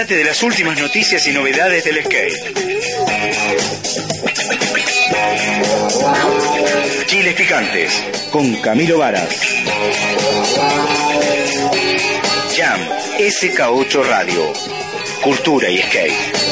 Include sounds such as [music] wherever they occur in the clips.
Entérate de las últimas noticias y novedades del skate. Chiles Picantes con Camilo Varas. Jam SK8 Radio. Cultura y skate.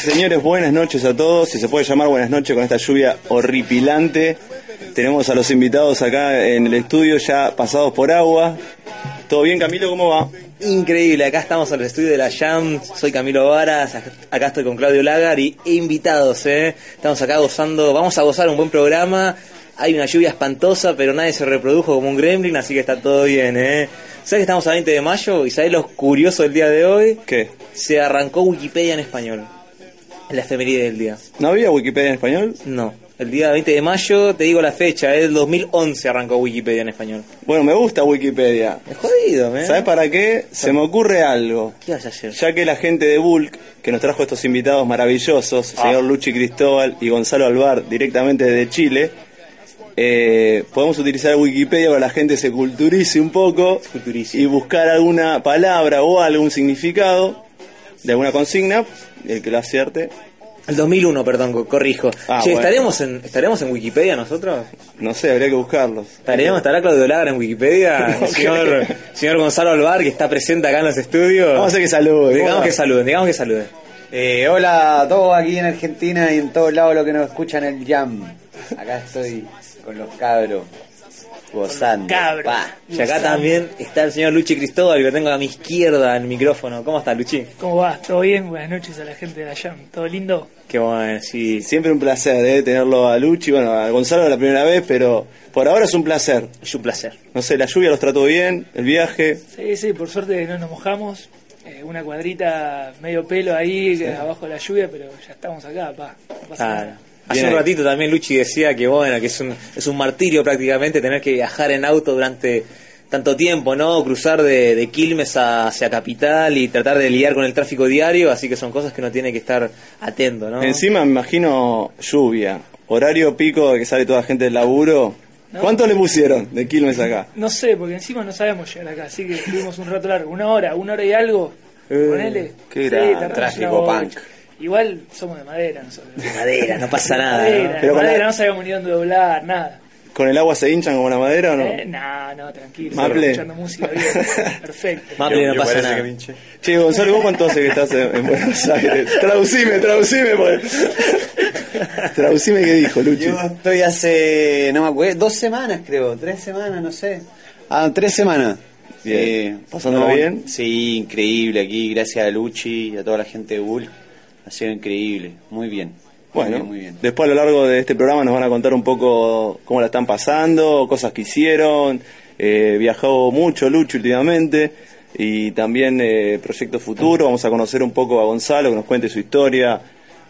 Señores, buenas noches a todos. Si se puede llamar buenas noches con esta lluvia horripilante. Tenemos a los invitados acá en el estudio ya pasados por agua. ¿Todo bien, Camilo? ¿Cómo va? Increíble, acá estamos en el estudio de la Jam, soy Camilo Varas, acá estoy con Claudio Lagar y invitados, ¿eh? Estamos acá gozando, vamos a gozar un buen programa, hay una lluvia espantosa, pero nadie se reprodujo como un gremlin, así que está todo bien, ¿eh? ¿Sabes que estamos a 20 de mayo y sabes lo curioso del día de hoy? ¿Qué? Se arrancó Wikipedia en español, la efeméride del día. ¿No había Wikipedia en español? No, el día 20 de mayo, te digo la fecha, es el 2011 arrancó Wikipedia en español. Bueno, me gusta Wikipedia. Es jodido, ¿eh? ¿Sabes para qué? Se me ocurre algo. ¿Qué vas a hacer? Ya que la gente de Bulk, que nos trajo estos invitados maravillosos, Ah. señor Luchi Cristóbal y Gonzalo Alvar, directamente desde Chile, eh, podemos utilizar Wikipedia para que la gente se culturice un poco culturice. y buscar alguna palabra o algún significado de alguna consigna, el que lo acierte, El 2001, perdón, co- corrijo. Ah, che, bueno. ¿estaremos, en, ¿estaremos en Wikipedia nosotros? no sé, habría que buscarlos. ¿Estaremos? ¿Estará Claudio Lagra en Wikipedia? [laughs] No el señor, señor Gonzalo Alvar, que está presente acá en los estudios. Vamos a hacer que salude. Digamos ¿cómo que saluden, digamos que saluden. Eh, hola a todos aquí en Argentina y en todos lados los que nos escuchan el Jam. Acá estoy con los cabros, gozando. cabros. Pa. Y acá también está el señor Luchi Cristóbal, que lo tengo a mi izquierda en el micrófono. ¿Cómo estás, Luchi? ¿Cómo va? ¿Todo bien? Buenas noches a la gente de la Jam. ¿Todo lindo? Qué bueno, sí. Siempre un placer eh, tenerlo a Luchi, bueno, a Gonzalo la primera vez, pero por ahora es un placer. Es un placer. No sé, la lluvia los trató bien, el viaje. Sí, sí, por suerte no nos mojamos. Eh, una cuadrita medio pelo ahí abajo de la lluvia, pero ya estamos acá, pa. No pasa nada. Hace un ratito también Luchi decía que bueno, que es un, es un martirio prácticamente tener que viajar en auto durante tanto tiempo, ¿no? Cruzar de, de Quilmes a- hacia Capital y tratar de lidiar con el tráfico diario, así que son cosas que uno tiene que estar atento, ¿no? Encima me imagino lluvia, horario pico de que sale toda la gente del laburo. No. ¿Cuánto le pusieron de Quilmes acá? No sé, porque encima no sabemos llegar acá, así que estuvimos un rato largo. Una hora, una hora y algo. Eh, ponele. qué Sí, tardamos Tráfico punk. Igual somos de madera nosotros. Madera, no pasa nada. Madera, ¿no? de Pero con madera la- no sabíamos ni dónde doblar, nada. ¿Con el agua se hinchan como la madera o no? Eh, no, no, tranquilo. Maple. Escuchando música bien. [laughs] Perfecto. Maple, no pasa nada. Che, Gonzalo, ¿vos cuánto hace que estás en, en Buenos Aires? [laughs] Traducime, traducime. Pues. [laughs] Traducime qué dijo Luchi. Yo estoy hace, no me acuerdo, dos semanas creo, tres semanas, no sé. Ah, tres semanas. Bien. ¿Pasándolo bien? Sí, increíble aquí, gracias a Luchi y a toda la gente de Bull. Ha sido increíble, muy bien. Muy Bueno, bien, muy bien. después a lo largo de este programa nos van a contar un poco cómo la están pasando, cosas que hicieron. Eh, viajó mucho Lucho últimamente y también eh, proyecto futuro. Vamos a conocer un poco a Gonzalo, que nos cuente su historia,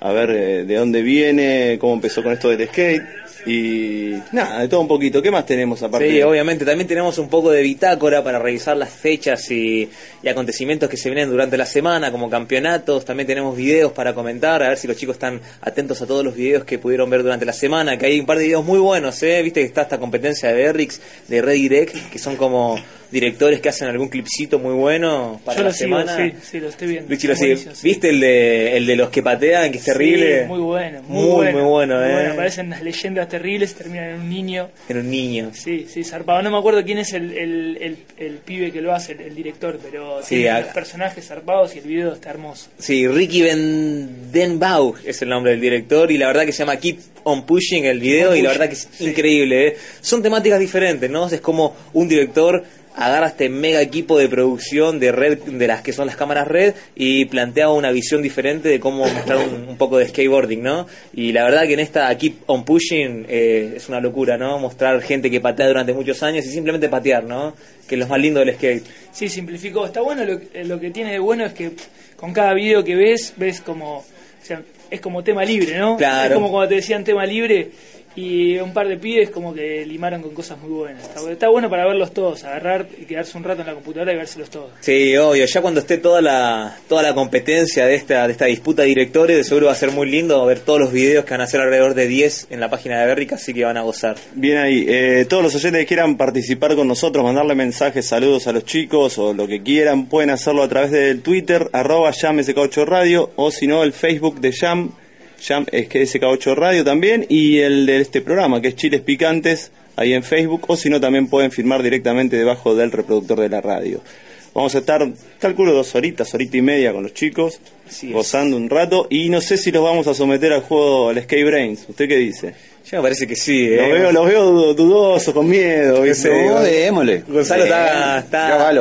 a ver eh, de dónde viene, cómo empezó con esto del skate y nada, de todo un poquito. ¿Qué más tenemos aparte? Sí, obviamente. También tenemos un poco de bitácora para revisar las fechas y, y acontecimientos que se vienen durante la semana, como campeonatos. También tenemos videos para comentar, a ver si los chicos están atentos a todos los videos que pudieron ver durante la semana. Que hay un par de videos muy buenos, ¿eh? Viste que está esta competencia de Errix, de Redirect, que son como directores que hacen algún clipcito muy bueno para Yo la lo sigo, semana. sí, sí, lo estoy viendo. Luchi lo sigue. sí. ¿Viste el de, el de los que patean, que es terrible? Sí, muy bueno, muy, Muy, bueno. muy bueno, ¿eh? Parecen unas leyendas terribles y terminan en un niño. Era un niño. Sí, sí, zarpado. No me acuerdo quién es el, el, el, el pibe que lo hace, el, el director, pero Sí, tiene a- los personajes zarpados y el video está hermoso. Sí, Ricky Vendenbau es el nombre del director y la verdad que se llama Keep on Pushing el video On y la verdad que es increíble. ¿eh? Son temáticas diferentes, ¿no? Es como un director agarra este mega equipo de producción de red, de las que son las cámaras red, y plantea una visión diferente de cómo mostrar un, un poco de skateboarding, ¿no? Y la verdad que en esta Keep on Pushing eh, es una locura, ¿no? Mostrar gente que patea durante muchos años y simplemente patear, ¿no? Que es lo más lindo del skate. Sí, simplificó. Está bueno, lo, eh, lo que tiene de bueno es que con cada video que ves, ves como, o sea, es como tema libre, ¿no? Claro. Es como cuando te decían tema libre y un par de pibes como que limaron con cosas muy buenas. Está, está bueno para verlos todos, agarrar y quedarse un rato en la computadora y vérselos todos. Sí, obvio, ya cuando esté toda la toda la competencia de esta de esta disputa de directores, de seguro va a ser muy lindo ver todos los videos que van a ser alrededor de 10 en la página de Berrica, así que van a gozar. Bien ahí. Eh, todos los oyentes que quieran participar con nosotros, mandarle mensajes, saludos a los chicos o lo que quieran, pueden hacerlo a través del Twitter, arroba llamsk8 radio, o si no, el Facebook de Jam, Jam es que SK8 radio también, y el de este programa, que es Chiles Picantes, ahí en Facebook, o si no, también pueden firmar directamente debajo del reproductor de la radio. Vamos a estar, calculo, dos horitas, horita y media con los chicos, Así es. gozando un rato, y no sé si los vamos a someter al juego, al Skate Brains. ¿Usted qué dice? Ya me parece que sí, Los ¿eh? veo, los veo du- dudosos, con miedo. démosle. Gonzalo está, está.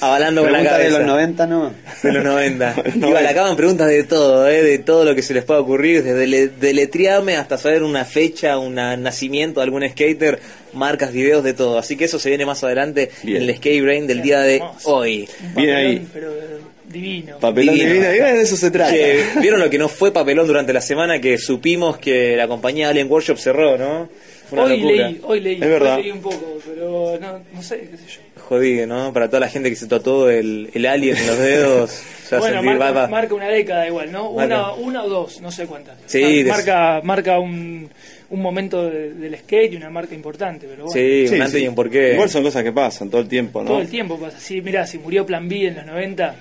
Avalando con la Pregunta de cabeza. los 90, ¿no? De los 90. No, [laughs] Igual, acaban preguntas de todo, ¿eh? de todo lo que se les pueda ocurrir, desde le- deletrearme hasta saber una fecha, un nacimiento de algún skater, marcas, videos, de todo. Así que eso se viene más adelante Bien. en el Skate Brain del día de Hermoso. hoy. Bien papelón, ahí. Pero eh, divino. Papelón Divino. divino, de eso se trata. ¿Vieron lo que no fue papelón durante la semana? Que supimos que la compañía Alien Workshop cerró, ¿no? Fue una hoy locura. leí, hoy leí, Es verdad. hoy leí un poco, pero no, no sé, qué sé yo. Jodido, ¿no? Para toda la gente que se tatuó el, el alien en los dedos. se va a bueno, marca, va- va- marca una década igual, ¿no? Una, una o dos, no sé cuántas. Sí, marca, marca un, un momento de- del skate y una marca importante, pero bueno. Sí, Sí, un antes sí. y un porqué. Igual son cosas que pasan todo el tiempo, ¿no? Todo el tiempo pasa. Sí, mirá, si murió Plan B en los 90,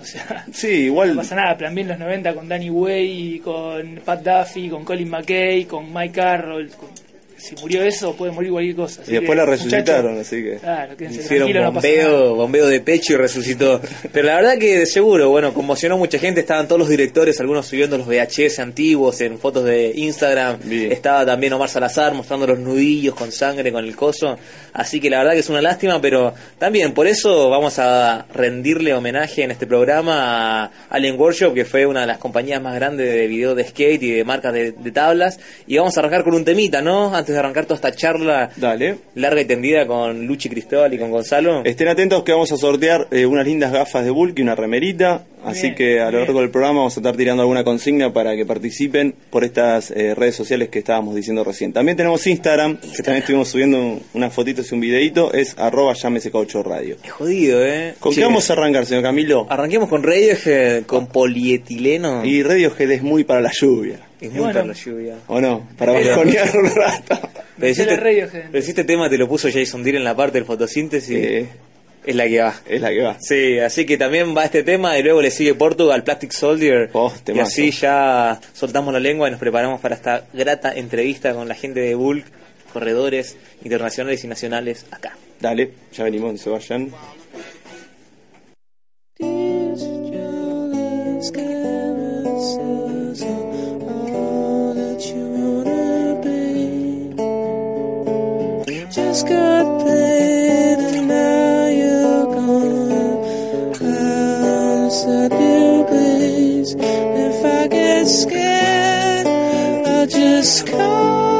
o sea, [laughs] Sí, igual. no pasa nada. Plan B en los 90 con Danny Way, con Pat Duffy, con Colin McKay, con Mike Carroll. con- si murió eso, puede morir cualquier cosa. Y después que, la resucitaron, así que. Claro, Hicieron tranquilos, no bombeo, bombeo de pecho y resucitó. Pero la verdad que de seguro, bueno, conmocionó mucha gente. Estaban todos los directores, algunos subiendo los VHS antiguos en fotos de Instagram. Bien. Estaba también Omar Salazar mostrando los nudillos con sangre, con el coso. Así que la verdad que es una lástima, pero también por eso vamos a rendirle homenaje en este programa a Alien Workshop, que fue una de las compañías más grandes de video de skate y de marcas de, de tablas. Y vamos a arrancar con un temita, ¿no? Antes de arrancar toda esta charla Dale. larga y tendida con Luchi Cristóbal y con Gonzalo. Estén atentos que vamos a sortear eh, unas lindas gafas de Bulk y una remerita. Así Bien, que a lo bien. largo del programa vamos a estar tirando alguna consigna para que participen por estas eh, redes sociales que estábamos diciendo recién. También tenemos Instagram, que también estuvimos subiendo un- unas fotitos y un videito. Es arroba llámese8 radio. Es jodido, ¿eh? ¿Con qué vamos a arrancar, señor Camilo? Arranquemos con Radiohead, con polietileno. Y Radiohead es muy para la lluvia. Es muy bueno. para la lluvia. ¿O no? Para bajonear un rato. [laughs] Pero este, este tema te lo puso Jason Deere en la parte del fotosíntesis, Sí, es la que va. es la que va. Sí, así que también va este tema y luego le sigue Portugal, Plastic Soldier. Oh, y así ya soltamos la lengua y nos preparamos para esta grata entrevista con la gente de Bulk, corredores internacionales y nacionales acá. Dale, ya venimos, no Just got paid and now you're gone. Outside your place. If I get scared, I'll just call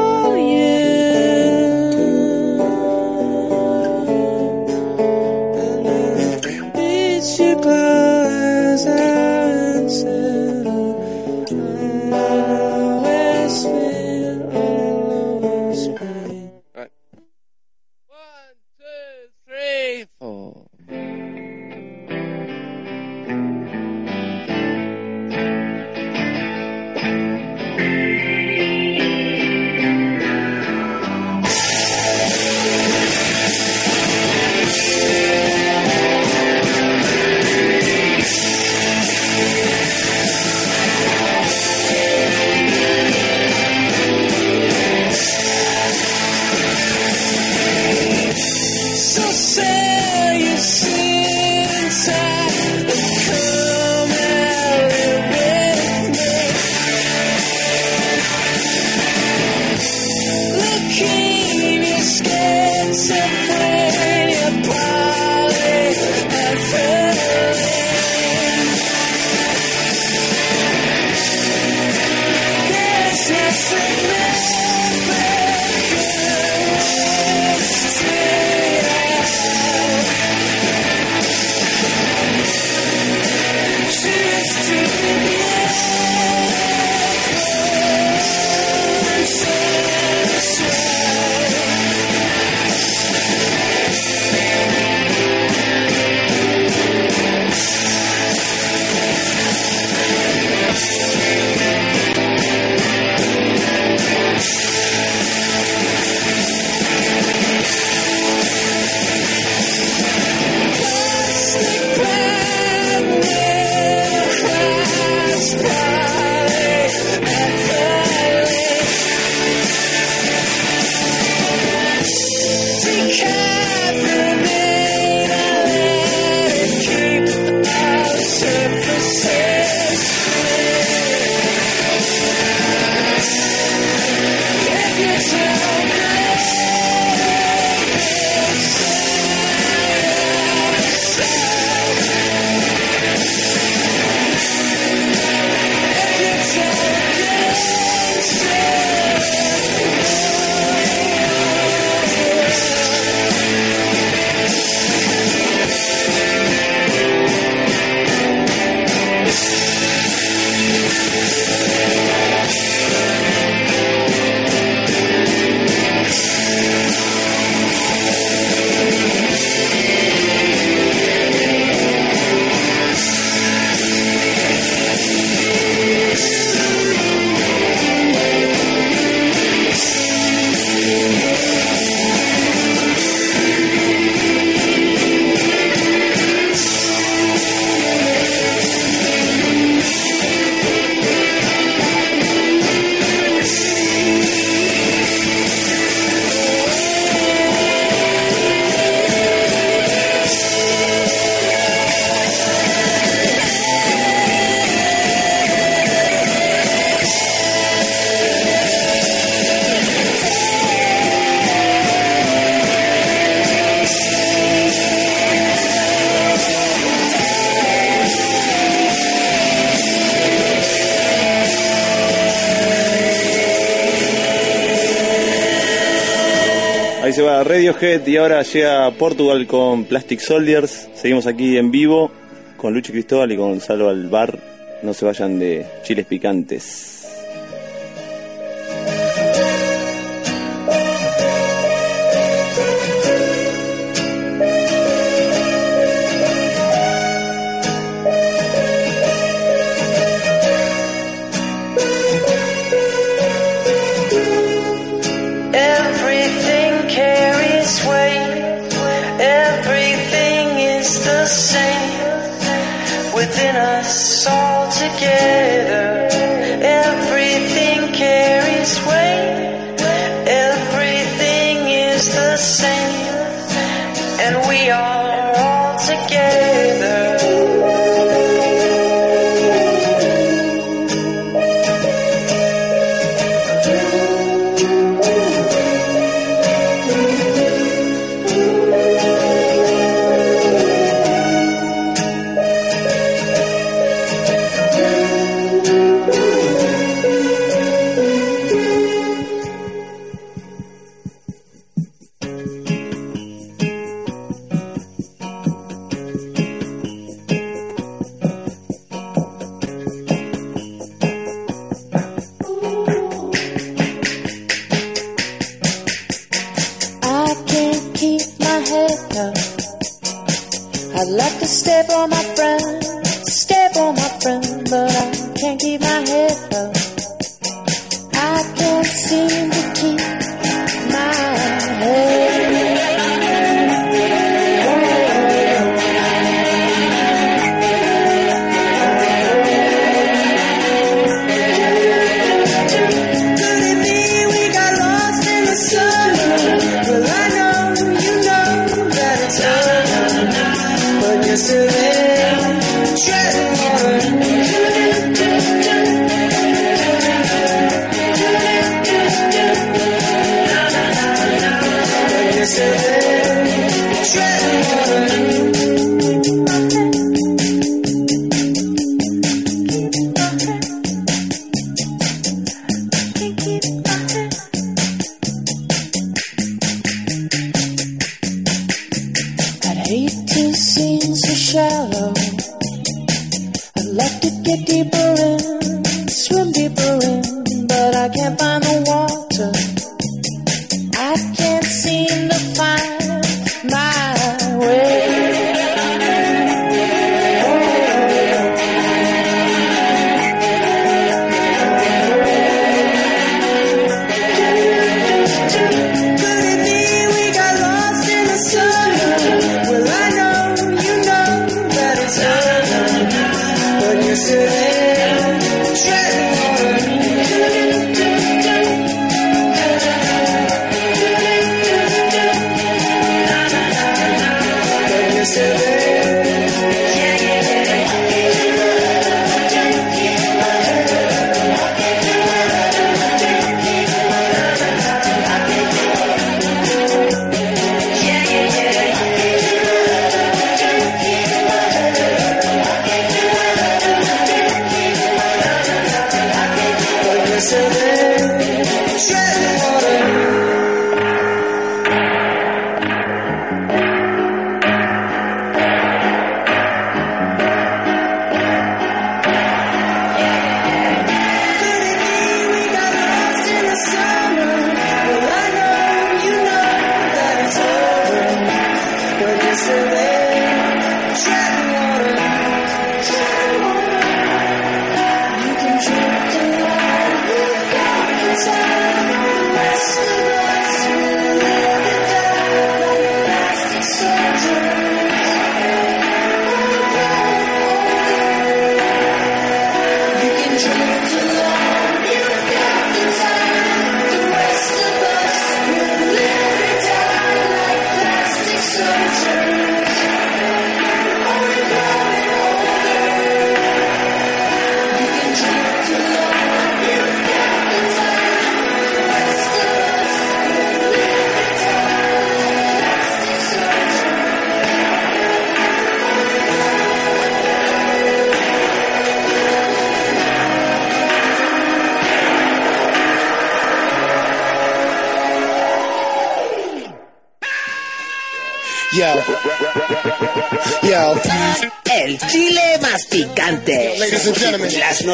y ahora llega Portugal con Plastic Soldiers. Seguimos aquí en vivo con Lucho Cristóbal y con Gonzalo Alvar. No se vayan de chiles picantes.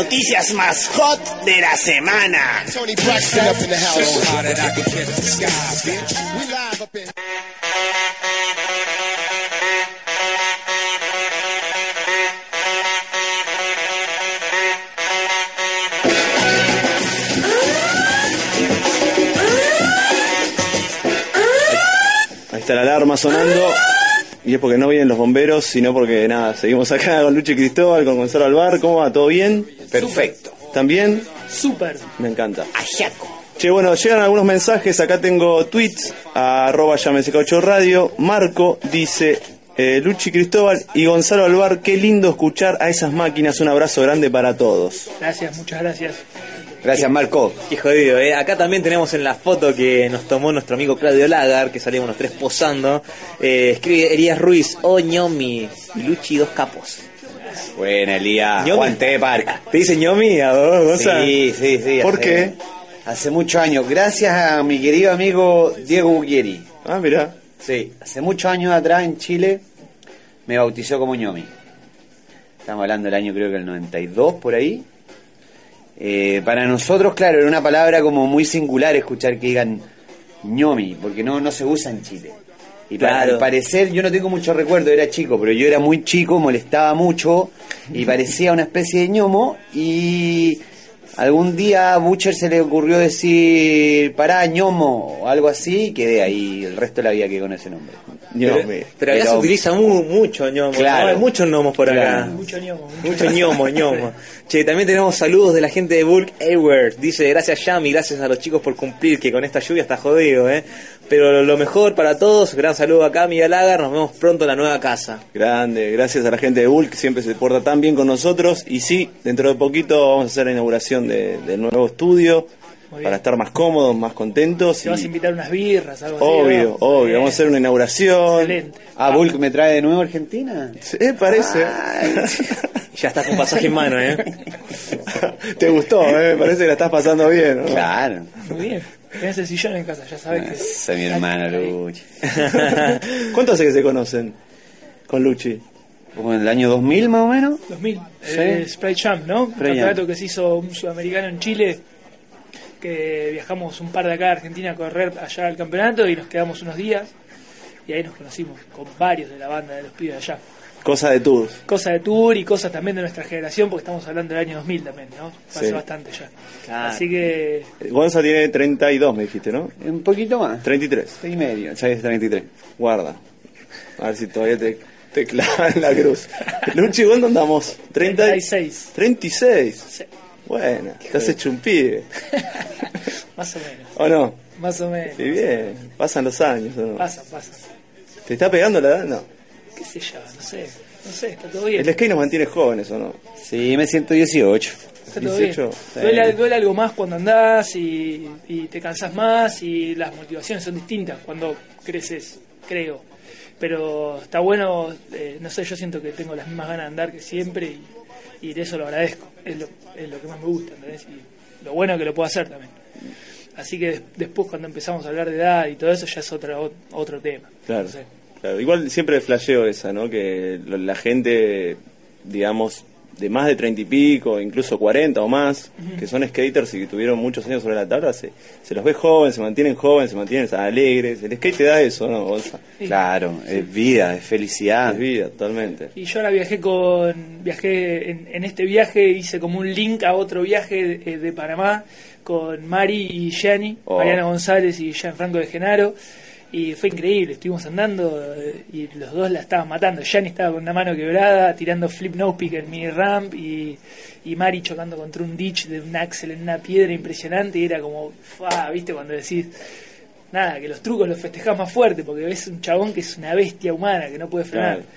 Noticias más hot de la semana. Ahí está la alarma sonando. Y es porque no vienen los bomberos, sino porque nada, seguimos acá con Luchi Cristóbal, con Gonzalo Alvar. ¿Cómo va? ¿Todo bien? Perfecto. ¿También? Súper. Me encanta. Ajaco. Che, bueno, llegan algunos mensajes. Acá tengo tweets a arroba llámese 8 radio. Marco dice, eh, Luchi Cristóbal y Gonzalo Alvar, qué lindo escuchar a esas máquinas. Un abrazo grande para todos. Gracias, muchas gracias. Gracias, Marco. Qué jodido, ¿eh? Acá también tenemos en la foto que nos tomó nuestro amigo Claudio Lagar, que salimos los tres posando. Eh, escribe Elías Ruiz, oh ñomi, y Luchi dos capos. Buena, Elías. De parque. ¿Te dice ñomi a Gonza? Sí, sí, sí. ¿Por hace- qué? Hace muchos años. Gracias a mi querido amigo Diego Buquieri. Ah, mira. Sí, hace muchos años atrás en Chile me bautizó como ñomi. Estamos hablando del año creo que el 92 por ahí. Eh, para nosotros, claro, era una palabra como muy singular escuchar que digan ñomi, porque no, no se usa en Chile. Y para, Claro. al parecer, yo no tengo mucho recuerdo, era chico, pero yo era muy chico, molestaba mucho y parecía una especie de ñomo. Y algún día a Butcher se le ocurrió decir, pará, ñomo, o algo así, y quedé ahí el resto de la vida que con ese nombre. Pero, pero acá Pero- se utiliza mu- mucho ñomo, Claro. ¿no? Hay muchos gnomos por acá. Mucho ñomo. mucho- Mucho ñomo, ñomo. [laughs] Che, también tenemos saludos de la gente de Bulk Airwear. Dice, gracias Yami, gracias a los chicos por cumplir, que con esta lluvia está jodido, ¿eh? Pero lo mejor para todos, gran saludo acá, Miguel Lagar, nos vemos pronto en la nueva casa. Grande, gracias a la gente de Bulk que siempre se porta tan bien con nosotros. Y sí, dentro de poquito vamos a hacer la inauguración de- del nuevo estudio. Para estar más cómodos, más contentos. Te vas a y- invitar unas birras, algo así. obvio, ¿no? obvio, vamos a hacer una inauguración. Excelente. Ah, Bulk me trae de nuevo a Argentina. Sí, parece. [laughs] Ya estás con pasaje en mano, ¿eh? Te gustó, ¿eh? me parece que la estás pasando bien. ¿no? Claro. Muy bien. Tenés el sillón en casa, ya sabes que. Soy mi hermano, Luchi. [laughs] ¿Cuánto hace que se conocen con Luchi? como en el año 2000 más o menos. 2000, Sí. eh, Sprite Jump, ¿no? Un campeonato que se hizo un sudamericano en Chile, que viajamos un par de acá a Argentina a correr allá al campeonato y nos quedamos unos días y ahí nos conocimos con varios de la banda de los pibes de allá. Cosa de tours. Cosas de tour y cosas también de nuestra generación, porque estamos hablando del año 2000 también, ¿no? Hace Sí. bastante ya. Claro. Así que Gonza tiene 32, me dijiste, ¿no? Un poquito más. 33. Seis y medio, ya es 33. Guarda. A ver si todavía te, te clavan la cruz. [laughs] Luchi, ¿cuándo andamos? 30 y- 36. 36. Sí, Bueno, te has hecho un pibe. [laughs] más o menos. ¿O no? Más o menos. Sí, bien. Pasan los años, ¿o no? Pasa, pasa. ¿Te está pegando la edad? No. ¿Qué sé yo? No sé. No sé, está todo bien. El skate nos mantiene jóvenes, ¿o no? Sí, me siento 18. Está todo 18, bien. sí. Duele, duele algo más cuando andás y, y te cansás más y las motivaciones son distintas cuando creces, creo. Pero está bueno, eh, no sé, yo siento que tengo las mismas ganas de andar que siempre y, y de eso lo agradezco. Es lo, es lo que más me gusta, ¿entendés? Y lo bueno que lo puedo hacer también. Así que des- después cuando empezamos a hablar de edad y todo eso ya es otro, otro tema. Claro. Igual siempre flasheo esa, ¿no? Que lo- la gente, digamos, de más de 30 y pico, incluso 40 o más, que son skaters y que tuvieron muchos años sobre la tabla, se, se los ve jóvenes, se mantienen jóvenes, se mantienen alegres. El skate te da eso, ¿no? Sí. Claro, es vida, es felicidad. Es vida, totalmente. Y yo ahora viajé con. Viajé en, en este viaje, hice como un link a otro viaje de, de Panamá con Mari y Gianni, Oh. Mariana González y Gianfranco de Genaro. Y fue increíble, estuvimos andando eh, y los dos la estaban matando. Gianni estaba con una mano quebrada, tirando flip no pick en mini ramp y, y Mari chocando contra un ditch de un axel en una piedra impresionante. Y era como, ¡fua! ¿viste? Cuando decís, nada, que los trucos los festejás más fuerte porque ves un chabón que es una bestia humana que no puede frenar. Claro.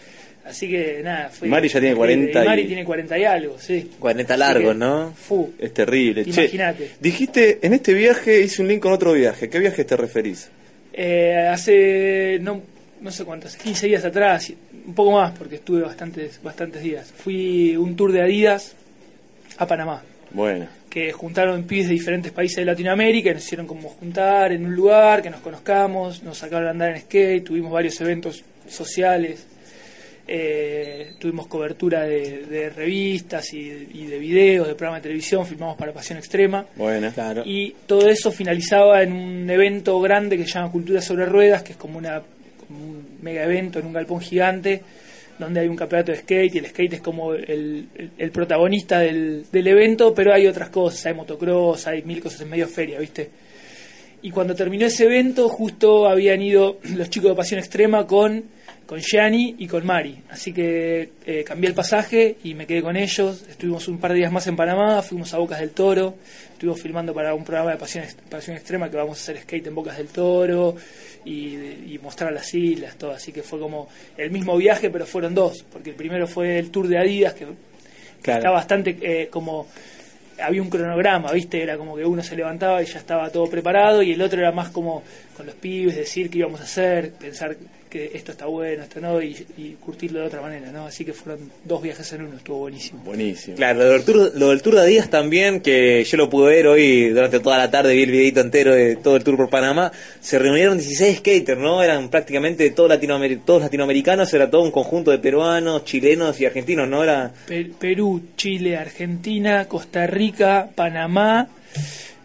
Así que nada, fue. Mari ya tiene increíble. 40 Y Mari y- tiene 40 y algo, sí. 40 Así largos, que, ¿no? Fu. Es terrible. Imagínate. dijiste, en este viaje hice un link con otro viaje. ¿Qué viaje te referís? Eh, hace no, no sé cuántos, 15 días atrás, un poco más porque estuve bastantes, bastantes días. Fui un tour de Adidas a Panamá. Bueno. que juntaron pibes de diferentes países de Latinoamérica, y nos hicieron como juntar en un lugar, que nos conozcamos, nos sacaron a andar en skate, tuvimos varios eventos sociales, eh, tuvimos cobertura de, de revistas y, y de videos, de programas de televisión, filmamos para Pasión Extrema. Bueno. Claro. Y todo eso finalizaba en un evento grande que se llama Cultura sobre Ruedas, que es como, una, como un mega evento en un galpón gigante, donde hay un campeonato de skate y el skate es como el, el- el protagonista del, del evento, pero hay otras cosas, hay motocross, hay mil cosas en medio feria, ¿viste? Y cuando terminó ese evento, justo habían ido [clears throat] los chicos de Pasión Extrema con, con Gianni y con Mari. Así que eh, cambié el pasaje y me quedé con ellos. Estuvimos un par de días más en Panamá, fuimos a Bocas del Toro, estuvimos filmando para un programa de Pasión, Pasión Extrema que vamos a hacer skate en Bocas del Toro y, y mostrar las islas, todo. Así que fue como el mismo viaje, pero fueron dos, porque el primero fue el tour de Adidas, que Claro. está bastante eh, como había un cronograma, ¿viste? Era como que uno se levantaba y ya estaba todo preparado y el otro era más como con los pibes, decir qué íbamos a hacer, pensar que esto está bueno, esto no, y, y curtirlo de otra manera, ¿no? Así que fueron dos viajes en uno, estuvo buenísimo. Buenísimo. Claro, lo del, tour, lo del Tour de Adidas también, que yo lo pude ver hoy durante toda la tarde, vi el videito entero de todo el tour por Panamá. Se reunieron 16 skaters, ¿no? Eran prácticamente todos, latinoamer- todos latinoamericanos, era todo un conjunto de peruanos, chilenos y argentinos, ¿no? Era Pe- Perú, Chile, Argentina, Costa Rica, Panamá,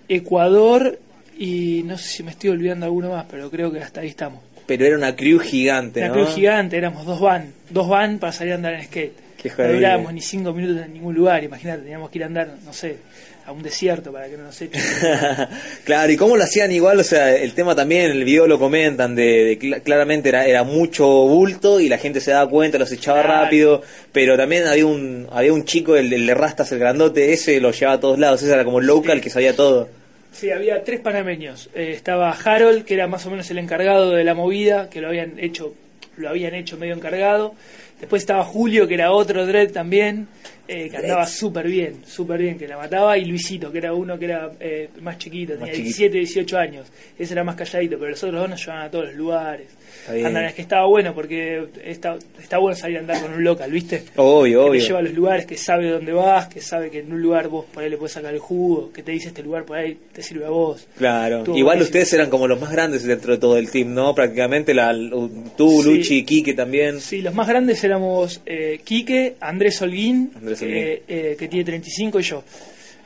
Ecuador y no sé si me estoy olvidando alguno más, pero creo que hasta ahí estamos. Pero era una crew gigante, ¿no? cruz gigante, éramos dos van, dos van para salir a andar en skate. Qué no durábamos ni cinco minutos en ningún lugar, imagínate, teníamos que ir a andar, no sé, a un desierto para que no nos echen. [laughs] claro, y cómo lo hacían igual, o sea, el tema también, el video lo comentan, de, de cl- claramente era, era mucho bulto y la gente se daba cuenta, los echaba Claro. rápido, pero también había un había un chico, el, el de rastas, el grandote, ese lo llevaba a todos lados, ese era como el local Sí. que sabía todo. Sí, había tres panameños. Eh, estaba Harold, que era más o menos el encargado de la movida, que lo habían hecho, lo habían hecho medio encargado. Después estaba Julio, que era otro dread también, eh, que andaba súper bien, súper bien, que la mataba. Y Luisito, que era uno que era eh, más chiquito, tenía chiquito. 17, 18 años. Ese era más calladito, pero los otros dos nos llevaban a todos los lugares. Andan, es que estaba bueno, porque está, está bueno salir a andar con un local, ¿viste? Obvio, que obvio. te lleva a los lugares, que sabe dónde vas, que sabe que en un lugar vos por ahí le puedes sacar el jugo, que te dice este lugar por ahí te sirve a vos. Claro, Estuvo igual buenísimo. ustedes eran como los más grandes dentro de todo el team, ¿no? Prácticamente la, tú, Sí. Luchi, Quique también. Sí, los más grandes éramos eh, Quique, Andrés Holguín, Andrés eh, que tiene 35 y yo.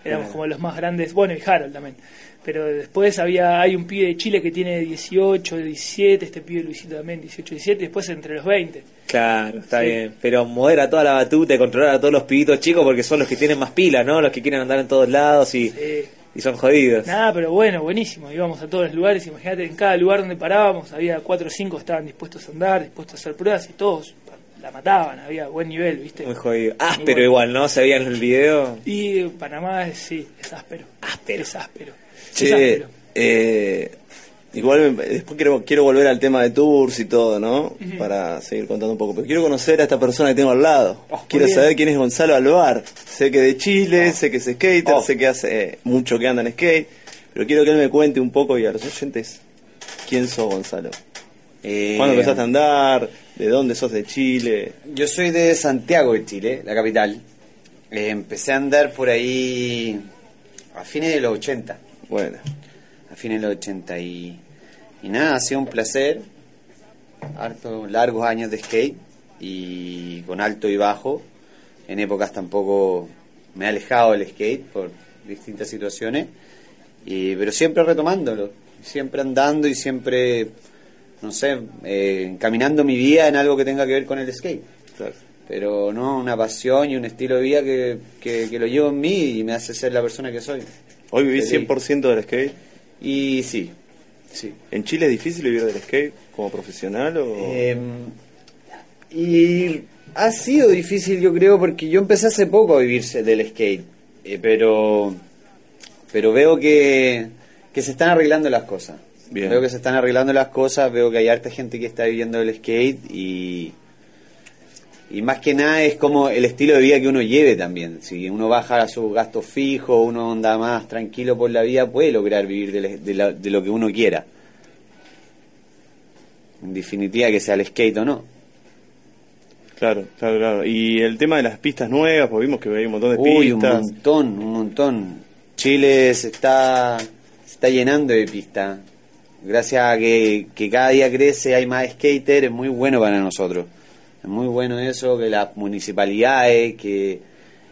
Éramos como los más grandes, bueno, y Harold también. Pero después había hay un pibe de Chile que tiene 18, 17, este pibe Luisito también 18, 17, y después entre los 20. Claro, está Sí. bien. Pero modera toda la batuta y controlar a todos los pibitos chicos porque son los que tienen más pila, ¿no? Los que quieren andar en todos lados y, y son jodidos. Nada, pero bueno, buenísimo. Íbamos a todos los lugares. Imagínate, en cada lugar donde parábamos había cuatro o cinco que estaban dispuestos a andar, dispuestos a hacer pruebas y todos la mataban. Había buen nivel, ¿viste? Muy jodido. Muy pero bueno. igual, ¿no? Se veían en el video. Y Panamá es, sí, es áspero. Áspero. Es áspero. Es Che, áspero. eh, igual me- después quiero, quiero volver al tema de tours y todo, ¿no? Para seguir contando un poco. Pero quiero conocer a esta persona que tengo al lado. Oh, quiero bien. saber quién es Gonzalo Alvar. Sé que de Chile, sé que es skater, Oh. sé que hace eh, mucho que anda en skate. Pero quiero que él me cuente un poco y a los oyentes quién sos Gonzalo. Eh, ¿Cuándo empezaste a andar? ¿De dónde sos de Chile? Yo soy de Santiago de Chile, la capital. Eh, empecé a andar por ahí a fines de los 80. Bueno, A fines de los 80 y, y nada, ha sido un placer. Harto, largos años de skate y con alto y bajo. En épocas tampoco me he alejado del skate por distintas situaciones. Y, pero siempre retomándolo, siempre andando y siempre, no sé, eh, encaminando mi vida en algo que tenga que ver con el skate. claro. Pero no, una pasión y un estilo de vida que, que, que lo llevo en mí y me hace ser la persona que soy. ¿Hoy vivís Feliz. 100% del skate? Y sí, sí. ¿En Chile es difícil vivir del skate como profesional o...? Eh, y ha sido difícil, yo creo, porque yo empecé hace poco a vivirse del skate, eh, pero pero veo que, que se están arreglando las cosas. Bien. Veo que se están arreglando las cosas, veo que hay harta gente que está viviendo del skate y, y más que nada es como el estilo de vida que uno lleve también. Si uno baja sus gastos fijos, uno anda más tranquilo por la vida, puede lograr vivir de, de la- de lo que uno quiera. En definitiva, que sea el skate o no. Claro, claro, claro. Y el tema de las pistas nuevas, porque vimos que hay un montón de Uy, un pistas. montón, un montón. Chile se está, se está llenando de pistas. Gracias a que, que cada día crece, hay más skater, es muy bueno para nosotros. Es muy bueno eso, que las municipalidades, que,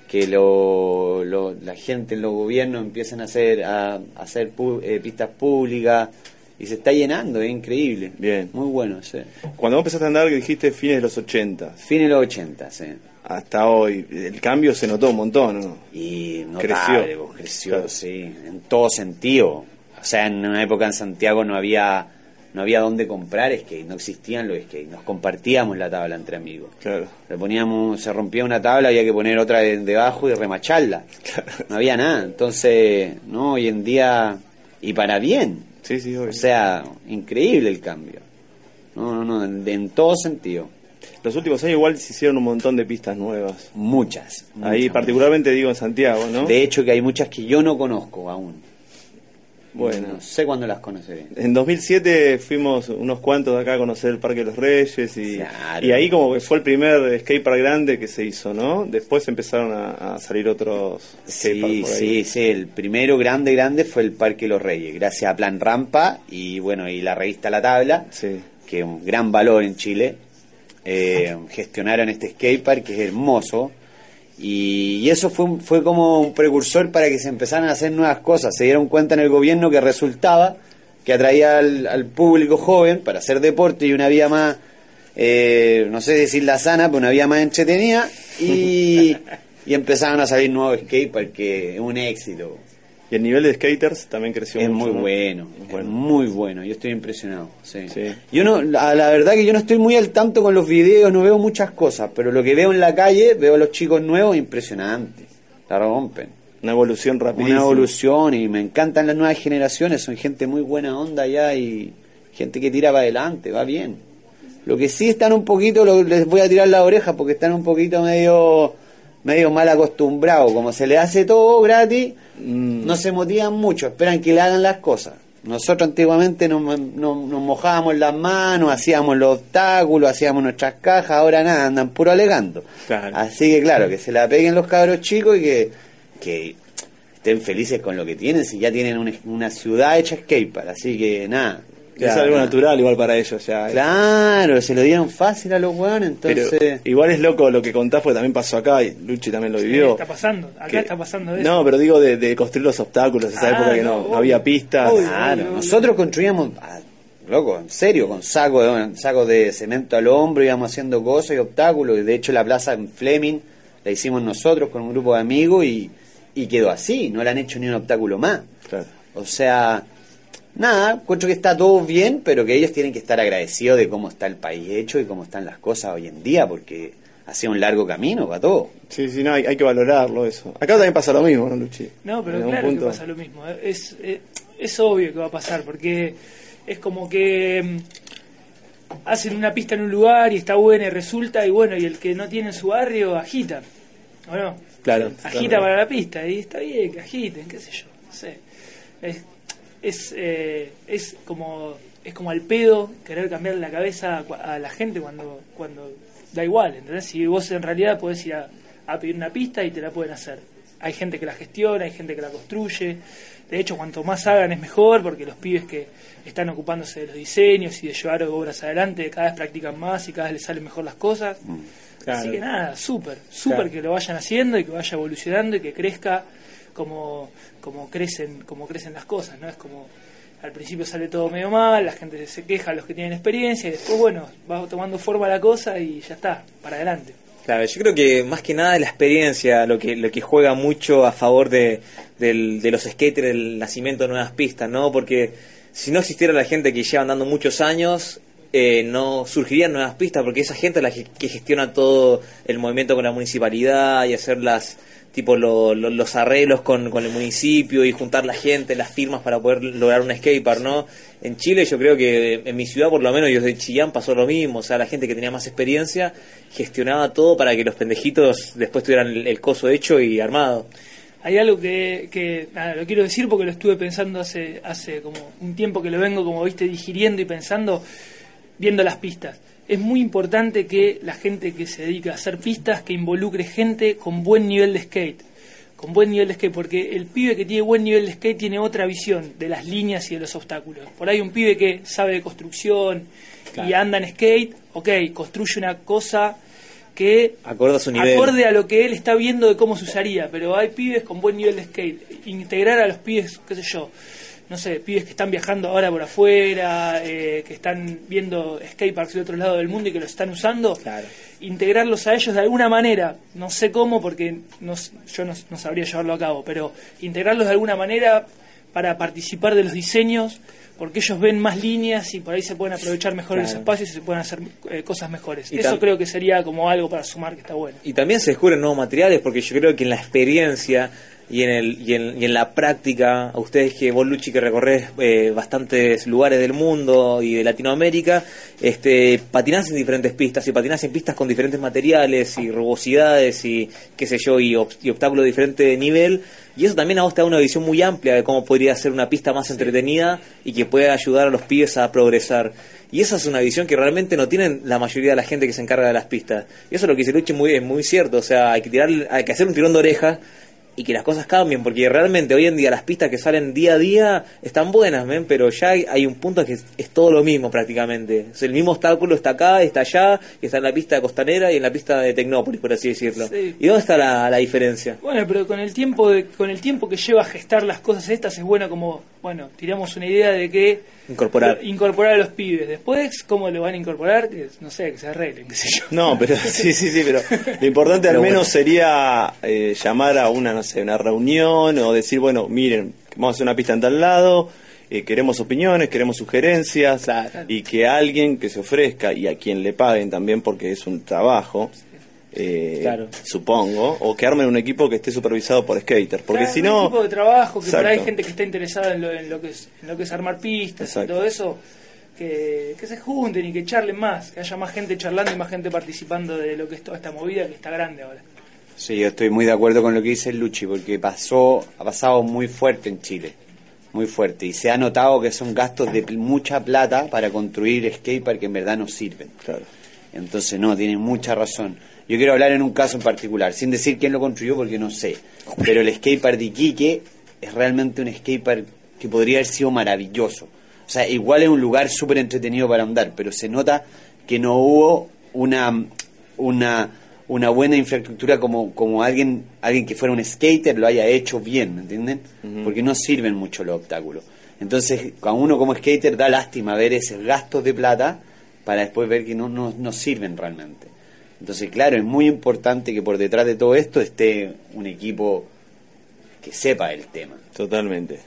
que lo, lo- la gente en los gobiernos empiecen a hacer, a, a hacer pu- eh, pistas públicas. Y se está llenando, es increíble. Bien. Muy bueno, sí. Cuando vos empezaste a andar, dijiste fines de los 80, Fin de los 80, sí. hasta hoy, el cambio se notó un montón, ¿no? Y Creció. notable, creció, Claro. sí, en todo sentido. O sea, en una época en Santiago no había no había dónde comprar skate, no existían los skate, nos compartíamos la tabla entre amigos. Claro. Le poníamos, se rompía una tabla, había que poner otra de- debajo y remacharla. No había nada. Entonces, no, hoy en día, y para bien. Sí, sí, obvio. O sea, increíble el cambio. No, no, no, en, en todo sentido. Los últimos años igual se hicieron un montón de pistas nuevas. Muchas. Ahí muchas, particularmente digo en Santiago, ¿no? De hecho, que hay muchas que yo no conozco aún. Bueno. No sé cuándo las conoceré. En 2007 fuimos unos cuantos de acá a conocer el Parque de los Reyes y, Claro. y ahí como que fue el primer skatepark grande que se hizo, ¿no? Después empezaron a, a salir otros skateparks Sí, por ahí. sí, sí. El primero grande, grande fue el Parque Los Reyes, gracias a Plan Rampa y bueno, y la revista La Tabla, Sí. que es un gran valor en Chile. Eh, gestionaron este skatepark que es hermoso. Y, y eso fue, fue como un precursor para que se empezaran a hacer nuevas cosas. Se dieron cuenta en el gobierno que resultaba que atraía al, al público joven para hacer deporte y una vida más, eh, no sé decir la sana, pero una vida más entretenida. Y, [laughs] y empezaron a salir nuevos skateparks que es un éxito. Y el nivel de skaters también creció Es mucho, muy ¿no? bueno, Es es bueno. muy bueno. Yo estoy impresionado. Sí. Sí. Yo no, la, la verdad que yo no estoy muy al tanto con los videos, no veo muchas cosas, pero lo que veo en la calle, veo a los chicos nuevos, impresionante. La rompen. Una evolución rapidísima. Una evolución y me encantan las nuevas generaciones, son gente muy buena onda ya y gente que tira para adelante, va bien. Lo que sí están un poquito, lo- les voy a tirar la oreja porque están un poquito medio medio mal acostumbrados, como se les hace todo gratis, Mm. no se motivan mucho, esperan que le hagan las cosas. Nosotros antiguamente nos, nos- nos mojábamos las manos, hacíamos los obstáculos, hacíamos nuestras cajas, ahora nada, andan puro alegando. Claro. Así que claro, que se la peguen los cabros chicos y que, que estén felices con lo que tienen, si ya tienen una, una ciudad hecha skatepark, así que nada, Es algo natural igual para ellos ya. Claro, se lo dieron fácil a los weones, Pero entonces... igual es loco lo que contás porque también pasó acá y Luchi también lo Sí, vivió. está pasando, acá Que- está pasando eso. No, pero digo de, de construir los obstáculos, esa Ah, época que no, no, no había pistas. Claro, nosotros construíamos, ah, loco, en serio, con sacos de, sacos de cemento al hombro, íbamos haciendo cosas y obstáculos. Y de hecho, la plaza en Fleming la hicimos nosotros con un grupo de amigos y, y quedó así, no le han hecho ni un obstáculo más. Claro. O sea, nada, encuentro que está todo bien, pero que ellos tienen que estar agradecidos de cómo está el país hecho y cómo están las cosas hoy en día, porque ha sido un largo camino para todo. Sí, sí, no, hay, hay que valorarlo eso. Acá también pasa lo mismo, ¿no, Luchi? No, pero claro punto. que pasa lo mismo. ¿eh? Es, es, es obvio que va a pasar, porque es como que mm, hacen una pista en un lugar y está buena y resulta, y bueno, y el que no tiene en su barrio agita, ¿o no? Claro, Agita claro. para la pista, y está bien que agiten, qué sé yo, no sé. Es, es, eh, es como es como al pedo querer cambiar la cabeza a la gente cuando cuando da igual, ¿entendés? Si vos en realidad podés ir a, a pedir una pista y te la pueden hacer. Hay gente que la gestiona, hay gente que la construye. De hecho, cuanto más hagan es mejor porque los pibes que están ocupándose de los diseños y de llevar obras adelante cada vez practican más y cada vez les salen mejor las cosas. Claro. Así que nada, súper, súper Claro. que lo vayan haciendo y que vaya evolucionando y que crezca como, como crecen, como crecen las cosas, ¿no? Es como al principio sale todo medio mal, la gente se queja, los que tienen experiencia, y después bueno, va tomando forma la cosa y ya está, para adelante. Claro, yo creo que más que nada la experiencia, lo que lo que juega mucho a favor de, los skaters, del nacimiento de nuevas pistas, ¿no? Porque si no existiera la gente que lleva andando muchos años, eh, no surgirían nuevas pistas, porque esa gente es la que gestiona todo el movimiento con la municipalidad y hacer las tipo lo- lo- los arreglos con, con el municipio y juntar la gente, las firmas para poder lograr un skatepark, ¿no? En Chile yo creo que en mi ciudad por lo menos, yo de Chillán pasó lo mismo, o sea, la gente que tenía más experiencia gestionaba todo para que los pendejitos después tuvieran el, el coso hecho y armado. Hay algo que, que nada, lo quiero decir porque lo estuve pensando hace, hace como un tiempo que lo vengo, como viste, digiriendo y pensando, viendo las pistas. Es muy importante que la gente que se dedica a hacer pistas, que involucre gente con buen nivel de skate. Con buen nivel de skate, porque el pibe que tiene buen nivel de skate tiene otra visión de las líneas y de los obstáculos. Por ahí un pibe que sabe de construcción y anda en skate, ok, construye una cosa que Acorde a su nivel. acorde a lo que él está viendo de cómo se usaría, pero hay pibes con buen nivel de skate. Integrar a los pibes, qué sé yo, no sé, pibes que están viajando ahora por afuera, eh, que están viendo skateparks de otro lado del mundo y que los están usando, Claro. integrarlos a ellos de alguna manera, no sé cómo porque no yo no, no sabría llevarlo a cabo, pero integrarlos de alguna manera para participar de los diseños, porque ellos ven más líneas y por ahí se pueden aprovechar mejor los Claro. espacios y se pueden hacer eh, cosas mejores. Y Eso creo que sería como algo para sumar que está bueno. Y también se descubren nuevos materiales porque yo creo que en la experiencia y en, el, y en, y en la práctica, a ustedes que vos Luchi que recorres eh, bastantes lugares del mundo y de Latinoamérica, este, patinás en diferentes pistas y patinás en pistas con diferentes materiales y rugosidades y qué sé yo, y, ob- y obstáculos de diferente nivel. Y eso también a vos te da una visión muy amplia de cómo podría ser una pista más entretenida y que pueda ayudar a los pibes a progresar. Y esa es una visión que realmente no tienen la mayoría de la gente que se encarga de las pistas. Y eso es lo que dice Luchi muy, es muy cierto. O sea, hay que, tirar, hay que hacer un tirón de orejas y que las cosas cambien, porque realmente hoy en día las pistas que salen día a día están buenas, ¿ven? pero ya hay, hay un punto que es, es todo lo mismo prácticamente. O sea, el mismo obstáculo está acá, está allá, y está en la pista costanera y en la pista de Tecnópolis, por así decirlo. Sí. ¿Y dónde está la, la diferencia? Bueno, pero con el tiempo de, con el tiempo que lleva a gestar las cosas estas es bueno como, bueno, tiramos una idea de que Incorporar. incorporar a los pibes. Después, ¿cómo lo van a incorporar? Que, no sé, que se arreglen, qué sé yo. No, pero [laughs] sí, sí, sí, pero lo importante al Pero menos bueno. sería eh, llamar a una, no sé, una reunión o decir, bueno, miren, vamos a hacer una pista en tal lado, eh, queremos opiniones, queremos sugerencias y que alguien que se ofrezca y a quien le paguen también porque es un trabajo. Eh, Claro. supongo, o que armen un equipo que esté supervisado por skaters, porque Claro, si un no, equipo de trabajo, que por ahí hay gente que está interesada en lo, en lo que es en lo que es armar pistas Exacto. y todo eso, que, que se junten y que charlen más, que haya más gente charlando y más gente participando de lo que es toda esta movida que está grande ahora. Sí, yo estoy muy de acuerdo con lo que dice Luchi, porque pasó, ha pasado muy fuerte en Chile, muy fuerte, y se ha notado que son gastos de mucha plata para construir skatepark que en verdad no sirven. Claro. Entonces, no, tienen mucha razón. Yo quiero hablar en un caso en particular, sin decir quién lo construyó porque no sé, pero el skatepark de Iquique es realmente un skatepark que podría haber sido maravilloso. O sea, igual es un lugar súper entretenido para andar, pero se nota que no hubo una una una buena infraestructura como, como alguien alguien que fuera un skater lo haya hecho bien, ¿me entienden? Porque no sirven mucho los obstáculos. Entonces, a uno como skater da lástima ver esos gastos de plata para después ver que no, no, no sirven realmente. Entonces, claro, es muy importante que por detrás de todo esto esté un equipo que sepa el tema. Totalmente.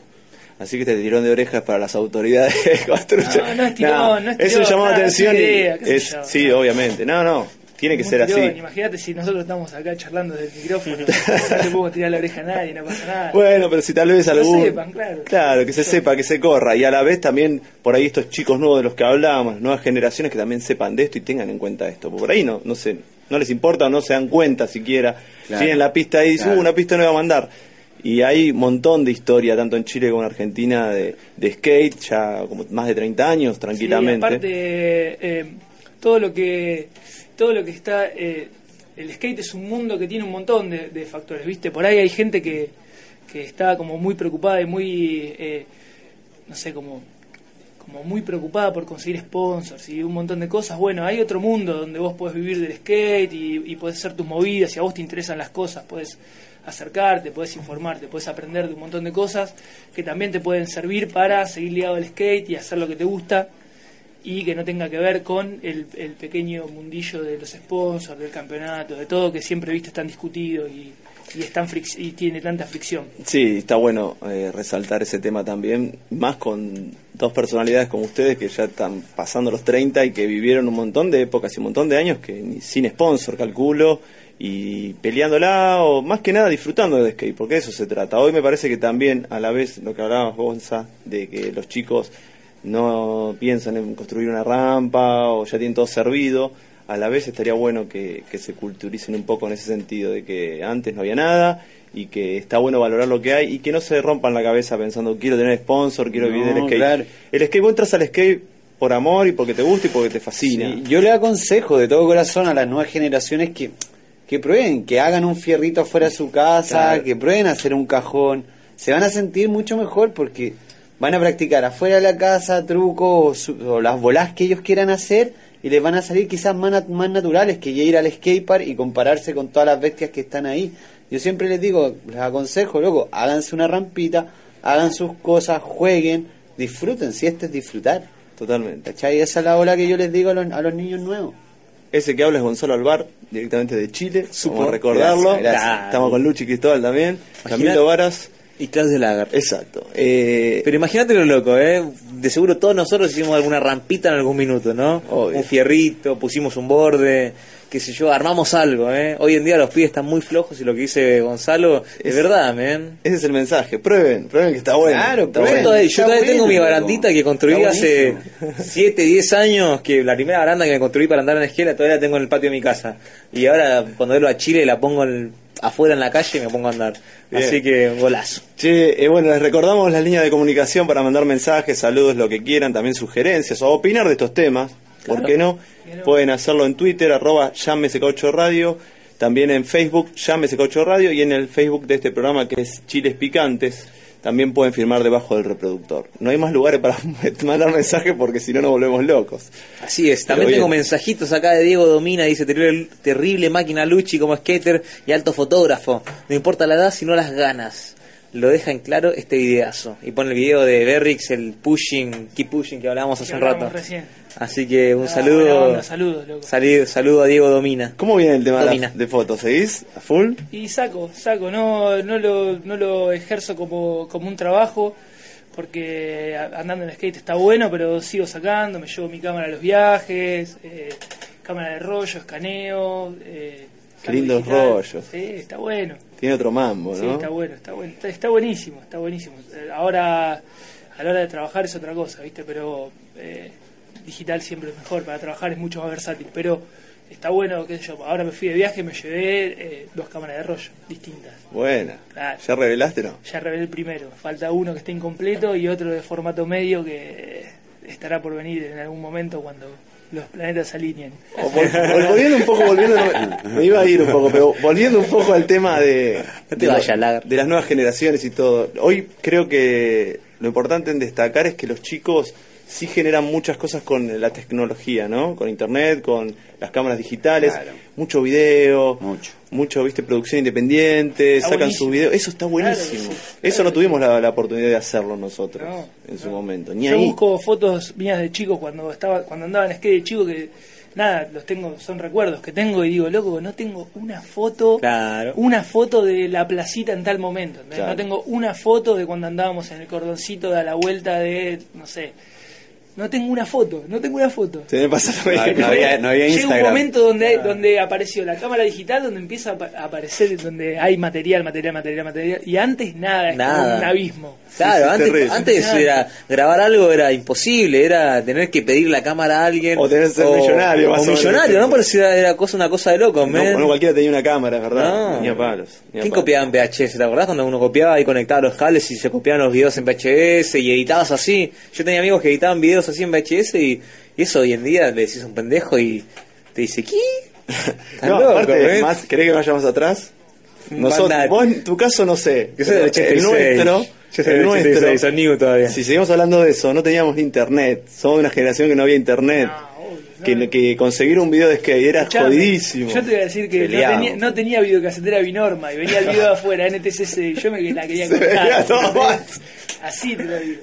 Así que este tirón de orejas para las autoridades de [laughs] construcción. No, no es tirón, no es Es un tirón, llamado de nada, atención y es- sí, no. obviamente. No, no, tiene que ser así. Imagínate si nosotros estamos acá charlando desde el micrófono, [laughs] no le podemos tirar la oreja a nadie, no pasa nada. Bueno, pero si tal vez Que algún... sepan, claro. Claro, que se sepa, que se corra. Y a la vez también, por ahí estos chicos nuevos de los que hablábamos, nuevas generaciones que también sepan de esto y tengan en cuenta esto. Porque por ahí no, no, se, no les importa o no se dan cuenta siquiera. Claro. Tienen la pista ahí y dicen, Claro. "Uh, una pista nueva a mandar. Y hay un montón de historia, tanto en Chile como en Argentina, de, de skate, ya como más de 30 años, Sí, tranquilamente. aparte, eh, todo lo que todo lo que está eh, el skate es un mundo que tiene un montón de, factores, ¿viste? Por ahí hay gente que, que está como muy preocupada y muy eh, no sé, como como muy preocupada por conseguir sponsors y un montón de cosas. Bueno, hay otro mundo donde vos podés vivir del skate y, y podés hacer tus movidas. Si a vos te interesan las cosas, podés acercarte, podés informarte, podés aprender de un montón de cosas que también te pueden servir para seguir ligado al skate y hacer lo que te gusta y que no tenga que ver con el, pequeño mundillo de los sponsors, del campeonato, de todo que siempre viste tan discutido y, y, es y tiene tanta fricción. Sí, está bueno eh, resaltar ese tema también, más con dos personalidades como ustedes que ya están pasando los 30 y que vivieron un montón de épocas y un montón de años que sin sponsor, calculo, y peleándola o más que nada disfrutando de skate, porque eso se trata. Hoy me parece que también, a la vez, lo que hablabas, Gonza, de que los chicos no piensan en construir una rampa o ya tienen todo servido, a la vez estaría bueno que, que se culturicen un poco en ese sentido, de que antes no había nada y que está bueno valorar lo que hay y que no se rompan la cabeza pensando quiero tener sponsor, quiero No, vivir del skate. claro. El skate, vos entras al skate por amor y porque te gusta y porque te fascina. Sí, yo le aconsejo de todo corazón a las nuevas generaciones que, que prueben, que hagan un fierrito afuera de su casa, Claro. que prueben hacer un cajón. Se van a sentir mucho mejor porque van a practicar afuera de la casa trucos o, su- o las bolas que ellos quieran hacer y les van a salir quizás más, más naturales que ir al skatepark y compararse con todas las bestias que están ahí. Yo siempre les digo, les aconsejo, loco, háganse una rampita, hagan sus cosas, jueguen, disfruten, si este es disfrutar. Totalmente. ¿Cachai? Esa es la ola que yo les digo a los, a los niños nuevos. Ese que habla es Gonzalo Alvar, directamente de Chile, Supo. recordarlo. Gracias, gracias. Estamos con Luchi Cristóbal también, Camilo Varas. Y Claudio Lagar. Exacto. Eh, Pero imagínate lo loco, ¿eh? De seguro todos nosotros hicimos alguna rampita en algún minuto, ¿no? Obvio. Un fierrito, pusimos un borde, qué sé yo, armamos algo, ¿eh? Hoy en día los pibes están muy flojos y lo que dice Gonzalo es verdad, men. ese es el mensaje. Prueben, prueben que está bueno. Claro, Está bueno. todavía, yo todavía tengo mi barandita que construí hace buenísimo. [laughs] 7, 10 años, que la primera baranda que me construí para andar en esquela todavía la tengo en el patio de mi casa. Y ahora cuando vuelvo a Chile la pongo en- afuera en la calle y me pongo a andar. Bien. Así que golazo. Che, eh, bueno, les recordamos las líneas de comunicación para mandar mensajes, saludos, lo que quieran, también sugerencias o opinar de estos temas. ¿Por Claro. qué no? Pueden hacerlo en Twitter, arroba llámese Caucho Radio, también en Facebook, llámese Caucho Radio, y en el Facebook de este programa que es Chiles Picantes, también pueden firmar debajo del reproductor. No hay más lugares para [laughs] mandar mensajes porque si no nos volvemos locos. Así es, Pero también bien. tengo mensajitos acá de Diego Domina, dice terrible, terrible máquina Luchi como skater y alto fotógrafo. No importa la edad, sino las ganas. Lo deja en claro este videazo. Y pone el video de Berrix, el pushing, keep pushing que hablábamos hace Que un rato. recién. Así que un Ah, saludo. saludos, loco. Saludo a Diego Domina. ¿Cómo viene el tema de, Domina. las- de fotos? ¿Seguís a full? Y saco, saco, no, no, lo, no lo ejerzo como, como un trabajo, porque andando en skate está bueno, pero sigo sacando, me llevo mi cámara a los viajes, eh, cámara de rollo, escaneo. Eh, Qué lindos digital. rollos. Sí, está bueno. Tiene otro mambo, Sí, ¿no? está bueno, está bueno, está, está buenísimo, está buenísimo. Eh, Ahora, a la hora de trabajar es otra cosa, ¿viste? Pero eh, digital siempre es mejor, para trabajar es mucho más versátil, pero está bueno, qué sé yo, ahora me fui de viaje, me llevé eh, dos cámaras de rollo distintas. Buena. Claro. ¿Ya revelaste no? Ya revelé el primero, falta uno que esté incompleto y otro de formato medio que estará por venir en algún momento cuando los planetas se alineen. Volviendo un poco, volviendo, me iba a ir un poco, pero volviendo un poco al tema de, No te de, de las nuevas generaciones y todo. Hoy creo que lo importante en destacar es que los chicos sí generan muchas cosas con la tecnología, ¿no? Con internet, con las cámaras digitales, Claro. mucho video, Mucho. mucho, viste, producción independiente, Está sacan sus videos, eso está buenísimo. Claro, eso no tuvimos la, la oportunidad de hacerlo nosotros No, en su momento, ni Yo ahí. busco fotos mías de chicos cuando estaba cuando andaba en skate de chico que nada, los tengo, son recuerdos que tengo y digo, loco, no tengo una foto, Claro. una foto de la placita en tal momento. No tengo una foto de cuando andábamos en el cordoncito de a la vuelta de, no sé. No tengo una foto, no tengo una foto. Se me pasa lo No, había, no había Llega un Instagram. momento donde, donde apareció la cámara digital, donde empieza a apa- a aparecer, donde hay material, material, material, material, y antes nada, es como un abismo. Claro, Sí, antes, terrible. antes Claro. era grabar algo era imposible, era tener que pedir la cámara a alguien. O tener que ser millonario, más o millonario, ¿no? Pero si era, era cosa, una cosa de loco, No, no cualquiera tenía una cámara, verdad. No. Ni a palos. ni a ¿Quién palos. copiaba en VHS? ¿Te acordás cuando uno copiaba y conectaba los cables y se copiaban los videos en VHS y editabas así? Yo tenía amigos que editaban videos así en VHS y, y eso hoy en día le decís a un pendejo y te dice, ¿qué? [laughs] No, loco, aparte, ¿eh? más, ¿querés que vayamos atrás? Nosotros, vos en tu caso no sé. Yo soy del pero 86. El nuestro, Yo soy el del 86, nuestro, soy new todavía. Si seguimos hablando de eso, no teníamos ni internet. Somos de una generación que no había internet. No, obvio, no. que, que conseguir un video de skate era Escuchame, jodidísimo. Yo te voy a decir que tenía, no tenía videocasetera Binorma y venía el video de afuera, NTCC, y yo me la quería mal. Así te lo digo.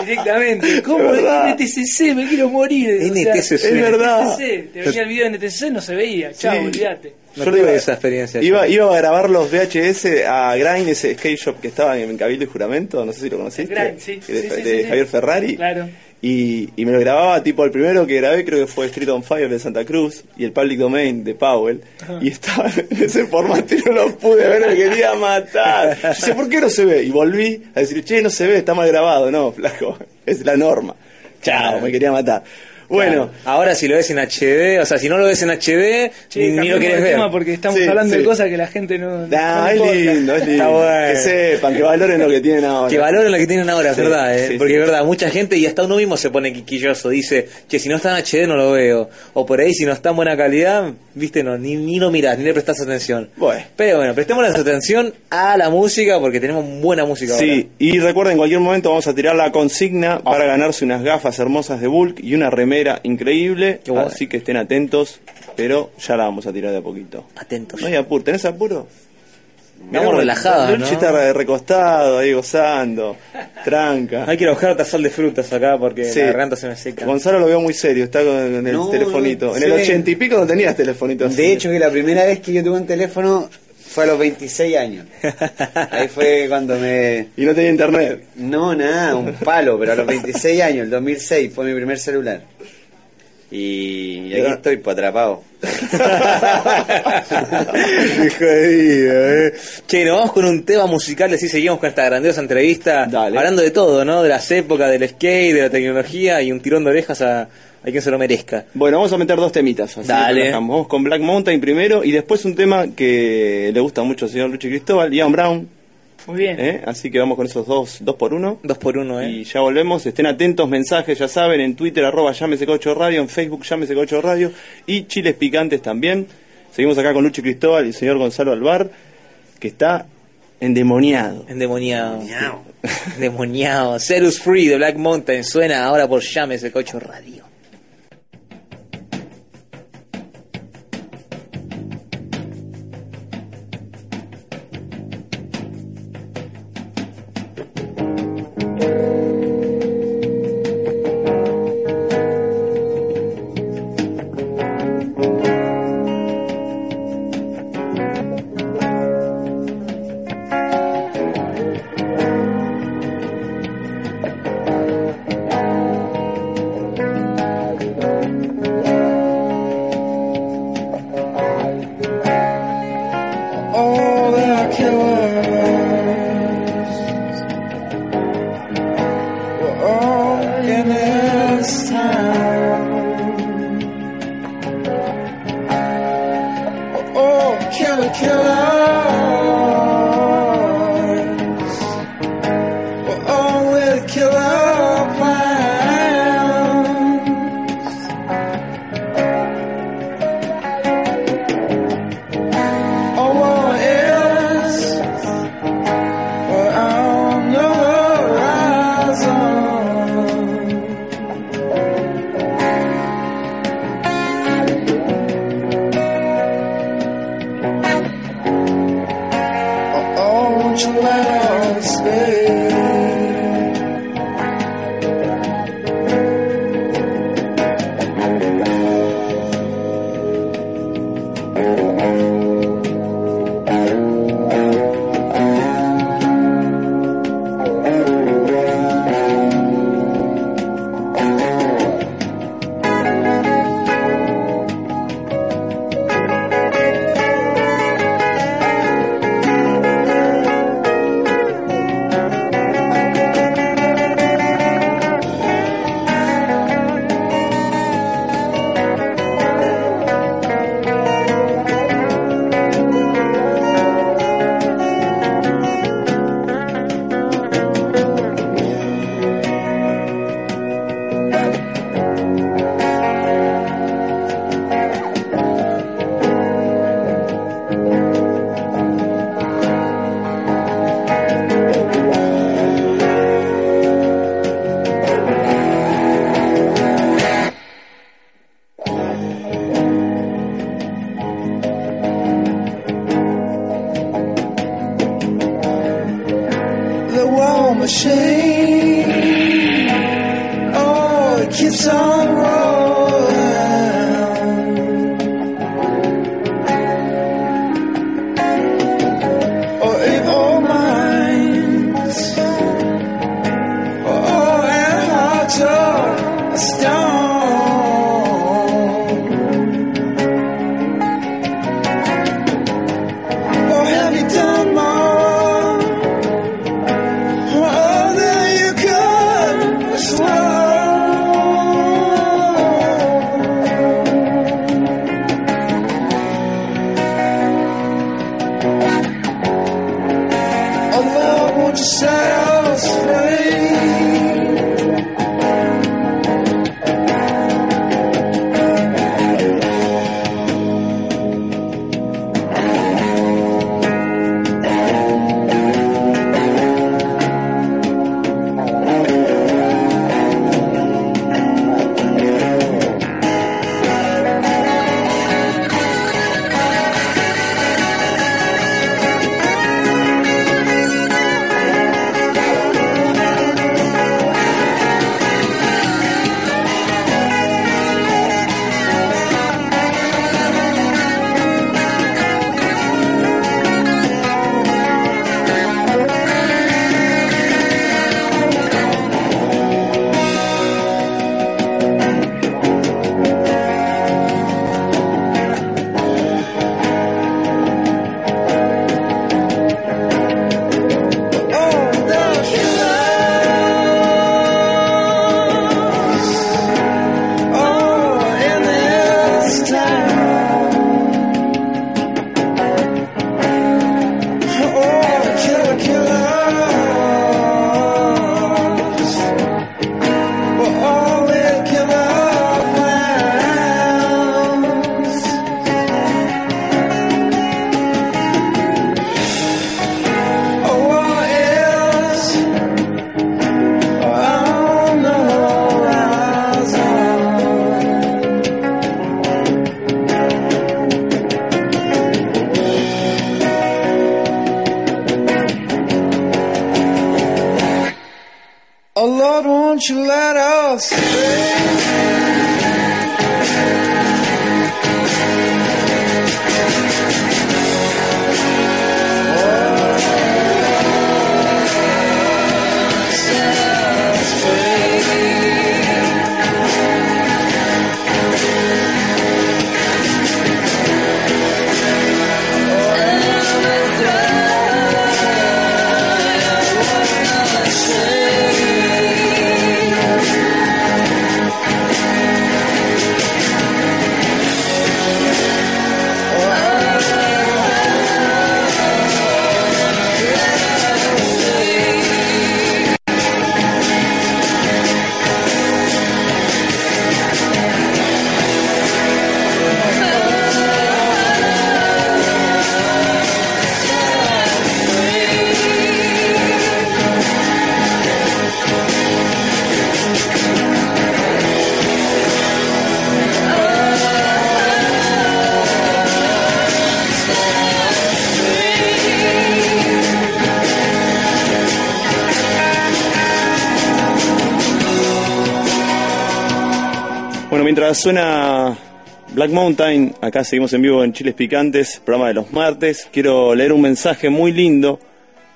Directamente. ¿Cómo Es. NTCC? Me quiero morir. O sea, NTCC. Es verdad. NTCC. Te venía el video de NTCC, no se veía. Chao, Sí. olvídate. No Yo tuve iba- esa experiencia. Iba, iba a grabar los VHS a Grind, ese skate shop que estaba en Cabildo y Juramento, no sé si lo conociste. Grind, sí. de, Sí, de sí, sí, sí. Javier Ferrari. Claro. Y, y me lo grababa, tipo, el primero que grabé creo que fue Street on Fire de Santa Cruz y el Public Domain de Powell. Y estaba [laughs] en ese formato y no lo pude ver, me quería matar. Yo decía, ¿por qué no se ve? Y volví a decir, che, no se ve, está mal grabado. No, flaco, [laughs] es la norma. Chao, me quería matar. Bueno, Claro. ahora si lo ves en HD, o sea, si no lo ves en HD, Che, ni, ni lo querés ver. tema porque estamos Sí, hablando sí. de cosas que la gente no. nah, no es lindo, es lindo. Está bueno. Que sepan, que valoren lo que tienen ahora. Que valoren lo que tienen ahora, es Sí, verdad, ¿eh? sí, porque sí. es verdad, mucha gente y hasta uno mismo se pone quiquilloso, dice, che, si no está en HD no lo veo, o por ahí si no está en buena calidad, viste, no, ni, ni lo mirás, ni le prestás atención. Bueno. Pero bueno, prestemos atención a la música porque tenemos buena música Sí, y recuerden, en cualquier momento vamos a tirar la consigna para ganarse unas gafas hermosas de Bulk y una remera increíble. Qué bueno. Así que estén atentos, pero ya la vamos a tirar de a poquito. Atentos. No hay apuro, ¿tenés apuro? Estamos relajados, ¿no? está recostado ahí gozando, tranca. [laughs] Hay que buscar otra sal de frutas acá porque Sí. la garganta se me seca. Gonzalo lo veo muy serio, está con el No, telefonito. En el ochenta y pico no tenías telefonito así. De hecho, que la primera vez que yo tuve un teléfono fue a los 26 años. [laughs] Ahí fue cuando me... Y no tenía internet. No, nada, un palo, pero a los 26 años, el 2006, fue mi primer celular. Y, y aquí estoy, pues atrapado. [laughs] Jodido, eh. Che, nos vamos con un tema musical, así seguimos con esta grandiosa entrevista, Dale. hablando de todo, ¿no? De las épocas, del skate, de la tecnología y un tirón de orejas a, a quien se lo merezca. Bueno, vamos a meter dos temitas. Así Dale. Vamos con Black Mountain primero y después un tema que le gusta mucho al señor Luchi Cristóbal, Ian Brown. Muy bien. ¿eh? Así que vamos con esos dos, dos por uno. Dos por uno, ¿eh? Y ya volvemos, estén atentos, mensajes, ya saben, en Twitter, arroba llámese Cocho Radio, en Facebook, llámese Cocho Radio, y Chiles Picantes también. Seguimos acá con Luchi Cristóbal y el señor Gonzalo Alvar, que está endemoniado. Endemoniado. [laughs] Endemoniado. Cerus Free de Black Mountain suena ahora por Llámese Cocho Radio. Mientras suena Black Mountain, acá seguimos en vivo en Chiles Picantes, programa de los martes. Quiero leer un mensaje muy lindo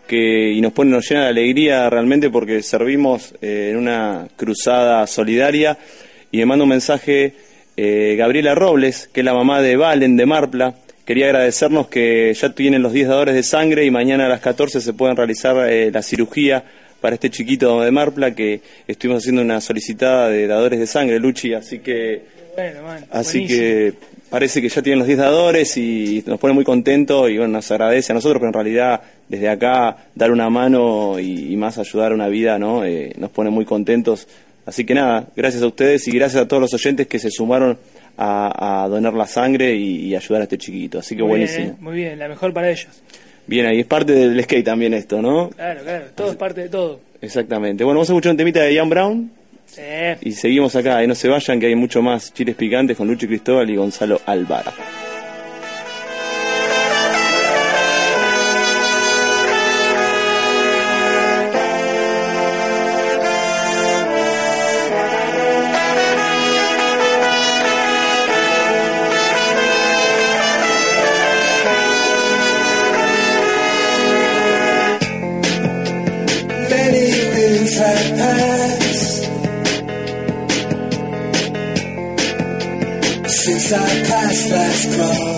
que y nos pone nos llena de alegría realmente porque servimos eh, en una cruzada solidaria y me manda un mensaje eh, Gabriela Robles, que es la mamá de Valen de Marpla. Quería agradecernos que ya tienen los 10 dadores de sangre y mañana a las 14 se pueden realizar eh, la cirugía para este chiquito de Marpla que estuvimos haciendo una solicitada de dadores de sangre, Luchi, así que Bueno, man, Así buenísimo. que parece que ya tienen los 10 dadores y nos pone muy contentos y bueno, nos agradece a nosotros, pero en realidad desde acá dar una mano y, y más ayudar a una vida, ¿no? Eh, nos pone muy contentos. Así que nada, gracias a ustedes y gracias a todos los oyentes que se sumaron a, a donar la sangre y, y ayudar a este chiquito. Así que muy buenísimo. Bien, ¿eh? muy bien, la mejor para ellos. Bien, ahí es parte del skate también esto, ¿no? Claro, claro, todo es parte de todo. Exactamente. Bueno, vamos a escuchar un temita de Ian Brown Sí. y seguimos acá. Y no se vayan, que hay mucho más chiles picantes con Lucho Cristóbal y Gonzalo Alvara. strong.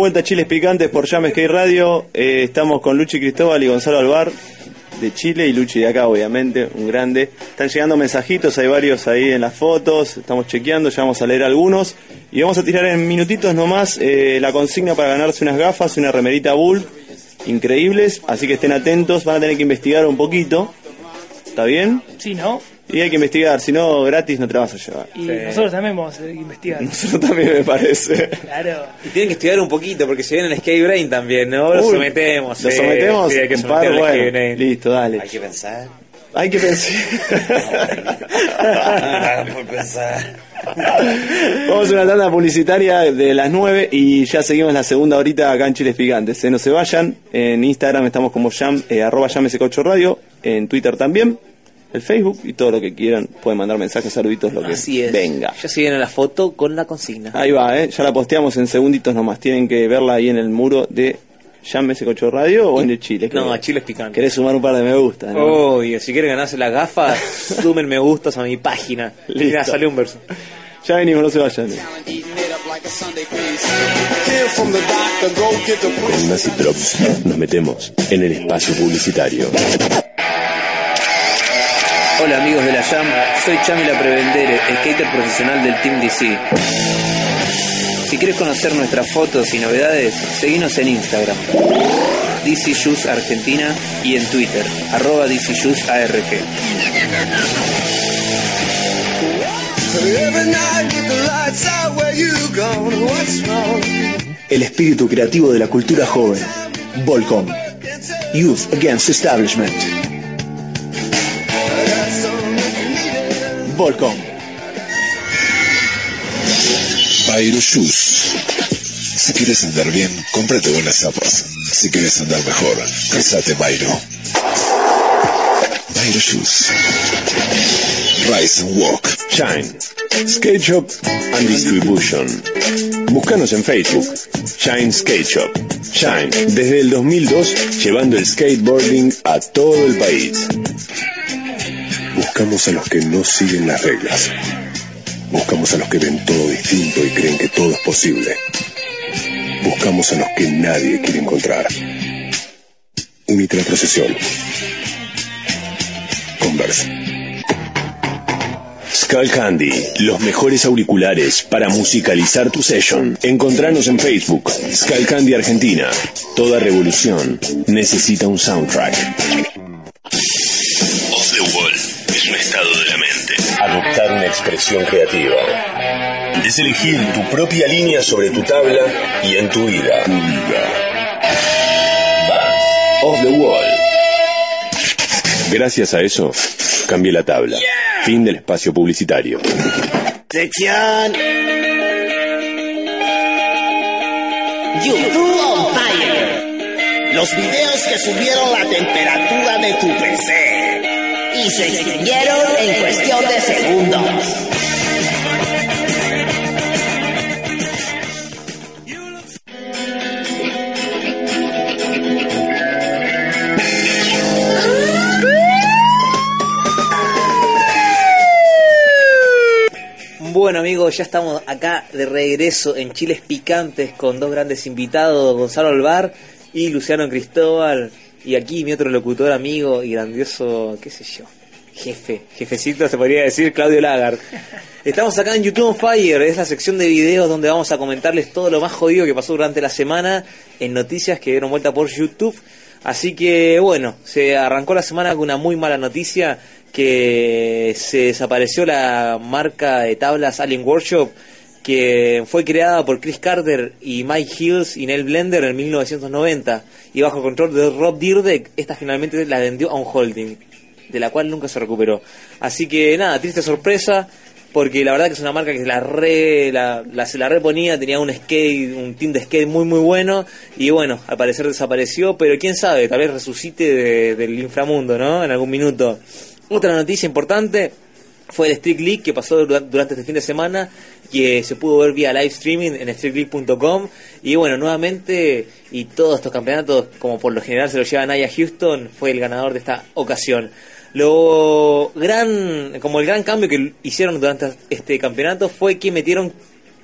Vuelta, Chiles Picantes por Llames Skate Radio. Eh, estamos con Luchi Cristóbal y Gonzalo Alvar de Chile y Luchi de acá, obviamente, un grande. Están llegando mensajitos, hay varios ahí en las fotos, estamos chequeando, ya vamos a leer algunos. Y vamos a tirar en minutitos nomás eh, la consigna para ganarse unas gafas y una remerita Bull increíbles, así que estén atentos, van a tener que investigar un poquito. ¿Está bien? Sí, ¿no? Y hay que investigar, si no, gratis no te la vas a llevar. Y nosotros también vamos a investigar. Nosotros también me parece. Claro. Y tienen que estudiar un poquito porque se viene el Skate Brain también, ¿no? Lo Uy, sometemos. ¿Lo sometemos? sí, hay que Un someter bueno, Skate Brain. listo, dale. Hay que pensar. Hay que pensar. por pensar. Vamos a una tanda publicitaria de las 9 y ya seguimos la segunda horita acá en Chiles Picantes. ¿eh? No se vayan. En Instagram estamos como jam, eh, arroba llamesecocho radio. En Twitter también. El Facebook y todo lo que quieran. Pueden mandar mensajes, saluditos, lo que Así es. venga. Ya se viene la foto con la consigna. Ahí va, ¿eh? ya la posteamos en segunditos nomás. Tienen que verla ahí en el muro de Llámese Cocho Radio o en el Chile. No, creo. a Chile es picante. Querés sumar un par de me gusta, ¿no? Obvio, si quieren ganarse las gafas, [laughs] sumen me gustas a mi página. Listo. Mira, sale un verso. Ya venimos, no se vayan. Con Nazi Drops nos metemos en el espacio publicitario. Hola amigos de la Jam, soy Chamila Prevendere, skater profesional del Team DC. Si quieres conocer nuestras fotos y novedades, seguinos en Instagram, DC Shoes Argentina y en Twitter, arroba DC ARG. El espíritu creativo de la cultura joven. Volcom. Youth Against Establishment. Byro Shoes. Si quieres andar bien, cómprate buenas zapas. Si quieres andar mejor, calzate Byro. Byro Shoes. Rise and Walk. Shine. Skate Shop and Distribution. Búscanos en Facebook. Shine Skate Shop. Shine, desde el 2002, llevando el skateboarding a todo el país. Buscamos a los que no siguen las reglas. Buscamos a los que ven todo distinto y creen que todo es posible. Buscamos a los que nadie quiere encontrar. Unite la procesión. Converse. Skull Candy, los mejores auriculares para musicalizar tu session. Encontranos en Facebook, Skull Candy Argentina. Toda revolución necesita un soundtrack. Off the Wall es un estado de la mente. Adoptar una expresión creativa. Es elegir tu propia línea sobre tu tabla y en tu vida. Off the Wall. Gracias a eso, cambié la tabla. Fin del espacio publicitario. Sección. YouTube on Fire. Los videos que subieron la temperatura de tu PC. Y se extinguieron en cuestión de segundos. Bueno amigos, ya estamos acá de regreso en Chiles Picantes con dos grandes invitados, Gonzalo Alvar y Luciano Cristóbal. Y aquí mi otro locutor amigo y grandioso, qué sé yo, jefe, jefecito se podría decir, Claudio Lagar. Estamos acá en YouTube on Fire, es la sección de videos donde vamos a comentarles todo lo más jodido que pasó durante la semana en noticias que dieron vuelta por YouTube. Así que bueno, se arrancó la semana con una muy mala noticia que se desapareció la marca de tablas Alien Workshop que fue creada por Chris Carter y Mike Hills y Neil Blender en 1990 y bajo control de Rob Dyrdek esta finalmente la vendió a un holding de la cual nunca se recuperó así que nada triste sorpresa porque la verdad que es una marca que la re, la, la- se la reponía, tenía un skate, un team de skate muy muy bueno y bueno, al parecer desapareció, pero quién sabe, tal vez resucite de- del inframundo, ¿no? En algún minuto. Otra noticia importante fue el Street League que pasó dura- durante este fin de semana, que se pudo ver vía live streaming en streetleague.com y bueno, nuevamente y todos estos campeonatos, como por lo general se lo lleva Naya Houston, fue el ganador de esta ocasión. Lo gran, como el gran cambio que hicieron durante este campeonato fue que metieron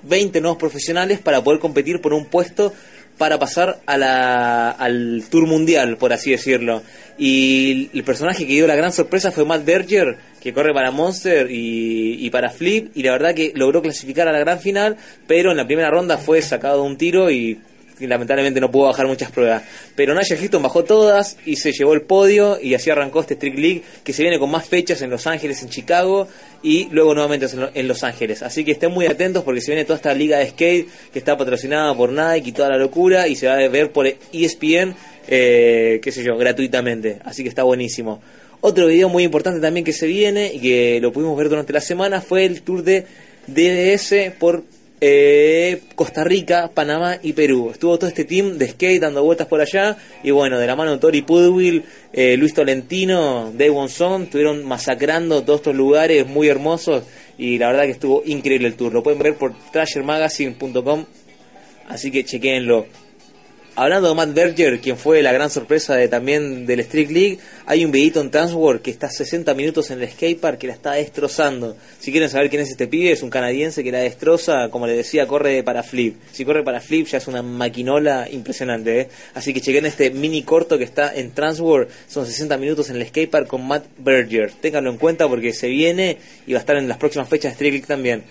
20 nuevos profesionales para poder competir por un puesto para pasar a la, al Tour Mundial, por así decirlo. Y el personaje que dio la gran sorpresa fue Matt Berger, que corre para Monster y, y para Flip, y la verdad que logró clasificar a la gran final, pero en la primera ronda fue sacado de un tiro y y lamentablemente no pudo bajar muchas pruebas. Pero Nigel Houston bajó todas y se llevó el podio y así arrancó este Street League que se viene con más fechas en Los Ángeles, en Chicago y luego nuevamente en Lo- en Los Ángeles. Así que estén muy atentos porque se viene toda esta liga de skate que está patrocinada por Nike y toda la locura y se va a ver por ESPN, eh, qué sé yo, gratuitamente. Así que está buenísimo. Otro video muy importante también que se viene y que lo pudimos ver durante la semana fue el tour de DDS por eh, Costa Rica, Panamá y Perú. Estuvo todo este team de skate dando vueltas por allá y bueno, de la mano de Tori Pudwill, eh, Luis Tolentino, Dave Wonson, estuvieron masacrando todos estos lugares muy hermosos y la verdad que estuvo increíble el tour. Lo pueden ver por trashermagazine.com, así que chequéenlo. Hablando de Matt Berger, quien fue la gran sorpresa de, también del Street League, hay un videito en Transworld que está 60 minutos en el skatepark que la está destrozando. Si quieren saber quién es este pibe, es un canadiense que la destroza, como le decía, corre para Flip. Si corre para Flip ya es una maquinola impresionante, ¿eh? Así que chequen este mini corto que está en Transworld, son 60 minutos en el skatepark con Matt Berger. Ténganlo en cuenta porque se viene y va a estar en las próximas fechas de Street League también.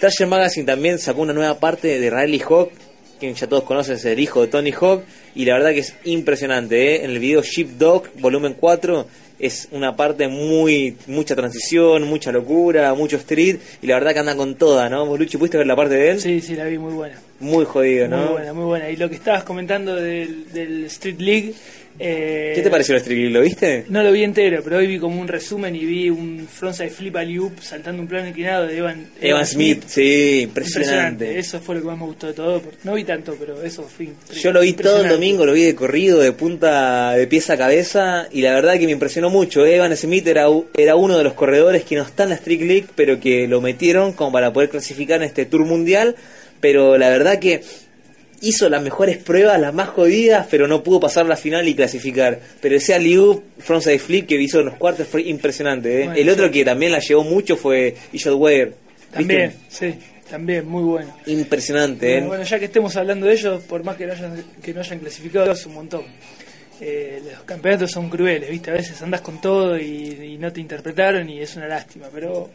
Trasher Magazine también sacó una nueva parte de Riley Hawk, quien ya todos conocen es el hijo de Tony Hawk, y la verdad que es impresionante, ¿eh? En el video Sheepdog, volumen 4, es una parte muy, mucha transición, mucha locura, mucho street, y la verdad que anda con toda, ¿no? ¿Vos, Luchi, pudiste ver la parte de él? Sí, sí, la vi muy buena. Muy jodido, ¿no? Muy buena, muy buena. Y lo que estabas comentando del, del Street League. Eh, ¿Qué te pareció el League? ¿Lo viste? No lo vi entero, pero hoy vi como un resumen y vi un frontside flip alley oop saltando un plano inclinado de Evan, Evan Smith, sí, impresionante. Eso fue lo que más me gustó de todo. No vi tanto, pero eso fue Yo lo vi todo el domingo, lo vi de corrido, de punta, de pieza a cabeza, y la verdad que me impresionó mucho. Evan Smith era, era uno de los corredores que no está en la Street League, pero que lo metieron como para poder clasificar en este Tour Mundial. Pero la verdad que hizo las mejores pruebas, las más jodidas, pero no pudo pasar la final y clasificar. Pero ese Aliu frontside flip que hizo en los cuartos fue impresionante. ¿eh? Bueno, el otro sí. que también la llevó mucho fue Ishod. ¿Viste? También, sí, también, muy bueno. Impresionante. ¿eh? Bueno, bueno, ya que estemos hablando de ellos, por más que no hayan, que no hayan clasificado, es un montón. Eh, los campeonatos son crueles, ¿viste? A veces andas con todo y, y no te interpretaron y es una lástima, pero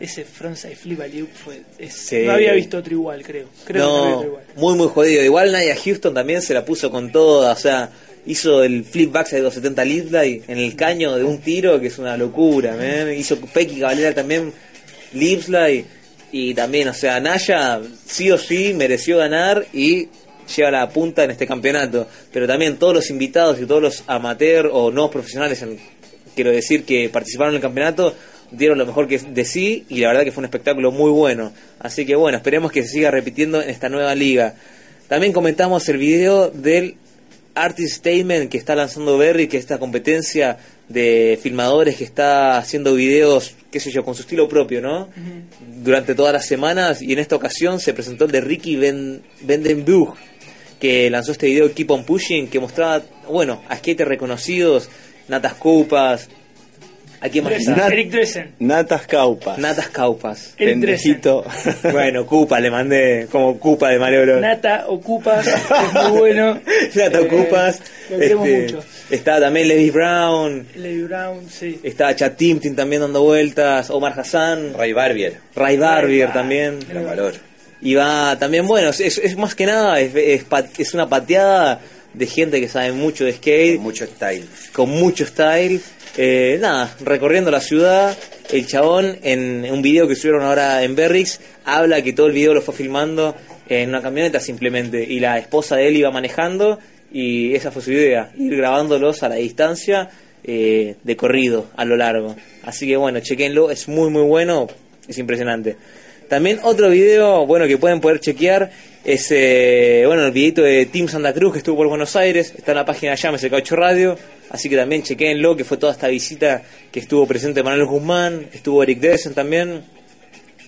ese frontside flip alley fue. es- Sí. No había visto otro igual, creo. Creo que no había No, igual. muy muy jodido. Igual Naya Houston también se la puso con toda, o sea, hizo el flip backside de 270 Lipslide en el caño de un tiro, que es una locura, man. Hizo Pecky Cavalera también Lipslide y también, o sea, Naya sí o sí mereció ganar y lleva la punta en este campeonato. Pero también todos los invitados y todos los amateurs o no profesionales, en- quiero decir, que participaron en el campeonato, dieron lo mejor que de sí y la verdad que fue un espectáculo muy bueno. Así que bueno, esperemos que se siga repitiendo en esta nueva liga. También comentamos el video del Artist Statement que está lanzando Berry, que es esta competencia de filmadores que está haciendo videos, qué sé yo, con su estilo propio, ¿no? Durante todas las semanas y en esta ocasión se presentó el de Ricky Vandenburg, que lanzó este video Keep on Pushing, que mostraba, bueno, a skaters reconocidos, Natas Coupas, ¿a quién más Dresen, está? Eric Dresen. Natas Caupas. Natas Caupas. Eric Dresen. Pendejito. [laughs] Bueno, Cupa le mandé como Cupa de Mario Bros. Nata Ocupas, que es muy bueno. [laughs] Nata Eh, Ocupas. Lo queremos este, mucho. Está también Levi Brown. Lady Brown, sí. Está Chad Timptin también dando vueltas. Omar Hassan. Ray Barbier. Ray Barbier también. Gran valor. Y va también, bueno, es, es más que nada, es, es, una pateada de gente que sabe mucho de skate. Mucho style. Con mucho style. Eh, nada, recorriendo la ciudad. El chabón, en un video que subieron ahora en Berrix, habla que todo el video lo fue filmando en una camioneta simplemente. Y la esposa de él iba manejando. Y esa fue su idea, ir grabándolos a la distancia eh, de corrido, a lo largo. Así que bueno, chequenlo, es muy muy bueno, es impresionante. También otro video, bueno, que pueden poder chequear es, eh, bueno, el videito de Team Santa Cruz que estuvo por Buenos Aires, está en la página de Llames, el Caucho Radio, así que también chequenlo, que fue toda esta visita que estuvo presente Manuel Guzmán, estuvo Eric Desen también,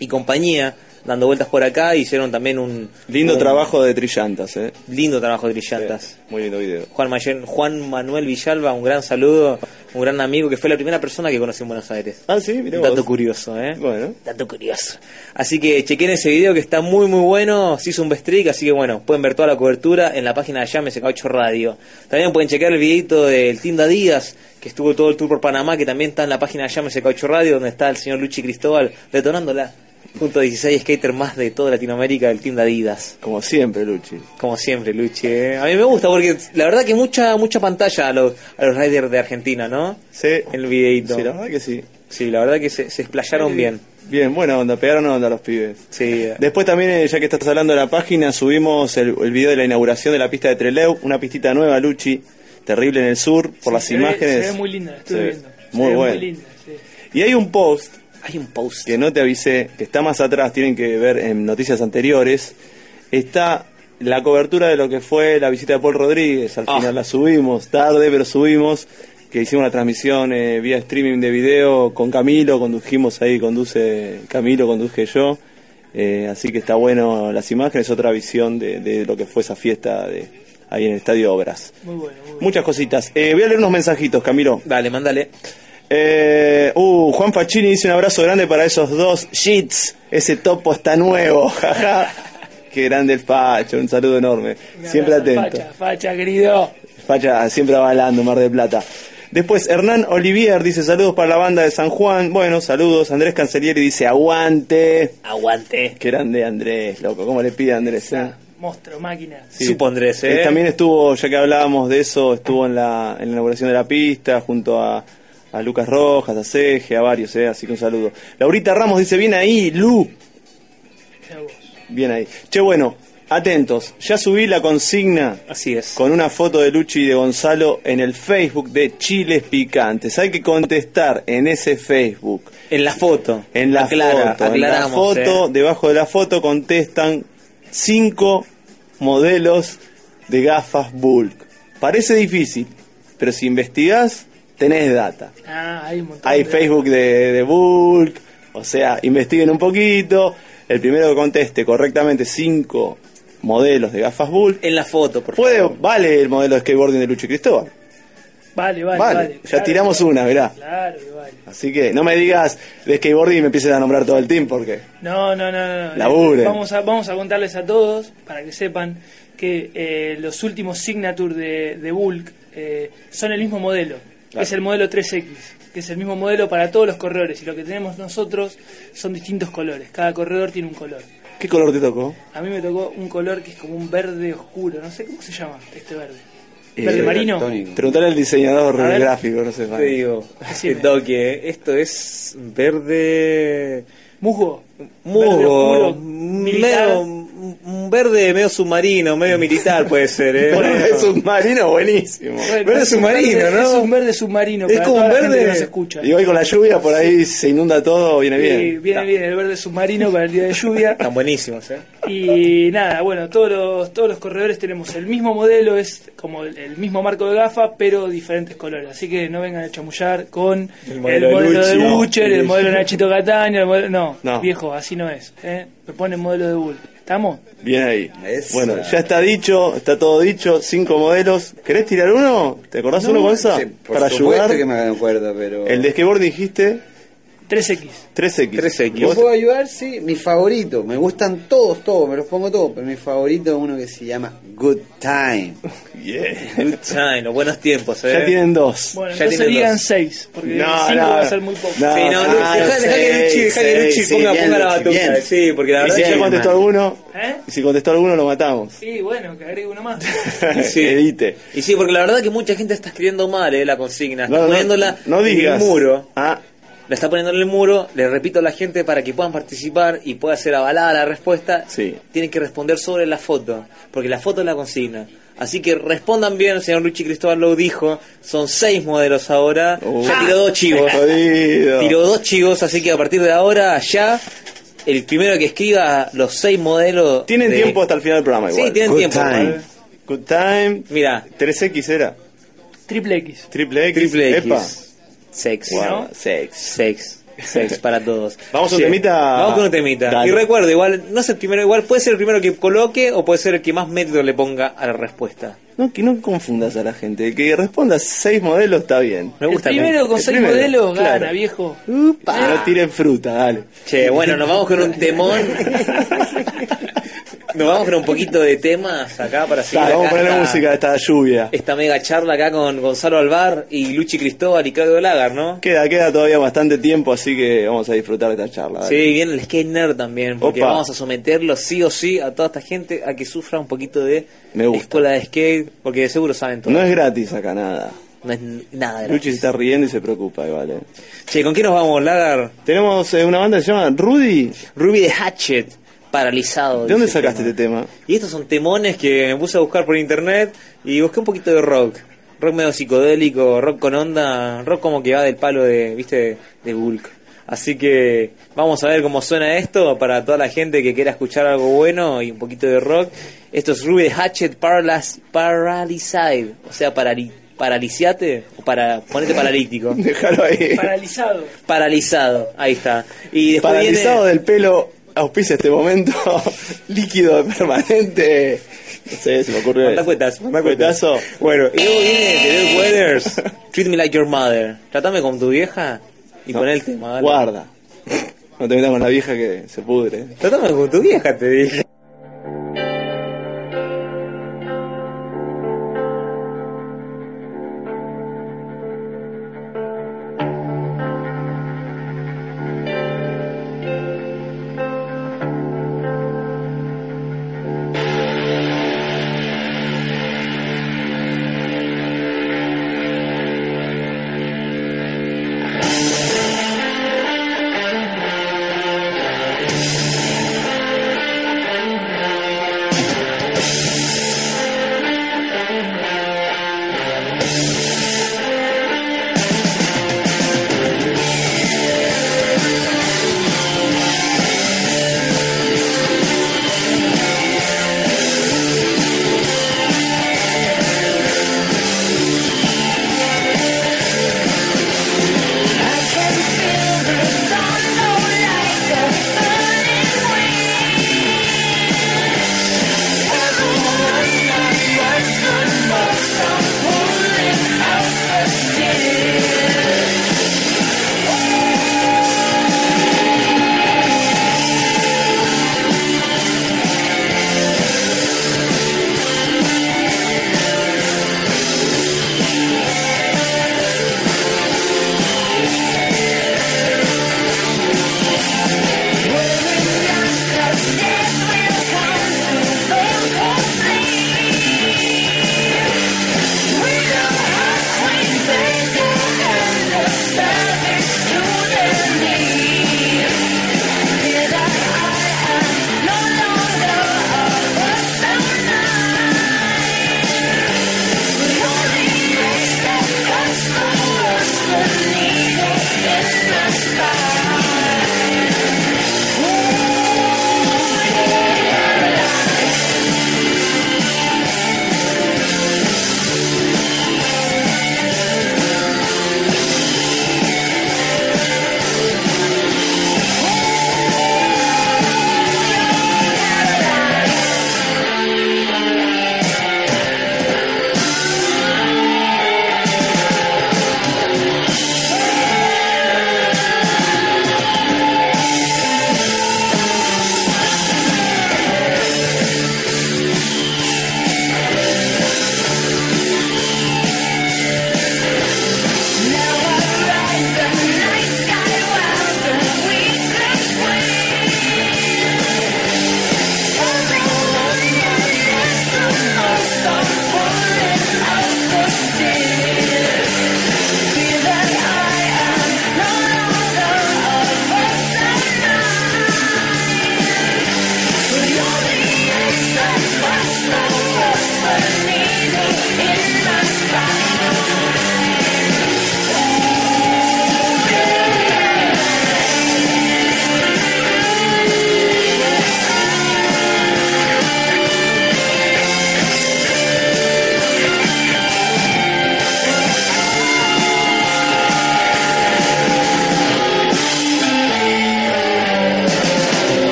y compañía, dando vueltas por acá, hicieron también un... Lindo un trabajo de Trillantas, eh. Lindo trabajo de Brillantas. Muy lindo video. Juan, Mayen- Juan Manuel Villalba, un gran saludo, un gran amigo que fue la primera persona que conocí en Buenos Aires. Ah, sí, mirá Un dato curioso, ¿eh? Bueno. Dato curioso. Así que chequen ese video que está muy muy bueno, se hizo un best trick, así que bueno, pueden ver toda la cobertura en la página de Llames Caucho Radio. También pueden chequear el videito del de Adidas, que estuvo todo el tour por Panamá, que también está en la página de Llames Caucho Radio, donde está el señor Luchi Cristóbal detonándola. Junto a 16 skaters más de toda Latinoamérica del Team de Adidas. Como siempre, Luchi. Como siempre, Luchi. ¿eh? A mí me gusta porque la verdad que mucha mucha pantalla a los, a los riders de Argentina, ¿no? Sí. En el videito. Sí, la verdad que sí. Sí, la verdad que se, se explayaron bien. Bien, buena onda, pegaron onda los pibes. Sí. Después también, eh, ya que estás hablando de la página, subimos el, el video de la inauguración de la pista de Treleu, una pistita nueva, Luchi, terrible en el sur, por las se ve- imágenes. se ve muy linda, la estuve Se ve viendo. Muy ve bueno. Muy linda, sí. Y hay un post Hay un post. que no te avisé, que está más atrás, tienen que ver en noticias anteriores, está la cobertura de lo que fue la visita de Paul Rodríguez, al Ah. final la subimos, tarde pero subimos, que hicimos una transmisión eh, vía streaming de video con Camilo, condujimos ahí, conduce Camilo, conduje yo, eh, así que está bueno las imágenes, otra visión de, de lo que fue esa fiesta de ahí en el Estadio Obras. Muy bueno, muy bueno. Muchas cositas. Eh, voy a leer unos mensajitos, Camilo. Dale, mándale. Eh, uh, Juan Facchini dice un abrazo grande para esos dos shits. Ese topo está nuevo. [laughs] jaja. Qué grande el Facho, un saludo enorme. Un Siempre atento. Facha, facha, querido. Facha siempre avalando Mar del Plata. Después Hernán Olivier dice saludos para la banda de San Juan. Bueno, saludos. Andrés Cancelieri dice aguante. Aguante. Qué grande Andrés, loco. ¿Cómo le pide a Andrés? eh? Monstruo, máquina. Sí. Supo Andrés, Eh, ¿eh? también estuvo, ya que hablábamos de eso, estuvo en la, en la inauguración de la pista junto a, A Lucas Rojas, a Ceje, a varios, eh, así que un saludo. Laurita Ramos dice, bien ahí, Lu. Bien ahí. Che, bueno, atentos. Ya subí la consigna. Así es. Con una foto de Luchi y de Gonzalo en el Facebook de Chiles Picantes. Hay que contestar en ese Facebook. En la foto. En la Aclara, foto. En la foto, eh. debajo de la foto contestan cinco modelos de gafas Bulk. Parece difícil, pero si investigás, tenés data. Ah, hay un montón. Hay de- Facebook de, de Bulk, o sea, investiguen un poquito. El primero que conteste correctamente cinco modelos de gafas Bulk. En la foto, por Puede, favor. vale el modelo de skateboarding de Lucho y Cristóbal. Vale, vale, Vale, vale. ya claro tiramos vale. una, mirá. Claro que vale. Así que no me digas de skateboarding y me empieces a nombrar todo el team porque No, no, no, no. no. Laburen. Vamos a, vamos a contarles a todos, para que sepan, que eh, los últimos Signature de, de Bulk eh, son el mismo modelo. Claro. Es el modelo 3X, que es el mismo modelo para todos los corredores. Y lo que tenemos nosotros son distintos colores. Cada corredor tiene un color. ¿qué color te tocó? A mí me tocó un color que es como un verde oscuro. No sé cómo se llama este verde. Eh, ¿Verde marino? Preguntarle al diseñador gráfico, no sé. Te digo, [laughs] toque, esto es verde. Musgo. Militar. medio, un verde medio submarino, medio militar puede ser, ¿eh? Verde submarino, buenísimo. Bueno, Verde submarino, verde- ¿no? Es un verde submarino. Es para como toda un verde- que nos escucha. Y hoy con la lluvia por ahí se inunda todo, viene Sí, bien. viene bien el verde submarino para el día de lluvia. [laughs] Están buenísimos, ¿eh? Y nada, bueno, todos los, todos los corredores tenemos el mismo modelo, es como el, el mismo marco de gafa, pero diferentes colores. Así que no vengan a chamullar con el modelo, de, Luchi, no. Butcher, el Sí. modelo de Nachito Cataño, el modelo... No, No. viejo, así no es. ¿eh? Ponen modelo de Bull. ¿Estamos? Bien ahí. Esa. Bueno, ya está dicho, está todo dicho, cinco modelos. ¿Querés tirar uno? ¿Te acordás uno con esa? Sí, por Para supuesto ayudar. que me acuerdo, pero... El de skateboard dijiste 3X. 3X. 3X. ¿Yo ¿Vos? puedo ayudar? Sí, mi favorito. Me gustan todos, todos, me los pongo todos. Pero mi favorito es uno que se llama Good Time. [laughs] Yeah. Good time, los buenos tiempos, ¿eh? Ya tienen dos. Bueno, Ya entonces digan dos. 6, porque No, 5 no. va a ser muy poco. No, Sí, no, dejá, dejá que Luchi, dejá que seis, Luchi sí, ponga, bien, ponga la batuta. Sí, porque la Y verdad si es ya que contestó alguno, ¿Eh? y si contestó alguno lo matamos. Sí, bueno, que agregue uno más. [laughs] Sí. Edite. Y sí, porque la verdad que mucha gente está escribiendo mal eh, la consigna. Está No, no, poniéndola no en digas. el muro. Ah, La está poniendo en el muro. Le repito a la gente para que puedan participar y pueda ser avalada la respuesta. Sí. Tienen que responder sobre la foto. Porque la foto es la consigna. Así que respondan bien, el señor Luchi Cristóbal lo dijo. Son seis modelos ahora. Uh. ya tiró dos chivos. jodido. Tiró dos chivos, así que a partir de ahora ya. El primero que escriba los seis modelos. Tienen de- tiempo hasta el final del programa igual. Sí, tienen Good tiempo. time. Good time. Mira, 3X era. Triple X. Triple X. triple X. Epa. Sex. Guarda, sex. Sex. Sex para todos. [laughs] Vamos a un Sí. temita. Vamos con un temita. Dale. Y recuerda, igual, no es el primero, igual puede ser el primero que coloque o puede ser el que más método le ponga a la respuesta. No, que no confundas a la gente. El que responda seis modelos está bien. Me El gusta. primero con El 6 primero, modelos claro. gana, viejo. Upa. No tiren fruta, dale. Che, bueno, nos vamos con un [laughs] temón. [laughs] Nos vamos con un poquito de temas acá para seguir Dale, vamos a esta- música a esta lluvia. Esta mega charla acá con Gonzalo Alvar y Luchi Cristóbal y Claudio Lagar, ¿no? Queda, queda todavía bastante tiempo, así que vamos a disfrutar de esta charla. dale. Sí, viene el skate nerd también, porque Opa. vamos a someterlo sí o sí a toda esta gente a que sufra un poquito de Me gusta. escuela de skate, porque de seguro saben todo. No es gratis acá nada. No es nada de Luchi se está riendo y se preocupa igual. eh. Che, ¿con qué nos vamos, Lagar? Tenemos eh, una banda que se llama Rudy. Ruby de Hatchet, paralizado. ¿De dónde sacaste tema. este tema? Y estos son temones que me puse a buscar por internet y busqué un poquito de rock. Rock medio psicodélico, rock con onda, rock como que va del palo de, viste, de Bulk. Así que vamos a ver cómo suena esto para toda la gente que quiera escuchar algo bueno y un poquito de rock. Esto es Ruby Hatchet Paralyzed, Paralyzed, o sea, parali paraliciate o para ponete paralítico. [laughs] Déjalo ahí. Paralizado. Paralizado, ahí está. Y después Paralizado viene del pelo, auspicia este momento. [laughs] Líquido permanente. No sé, se me ocurrió. Manda eso. cuetazo, manda Cuetazo. Bueno, y luego viene The Weathers, Treat Me Like Your Mother. Tratame con tu vieja y No, pon el tema. dale. Guarda. No te metas con la vieja que se pudre. Tratame con tu vieja, te dije.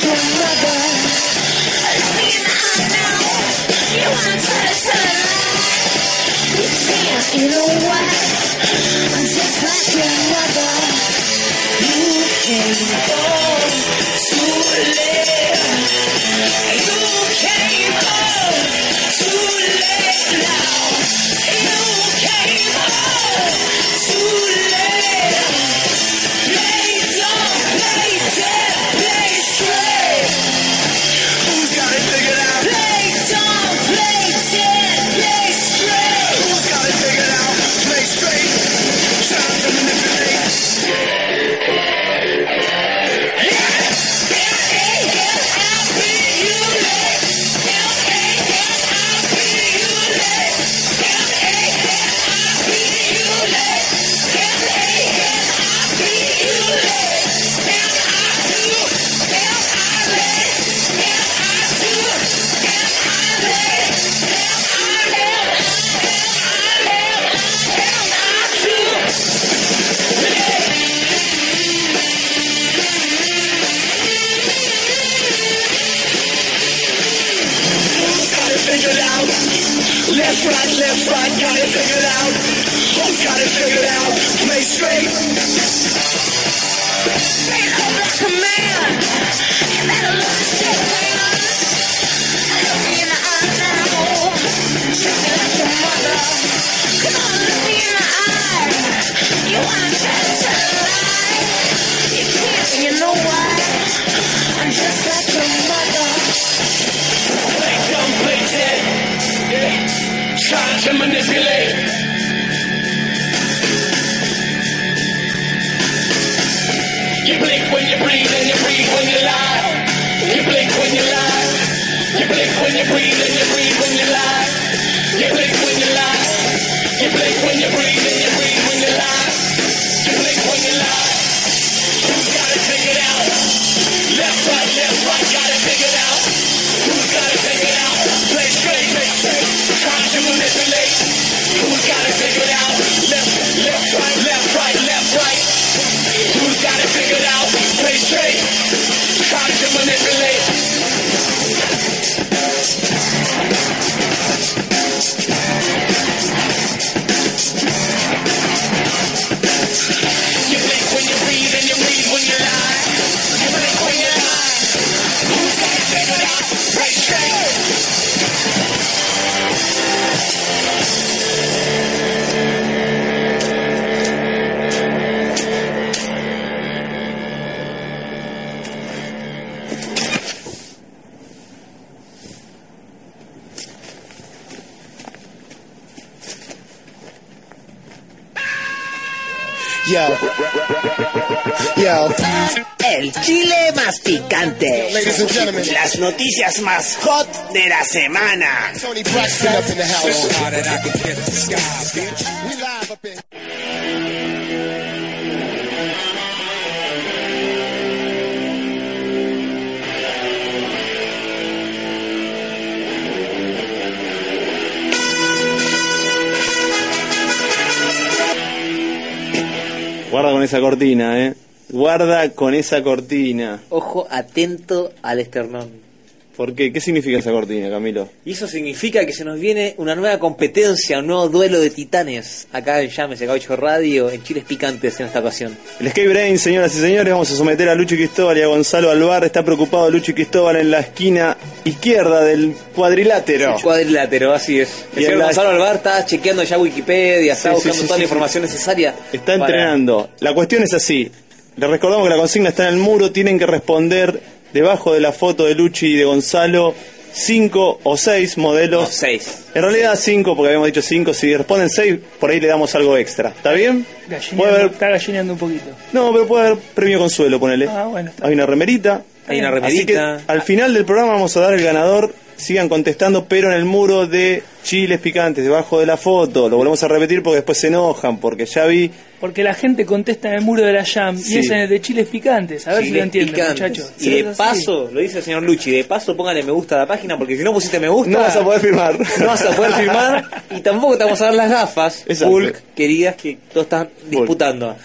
get a semana. Guarda con esa cortina, eh. Guarda con esa cortina. Ojo atento al esternón. ¿Por qué? ¿Qué significa esa cortina, Camilo? Y eso significa que se nos viene una nueva competencia, un nuevo duelo de titanes acá en Llames, acá 8 Radio, en Chiles Picantes en esta ocasión. El Skate Brain, señoras y señores, vamos a someter a Lucho Cristóbal y a Gonzalo Alvar. Está preocupado Lucho Cristóbal en la esquina izquierda del cuadrilátero. Cuadrilátero, así es. El Y en señor la- Gonzalo Alvar está chequeando ya Wikipedia, está Sí, buscando sí, toda la información necesaria. Está para- entrenando. La cuestión es así. Les recordamos que la consigna está en el muro. Tienen que responder debajo de la foto de Luchi y de Gonzalo cinco o seis modelos. seis. En realidad cinco, porque habíamos dicho cinco. Si responden seis, por ahí le damos algo extra. ¿Está bien? Puede Gallineando, haber- Está gallineando un poquito. No, pero puede haber premio consuelo, ponele. Ah, bueno, está Hay una remerita. Hay una Así remerita. que al final del programa vamos a dar el ganador. Sigan contestando, pero en el muro de chiles picantes, debajo de la foto. Lo volvemos a repetir porque después se enojan, porque ya vi. Porque la gente contesta en el muro de la Jam Sí. y es en el de chiles picantes. A ver si lo entienden, muchachos. Y de así. paso, lo dice el señor Luchi, de paso póngale me gusta a la página porque si no pusiste me gusta. No vas a poder firmar. No vas a poder firmar y tampoco te vamos a dar las gafas, Exacto. Hulk, queridas que todos están disputando.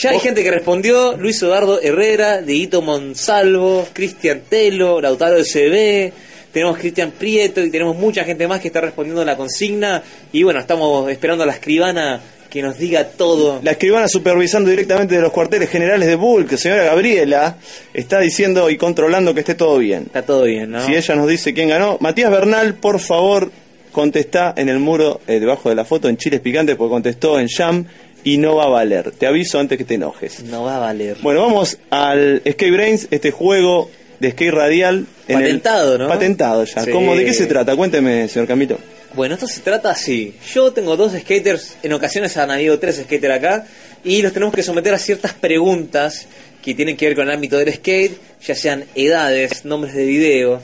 Ya hay gente que respondió, Luis Eduardo Herrera, Dieguito Monsalvo, Cristian Telo, Lautaro SB, tenemos Cristian Prieto y tenemos mucha gente más que está respondiendo a la consigna y bueno, estamos esperando a la escribana que nos diga todo. La escribana supervisando directamente de los cuarteles generales de que señora Gabriela está diciendo y controlando que esté todo bien. Está todo bien, ¿no? Si ella nos dice quién ganó, Matías Bernal, por favor, contesta en el muro eh, debajo de la foto en Chiles Picantes, porque contestó en Jam y no va a valer. Te aviso antes que te enojes. No va a valer. Bueno, vamos al Skate Brains, este juego de skate radial. En el- Patentado, ¿no? Patentado ya. Sí. ¿Cómo, ¿De qué se trata? Cuénteme, señor Camilo. Bueno, esto se trata así. Yo tengo dos skaters, en ocasiones han habido tres skaters acá, y los tenemos que someter a ciertas preguntas que tienen que ver con el ámbito del skate, ya sean edades, nombres de video,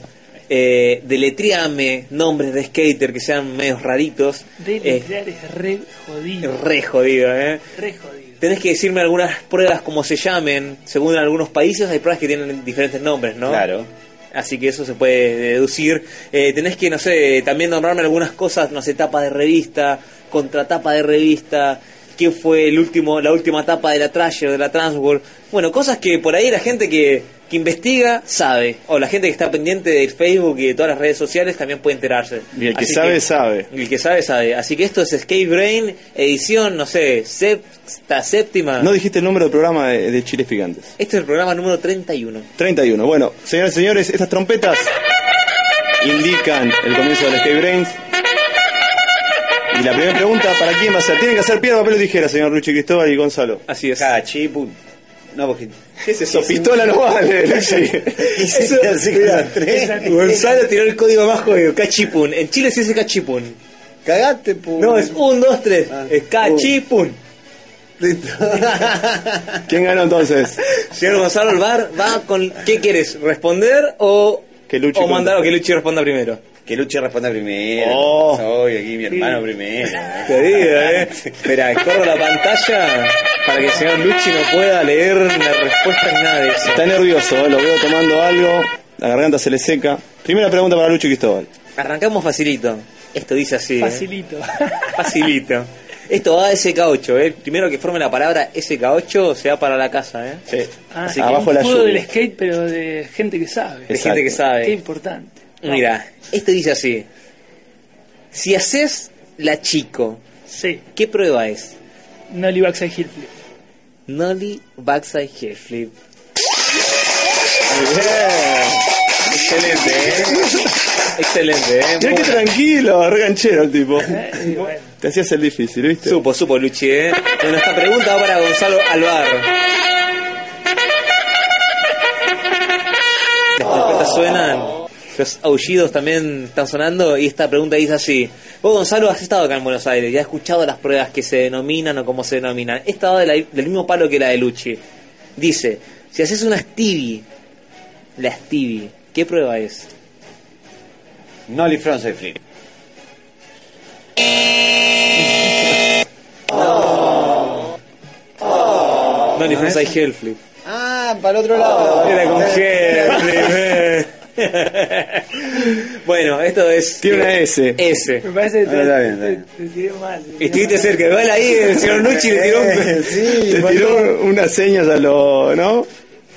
eh, deletreame nombres de skater que sean medios raritos. De Eh, es re jodido. re jodido, ¿eh? Re jodido. Tenés que decirme algunas pruebas como se llamen. Según algunos países hay pruebas que tienen diferentes nombres, ¿no? Claro. Así que eso se puede deducir. Eh, tenés que, no sé, también nombrarme algunas cosas, no sé, tapa de revista, contratapa de revista, quién fue el último, la última tapa de la Trasher, de la Transworld. Bueno, cosas que por ahí la gente que, que investiga sabe. O la gente que está pendiente del Facebook y de todas las redes sociales también puede enterarse. Y el que Así sabe, sabe. El que sabe, sabe. Así que esto es Escape Brain, edición, no sé, sexta, séptima. No dijiste el número del programa de, de Chiles Picantes. Este es el programa número 31. 31. Bueno, señoras y señores, estas trompetas indican el comienzo del Skate Brains. Y la primera pregunta, ¿para quién va a ser? Tienen que hacer piedra, papel o tijera, señor Luchi Cristóbal y Gonzalo. Así es. Cachipun. No, porque. ¿Qué es eso? Pistola no vale, [laughs] Luchi. Eso, mira, [laughs] Gonzalo tiró el código más jodido, cachipun. En Chile se dice cachipun. Cagaste, pu. No, es un, dos, tres. Es cachipun. [laughs] ¿Quién ganó entonces? Señor Gonzalo Alvar, va con. ¿Qué quieres? ¿Responder o, Que Luchi o mandar o que Luchi responda primero? Que Luche responda primero. Oh. Soy aquí mi hermano primero. Te digo, eh. Espera, corro la pantalla para que el señor Luchi no pueda leer la respuesta ni nada de eso. Está nervioso, ¿eh? lo veo tomando algo, la garganta se le seca. Primera pregunta para Luchi Cristóbal. Arrancamos facilito. Esto dice así. eh. Facilito. [laughs] Facilito. Esto va a SK8, ¿eh? Primero que forme la palabra SK8 se va para la casa, ¿eh? Sí. Ah, Así que abajo un la juego lluvia. del skate, pero de gente que sabe. De gente que Qué sabe. importante. Mira, este dice así. Si haces la chico, Sí. ¿qué prueba es? Nolly Backside Hill Flip. Nolly Backside Hair Flip. Excelente, ¿eh? Excelente, ¿eh? Qué buena. tranquilo, reganchero el tipo. [laughs] Eh, bueno. Te hacías el difícil, ¿viste? Supo, supo Luchi, ¿eh? Bueno, esta pregunta va para Gonzalo Alvar. Los aullidos también están sonando y esta pregunta dice así. Vos, Gonzalo, has estado acá en Buenos Aires y has escuchado las pruebas que se denominan o cómo se denominan. Esta va de la- del mismo palo que la de Luchi. Dice, si haces una Stevie, la Stevie, ¿qué prueba es? Nolly Frontside Flip. No, ni Frontside Hell Flip. Ah, para el otro lado. Era con Hell Flip, eh. [laughs] Bueno, esto es... Tiene una S. S. Me parece que Ah, te, está bien, está bien. te- te tiré mal. Estuviste cerca, igual ahí el señor Nucci le tiró un... Eh, sí, [laughs] Te tiró unas señas a lo. ¿No?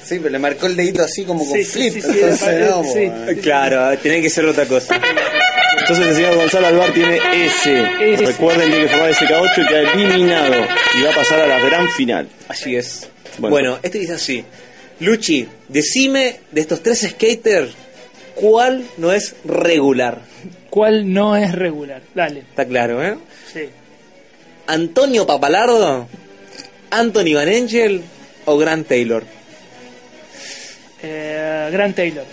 Sí, pero le marcó el dedito así como con Sí, flip. sí, sí, entonces, era- no, sí. po. Claro, tiene que ser otra cosa. Entonces el señor Gonzalo Alvar tiene S. S. Recuerden, que formar SK8 y queda eliminado. Y va a pasar a la gran final. Así es. Bueno. Bueno, este dice así. Luchi, decime de estos tres skaters, ¿cuál no es regular? ¿Cuál no es regular? Dale. Está claro, ¿eh? Sí. ¿Antonio Papalardo? ¿Anthony Van Angel? ¿O Grant Taylor? Eh, Grant Taylor.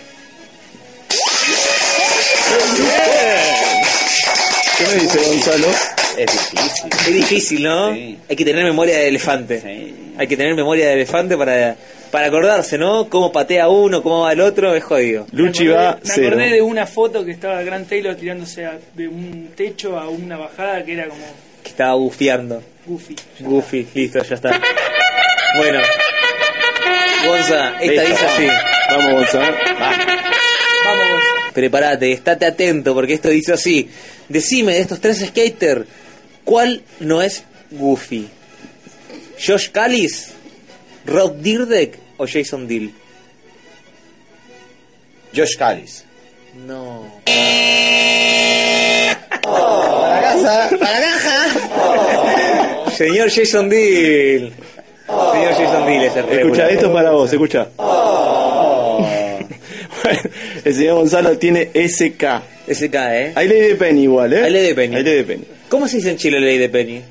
¿Qué me dice Gonzalo? Es difícil. Es difícil, ¿no? Sí. Hay que tener memoria de elefante. Sí. Hay que tener memoria de elefante para, para acordarse, ¿no? Cómo patea uno, cómo va el otro, es jodido. Luchi me va me cero. acordé de una foto que estaba Grant Taylor tirándose a- de un techo a una bajada que era como Que estaba bufiando. goofy. Goofy, listo, ya está. Bueno. Gonza, esta dice así. Vamos, Gonzalo. Vamos, Gonza. Prepárate, estate atento porque esto dice así. Decime de estos tres skaters, ¿cuál no es Goofy? ¿Josh Callis, Rob Dyrdek o Jason Deal? Josh Callis. No. Para casa, para caja. [laughs] Señor Jason Deal. Señor Jason Deal es el Escucha, esto es para vos, escucha. [laughs] El señor Gonzalo tiene SK. SK, ¿eh? Hay ley de Penny igual, ¿eh? Hay ley de Penny. Hay ley de Penny. ¿Cómo se dice en Chile ley de Penny?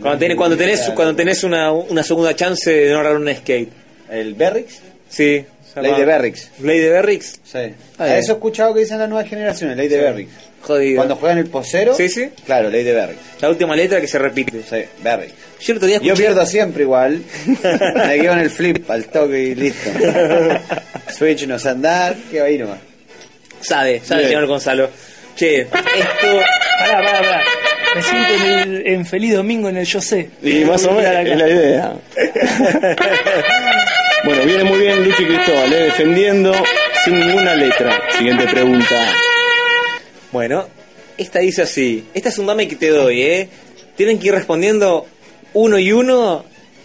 Cuando tenés, cuando tenés, cuando tenés una, una segunda chance de no agarrar un skate. ¿El Berrix? Sí. Ley de Berrix. Ley de Berrix. Sí. Ah, eso he escuchado que dicen las nuevas generaciones, ley de Berrix. Jodido. Cuando juegan el posero, Sí, sí. claro, ley de Berrix. La última letra que se repite. Sí, Berrix. Yo día Yo escuché- pierdo siempre igual. [laughs] Me quedo en el flip al toque y listo. [laughs] Switch no sé andar, que va ahí nomás. Sabe, sabe el señor Gonzalo. Che, esto... Pará, pará, pará. Me siento en, el- en Feliz Domingo en el Yo sé. Y más o menos es la idea. [laughs] bueno, viene muy bien Luchi Cristóbal, ¿eh? defendiendo sin ninguna letra. Siguiente pregunta. Bueno, esta dice así. Esta es un dame que te doy, ¿eh? Tienen que ir respondiendo uno y uno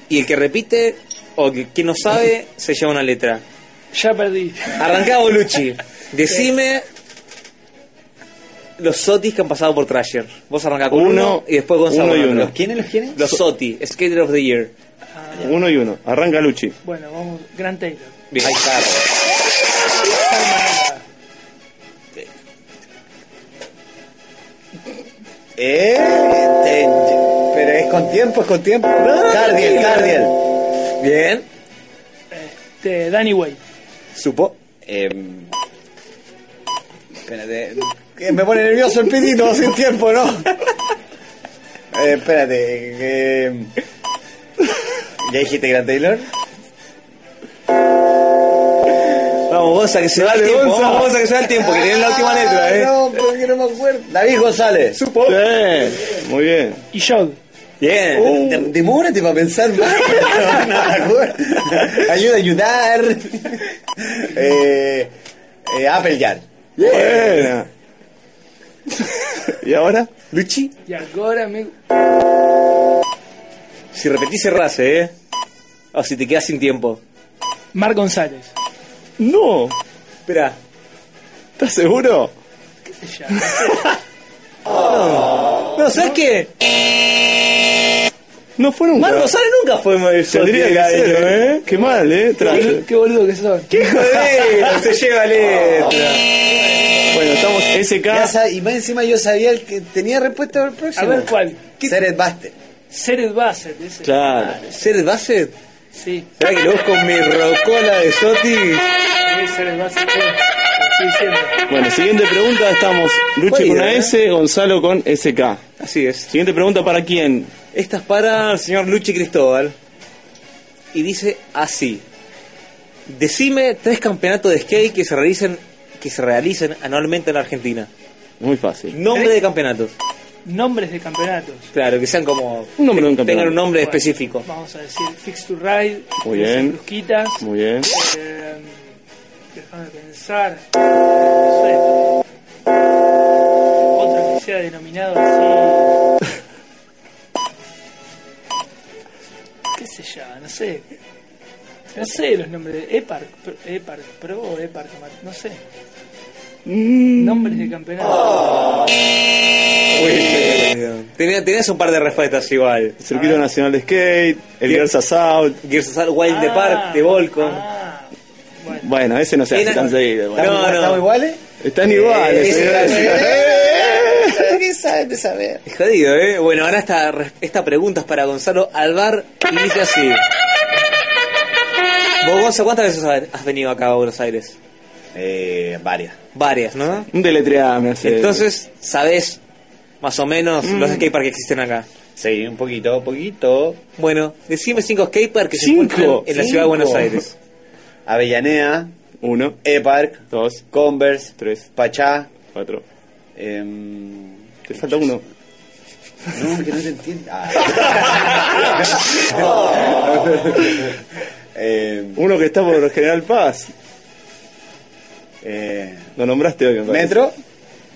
y el que repite o que, que no sabe [laughs] se lleva una letra. Ya perdí. Arrancamos, Luchi. [laughs] Decime los Sotis que han pasado por Trasher. Vos arrancás con uno, Uno, y después Gonzalo. uno y uno. ¿Los quiénes, los quiénes? Los Soti, Skater of the Year. Uno y uno. Arranca Luchi. Bueno, vamos. Grant Taylor. Bien. Ahí está. Eh, te- pero es con tiempo, es con tiempo. Cardiel, Cardiel. Bien. Este, Danny Way. Supo. Eh, espérate. Me pone nervioso el pitito sin tiempo, ¿no? [laughs] Eh, espérate. que- ¿Ya dijiste Gran Taylor? Vamos, Gonza, que se va el tiempo. Gonza. Vamos, Gonza, que se va el tiempo, que tiene la última letra, ¿eh? Ah, No, porque no me acuerdo. David González. Supo. Bien, muy bien. Y Jog. Bien. Uh, de- demórate para pensar más. [laughs] No, no. Ayuda a ayudar. Eh, eh, Appleyard. Buena. ¿Y ahora? Luchi. Y ahora me. Si repetís cerrás, ¿eh? O si te quedas sin tiempo. Marc González. No. Espera. ¿Estás seguro? ¿Qué se [laughs] No, ¿sabes qué? No fue nunca. Mar González nunca fue muy Tendría que ser, ¿eh? Qué mal, ¿eh? Qué qué boludo que son. ¡Qué joder! Se lleva letra. Bueno, estamos SK. Y más encima yo sabía el que tenía respuesta para el próximo. A ver cuál. Seret Baster. Seret Bassett. Ese. Claro. ¿Seret Bassett? Sí. ¿Será que lo busco con mi rocola de Soti? Sí, Seret Bassett. fue. Lo estoy diciendo. Bueno, siguiente pregunta. Estamos Luchi Jodida, con una ¿eh? S, Gonzalo con SK. Así es. Siguiente pregunta para quién. Esta es para el señor Luchi Cristóbal. Y dice así. Decime tres campeonatos de skate que se realicen, que se realicen anualmente en la Argentina. Muy fácil. Nombre de campeonatos. Nombres de campeonatos. Claro, que sean como... Un nombre de un. Tengan un nombre Bueno, específico. Vamos a decir Fix to Ride. Muy bien. Brusquitas. Muy bien. Eh, déjame pensar. No sé. Otro que sea denominado así. ¿Qué se llama? No sé. No sé los nombres de Epark, Pro- Epark Pro o Epark, no sé. Mm. Nombres de campeonato. Tenías, tenías un par de respuestas igual. Circuito Nacional de Skate, el Gears Assault. Gears Assault Wild the Park de Volcom. Bueno, ese no se hace tan seguido. No, no. ¿Estamos iguales? Están iguales. ese- señores. ¿Qué saben de saber? Es jodido, ¿eh? Bueno, ahora esta, esta pregunta es para Gonzalo Alvar y dice así. Vos, Gonzalo, ¿cuántas veces has has venido acá a Buenos Aires? Eh, varias. Varias, ¿no? Un deletreame hace. Entonces, ¿sabés más o menos Mm. los skateparks que existen acá? Sí, un poquito, poquito. Bueno, decime cinco skateparks que se Cinco. encuentran en la ciudad de Buenos. Aires. [laughs] Avellaneda, Uno, E-Park, dos, Converse, tres, Pachá. cuatro. em, Te falta uno. no, que no te entiendo. Ah. [laughs] [laughs] Uno que está por General Paz. Eh, Lo nombraste hoy, me. Metro.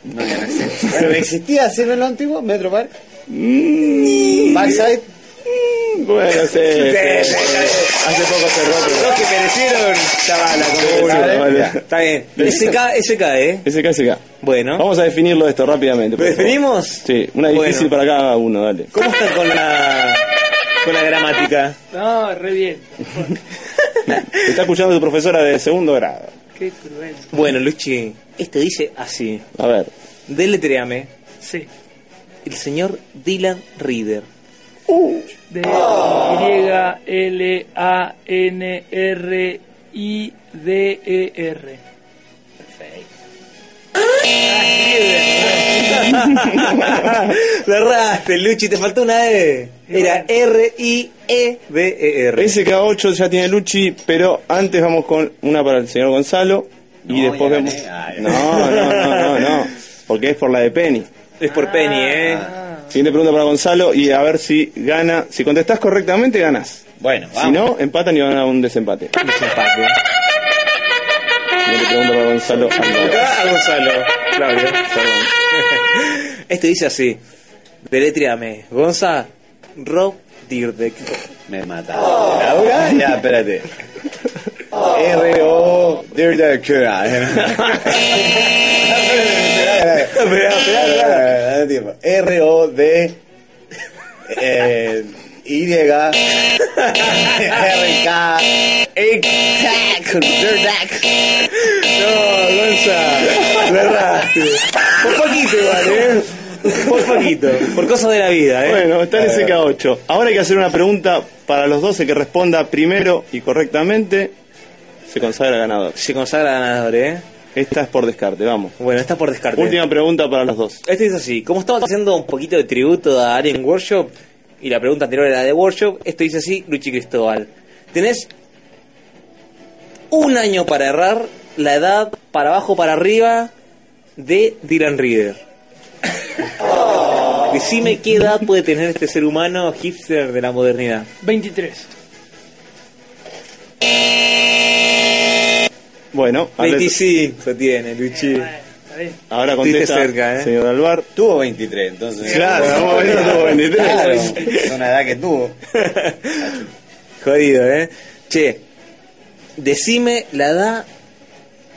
No, ya no existe. [laughs] Bueno, ¿Existía hacerlo en lo antiguo? ¿Metro Park? Mm, ¿Backside? Bueno, [laughs] sí. Hace poco cerró, pero. Los que merecieron Chabala, como uno. vale. Está bien. SK, SK, ¿eh? SK, SK. Bueno. Vamos a definirlo esto rápidamente. ¿Lo definimos? Sí, una difícil Bueno. para cada uno, dale. ¿Cómo están con la, con la gramática? No, re bien. Te [laughs] está escuchando tu profesora de segundo grado. Qué cruel. Bueno, Luchi, este dice así. A ver. Deletreame. Sí. El señor Dylan Reader. D Y L A N R I D E R. Le [laughs] erraste, Luchi, te faltó una E. Era E R-I-E-D-E-R. SK8 ya tiene Luchi, pero antes vamos con una para el señor Gonzalo y No, después vemos. Ah. No, no, no, no, no. Porque es por la de Penny. Es por Penny, ¿eh? Siguiente pregunta para Gonzalo y a ver si gana. Si contestás correctamente, ganas. Bueno, vamos. Si no, empatan y van a un desempate. Desempate. Siguiente pregunta para Gonzalo. Acá a Gonzalo. Claudio. Perdón. Este dice así. Deletreame. Gonza, Rob Dirdek. Me mata. ¿Ahora? Ya, espérate. R-O... [laughs] R-O-D... Y... [laughs] R-K... No, Gonza. Erraste. Por poquito igual, ¿eh? Por poquito. Por cosas de la vida, ¿eh? Bueno, está en SK8. Ahora hay que hacer una pregunta para los dos. El que responda primero y correctamente se consagra ganador. Se consagra ganador, ¿eh? Esta es por descarte, vamos. Bueno, está por descarte. Última pregunta para los dos. Este es así. Como estamos haciendo un poquito de tributo a Alien Workshop, y la pregunta anterior era de Workshop, esto dice así, Luchi Cristóbal. Tenés un año para errar la edad para abajo para arriba de Dylan Reader. Decime qué edad puede tener este ser humano hipster de la modernidad. 23. Bueno, hable- 25 tiene, Luchi. Ahora contesta cerca, ¿eh? señor Alvar. Tuvo 23, entonces. Claro, momento tuvo 23. Claro, es una edad que tuvo. [laughs] Jodido, ¿eh? Che, decime la edad.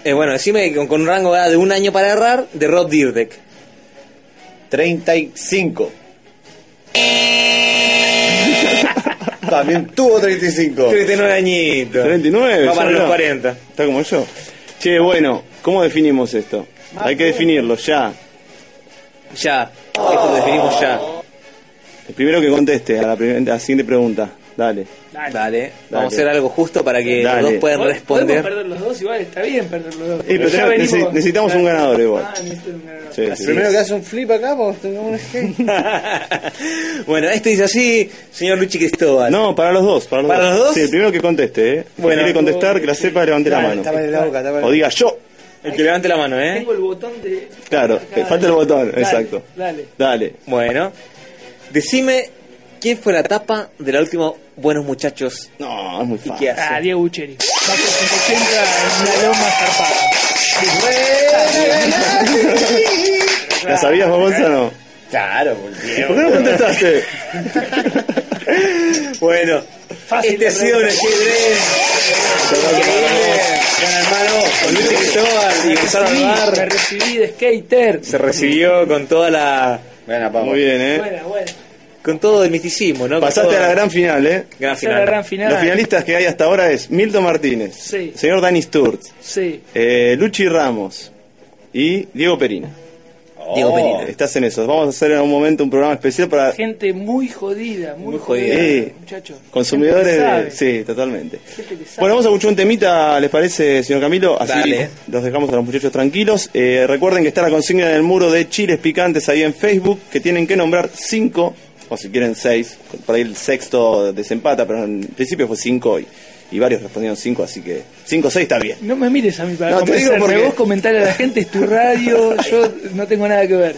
eh, bueno, decime con, con un rango de edad de un año para errar de Rob Dyrdek. 35. [laughs] También tuvo 35. 39 añitos. 39. Va para los no. 40. Está como yo. Che, bueno, ¿cómo definimos esto? Hay que definirlo ya. Ya. Esto lo definimos ya. El primero que conteste a la, primer- a la siguiente pregunta. Dale. Dale. Vamos a hacer algo justo para que Dale. los dos puedan Podemos responder. perder los dos, igual está bien perder los dos. Eh, pero Ya tenemos- venimos- necesi- necesitamos un ganador igual. Ah, necesito un ganador. Sí, sí. Primero que hace un flip acá, pues tengamos un skate. bueno, esto dice así, señor Luchi Cristóbal. No, para los dos. ¿Para los, ¿Para los dos? Sí, el primero que conteste, ¿eh? Si Bueno. quiere contestar, que la sepa, levante la mano. La boca. O diga yo. El que levante la mano, ¿eh? Tengo el botón de. Claro, Acá, falta el botón, dale, exacto. Dale. Dale. Bueno. Decime quién fue la tapa de la última Buenos Muchachos. No, es muy ¿Y fácil. qué hace? Ah, Diego por 180 en la loma zarpada. ¿La sabías vos, Gonzalo? Claro, pues ¿Y por qué no contestaste? [laughs] bueno, este ha sido un skate Increíble, gran hermano, con Luis Cristóbal y Gonzalo Alvar. me recibí de skater. Se recibió con toda la. Buena, Pablo. Muy bien, ¿eh? Buena, buena. Con todo el misticismo, ¿no? Pasaste a la gran final, ¿eh? gran es la final. gran final. Los finalistas que hay hasta ahora es Milton Martínez, Sí. señor Dani Sturz, Sí. eh, Luchi Ramos y Diego Perina. Diego Perina. Estás en eso. Vamos a hacer en un momento un programa especial para Gente muy jodida, muy, Muy jodida. Sí. muchachos. consumidores. Gente que de- sabe, Sí, totalmente. gente que sabe. Bueno, vamos a escuchar un temita, ¿les parece, señor Camilo? Así Dale. los dejamos a los muchachos tranquilos. Eh, recuerden que está la consigna en el muro de chiles picantes ahí en Facebook, que tienen que nombrar cinco, o si quieren seis, por ahí el sexto desempata, pero en principio fue cinco y, y varios respondieron cinco, así que cinco o seis está bien. No me mires a mí para No, te digo convencerme. porque- Vos comentarle a la gente, es tu radio, [laughs] yo no tengo nada que ver.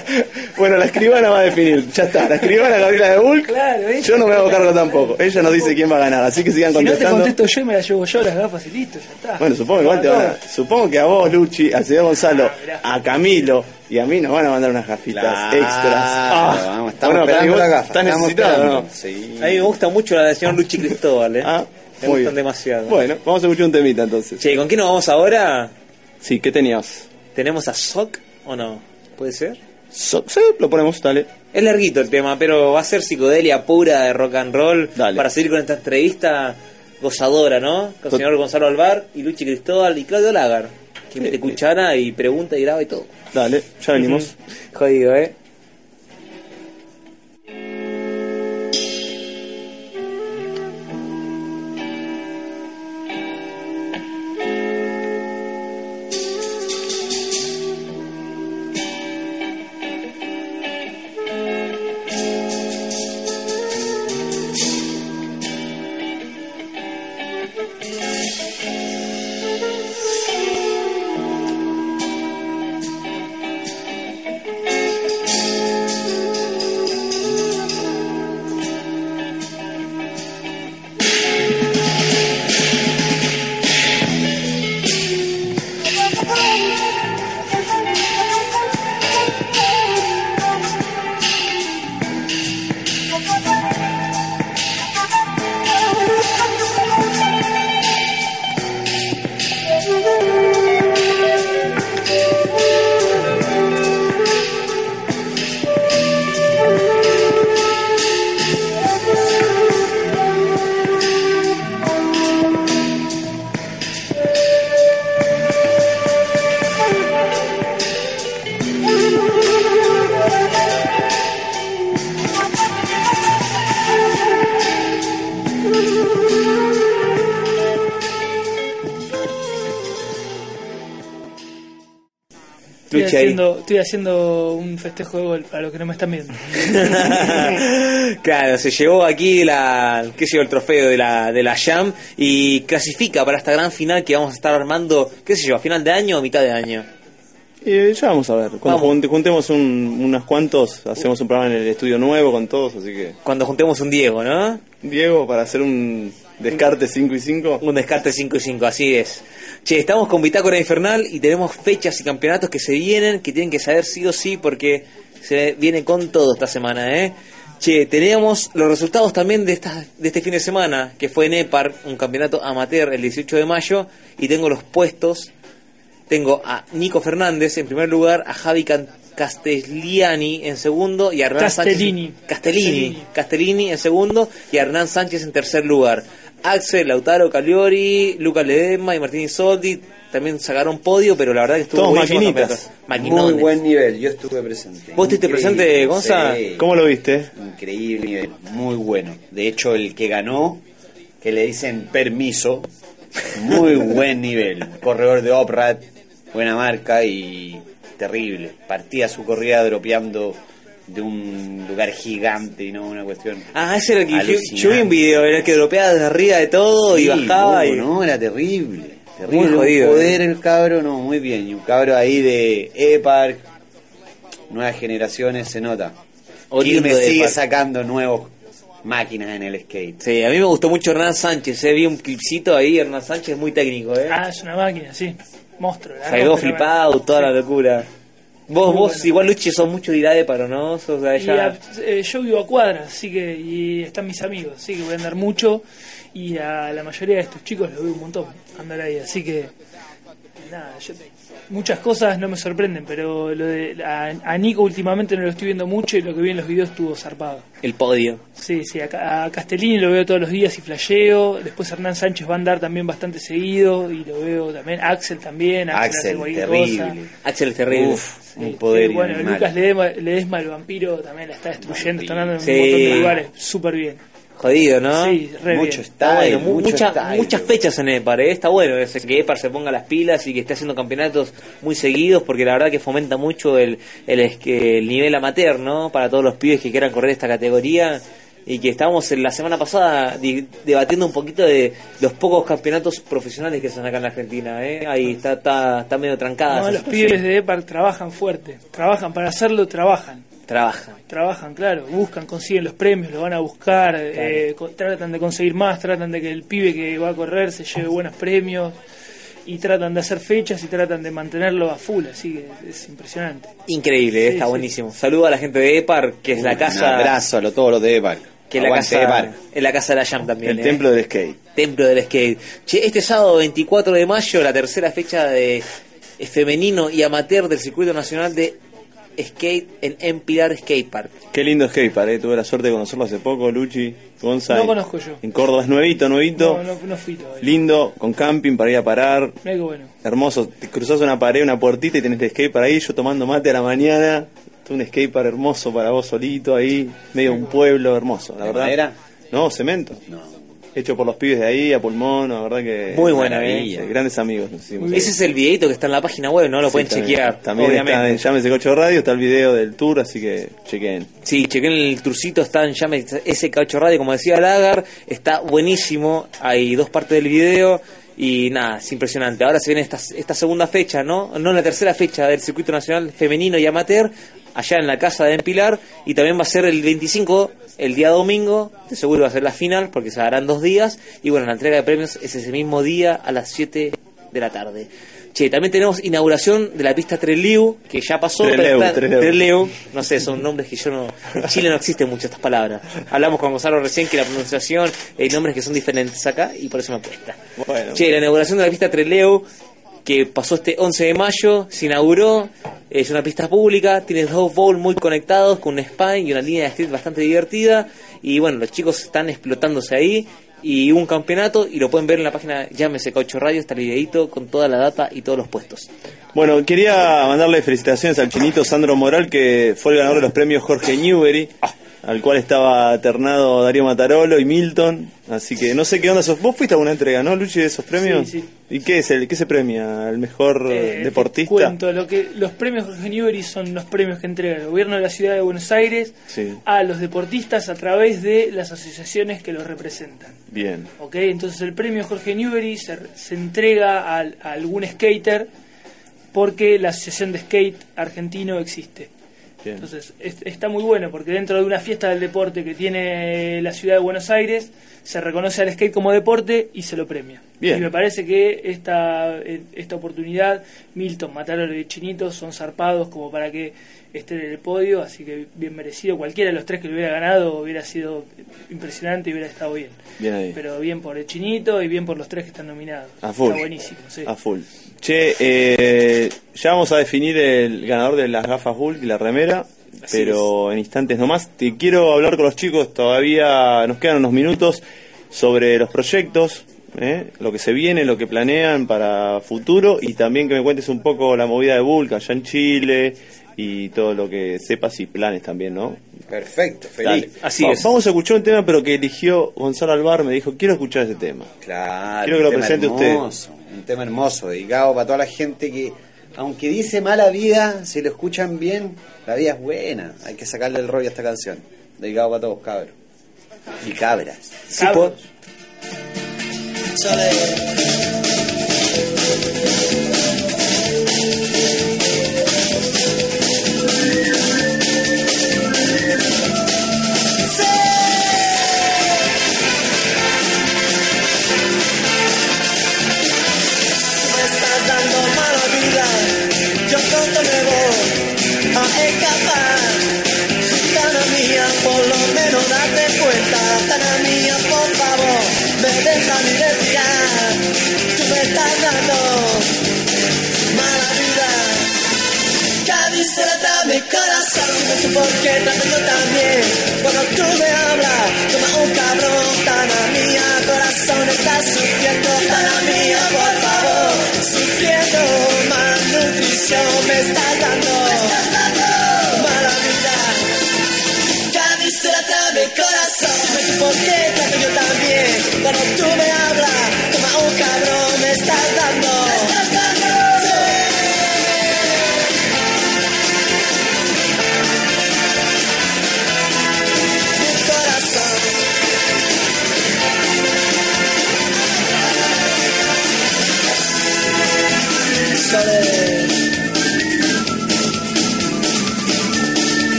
[laughs] bueno, la escribana va a definir, ya está, la escribana Gabriela de Bulk, Claro, ella- yo no me hago cargo tampoco, ella nos dice quién va a ganar, así que sigan Si no te contestando. contesto yo, me la llevo yo las gafas y listo, ya está. Bueno, supongo que igual te van a, supongo que a vos, Luchi, al señor Gonzalo, a Camilo y a mí nos van a mandar unas gafitas Claro, extras. Ah, vamos, estamos bueno, esperando la gafa. ¿Estás necesitado no? Sí. A mí me gusta mucho la del señor Luchi Cristóbal, ¿eh? Ah, me muy gustan bien. demasiado. Bueno, vamos a escuchar un temita entonces. Che, ¿con quién nos vamos ahora? Sí, ¿qué tenías? ¿Tenemos a Sock o no? ¿Puede ser? So- sí, lo ponemos, dale. Es larguito el tema, pero va a ser psicodelia pura de rock and roll Dale. para seguir con esta entrevista gozadora, ¿no? Con el Tot- señor Gonzalo Alvar y Luchi Cristóbal y Claudio Lagar, que mete sí. cuchara y pregunta y graba y todo. Dale, ya venimos. Jodido, ¿eh? Estoy haciendo un festejo de gol para los que no me están viendo. [laughs] claro, se llevó aquí la, qué sé yo, el trofeo de la, de la Jam y clasifica para esta gran final que vamos a estar armando, qué sé yo, a final de año o mitad de año. Y ya vamos a ver. Cuando Vamos. junte- juntemos un, unos cuantos, hacemos un programa en el estudio nuevo con todos, así que. Cuando juntemos un Diego, ¿no? Diego, para hacer un descarte 5 y 5. Un descarte 5 y 5, así es. Che, estamos con Bitácora Infernal y tenemos fechas y campeonatos que se vienen, que tienen que saber sí o sí porque se viene con todo esta semana, ¿eh? Che, teníamos los resultados también de, esta, de este fin de semana, que fue en EPAR, un campeonato amateur el 18 de mayo, y tengo los puestos. Tengo a Nico Fernández en primer lugar, a Javi Castellani en segundo y a Hernán Castellini. Sánchez. Castellini. Castellini en segundo y a Hernán Sánchez en tercer lugar. Axel, Lautaro Caliori, Lucas Ledesma y Martín Isoldi también sacaron podio, pero la verdad que estuvo Todos maquinitas. Muy buen nivel, yo estuve presente. ¿Vos estuviste presente, Gonza? sí. ¿Cómo lo viste? Increíble nivel, muy bueno. De hecho, el que ganó, que le dicen permiso, muy [laughs] buen nivel. Corredor de Oprat, buena marca y terrible. Partía su corrida dropeando de un lugar gigante y no una cuestión. Ah, ese era que yo, yo vi un video, era el que dropeaba desde arriba de todo y bajaba. no, y... no, era terrible. Terrible, Muy un jodido, poder eh. el cabro, no, muy bien. Y un cabro ahí de E-Park, nuevas generaciones, se nota. Oriundo Quilmes de sigue E-Park. sacando nuevos máquinas en el skate. Sí, a mí me gustó mucho Hernán Sánchez, eh, vi un clipcito ahí, Hernán Sánchez muy técnico, ¿eh? Ah, es una máquina, sí. Monstruo. la flipado, toda la locura. Vos, Muy vos bueno. igual Luchi sos mucho de idade para ¿no? Sos de Y allá. a- eh, yo vivo a cuadras, así que y están mis amigos, así que voy a andar mucho y a la mayoría de estos chicos los veo un montón andar ahí, así que nada, yo- muchas cosas no me sorprenden, pero lo de a, a Nico últimamente no lo estoy viendo mucho y lo que vi en los videos estuvo zarpado. El podio. Sí, sí, a, a Castellini lo veo todos los días y flasheo, después Hernán Sánchez va a andar también bastante seguido y lo veo también, Axel también, Axel, Axel, terrible. cosa. Axel es terrible. Uf, un poder Sí, bueno. Lucas Ledesma, Ledesma, el vampiro, también la está destruyendo, está andando en Sí. un montón de lugares, súper bien. Jodido, ¿no? Sí, re Mucho bien. Está bueno, mucho mucha- style. muchas fechas en Epar, ¿eh? está bueno ese que Epar se ponga las pilas y que esté haciendo campeonatos muy seguidos porque la verdad que fomenta mucho el, el, es que el nivel amateur, ¿no? Para todos los pibes que quieran correr esta categoría y que estábamos en la semana pasada di- debatiendo un poquito de los pocos campeonatos profesionales que son acá en la Argentina, ¿eh? Ahí está, está, está medio trancada. No, los situación. pibes de EPAR trabajan fuerte, trabajan para hacerlo, trabajan. Trabajan. Trabajan, claro, buscan, consiguen los premios, los van a buscar, eh, tratan de conseguir más, tratan de que el pibe que va a correr se lleve buenos premios y tratan de hacer fechas y tratan de mantenerlo a full, así que es impresionante. Increíble, ¿eh? Sí, está sí. buenísimo. Saludo a la gente de Epar, que es la Un casa. abrazo a lo- todos los de Epar. Que es la casa, Epar. es la casa de la Jam también. El ¿eh? templo del skate. Templo del Skate. Che, este sábado 24 de mayo, la tercera fecha de femenino y amateur del circuito nacional de skate en Empilar Skate Park. Qué lindo skatepark, eh. tuve la suerte de conocerlo hace poco, Luchi, Gonza. No conozco yo. En Córdoba es nuevito, nuevito. No, no, no fui todavía. Lindo, con camping para ir a parar. Mira qué bueno. Hermoso, te cruzas una pared, una puertita y tenés el skatepark ahí, yo tomando mate a la mañana. Un skatepark hermoso para vos solito ahí, medio de un pueblo hermoso, la ¿De verdad. madera? No, cemento. Hecho por los pibes de ahí, a pulmón, la verdad que... Muy buena, maravilla, eh. Grandes amigos. Ese es el videito que está en la página web, ¿no? Lo Sí, pueden también. chequear. También está en obviamente. Llámese Cocho Radio, está el video del tour, así que chequen. Sí, chequen el tourcito, está en Llame SK8 Radio, como decía Lagar, está buenísimo, hay dos partes del video y nada, es impresionante. Ahora se viene esta, esta segunda fecha, ¿no? No la tercera fecha del circuito nacional femenino y amateur, allá en la casa de Empilar, y también va a ser el 25, el día domingo, de seguro va a ser la final, porque se harán dos días, y bueno, la entrega de premios es ese mismo día a las 7 de la tarde. Che, también tenemos inauguración de la pista Treliu, que ya pasó, pero Trelew, está-. Trelew, no sé, son nombres que yo no... En Chile no existen muchas estas palabras. Hablamos con Gonzalo recién que la pronunciación, hay nombres que son diferentes acá y por eso me cuesta. Bueno, Che, la inauguración de la pista Treleu, que pasó este 11 de mayo, se inauguró, es una pista pública, tiene dos bowls muy conectados con un spine y una línea de street bastante divertida, y bueno, los chicos están explotándose ahí, y hubo un campeonato, y lo pueden ver en la página Llámese Caucho Radio, está el videito con toda la data y todos los puestos. Bueno, quería mandarle felicitaciones al chinito Sandro Moral, que fue el ganador de los premios Jorge Newbery, al cual estaba ternado Darío Matarolo y Milton. Así que no sé qué onda sos. ¿Vos fuiste a una entrega, no, Luchi, de esos premios? Sí, sí. ¿Y qué es el qué se premia? ¿El mejor Eh, te deportista? cuento, lo que, los premios Jorge Newbery son los premios que entrega el gobierno de la ciudad de Buenos Aires Sí, a los deportistas a través de las asociaciones que los representan. bien. ¿ok? Entonces el premio Jorge Newbery se, se entrega al- a, algún skater porque la Asociación de Skate Argentino existe. Bien. Entonces es- está muy bueno porque dentro de una fiesta del deporte que tiene la ciudad de Buenos Aires se reconoce al skate como deporte y se lo premia. Bien. Y me parece que esta, eh, esta oportunidad, Milton, Matarolo y Chinito son zarpados como para que estén en el podio, así que bien merecido. Cualquiera de los tres que lo hubiera ganado hubiera sido impresionante y hubiera estado bien. Bien ahí. Pero bien por el Chinito y bien por los tres que están nominados. A full. Está buenísimo, sí. A full. Che, eh, ya vamos a definir el ganador de las gafas Hulk y la remera, Así pero en instantes nomás. Te quiero hablar con los chicos, todavía nos quedan unos minutos, sobre los proyectos, ¿eh? lo que se viene, lo que planean para futuro y también que me cuentes un poco la movida de Bulk allá en Chile y todo lo que sepas y planes también, ¿no? Perfecto, Dale. feliz. Así Va- es. Vamos a escuchar un tema, pero que eligió Gonzalo Alvar, me dijo, quiero escuchar ese tema. Claro, Quiero que lo presente usted. Hermoso, Un tema hermoso, dedicado para toda la gente que, aunque dice mala vida, si lo escuchan bien, la vida es buena. Hay que sacarle el rollo a esta canción. Dedicado para todos, cabros. Y cabras. Sí, po- Me tratan a mí, por favor, me dejan identidad. Tú me estás dando mala vida. Cada vez trata mi corazón, no sé por qué tratando tan bien. Cuando tú me hablas, toma un cabrón, tan a mí, corazón, estás sufriendo, tan a mí, por favor, sufriendo malnutrición, me estás dando. Me estás dando por qué trato yo también. Cuando tú me hablas, como un cabrón, me estás dando.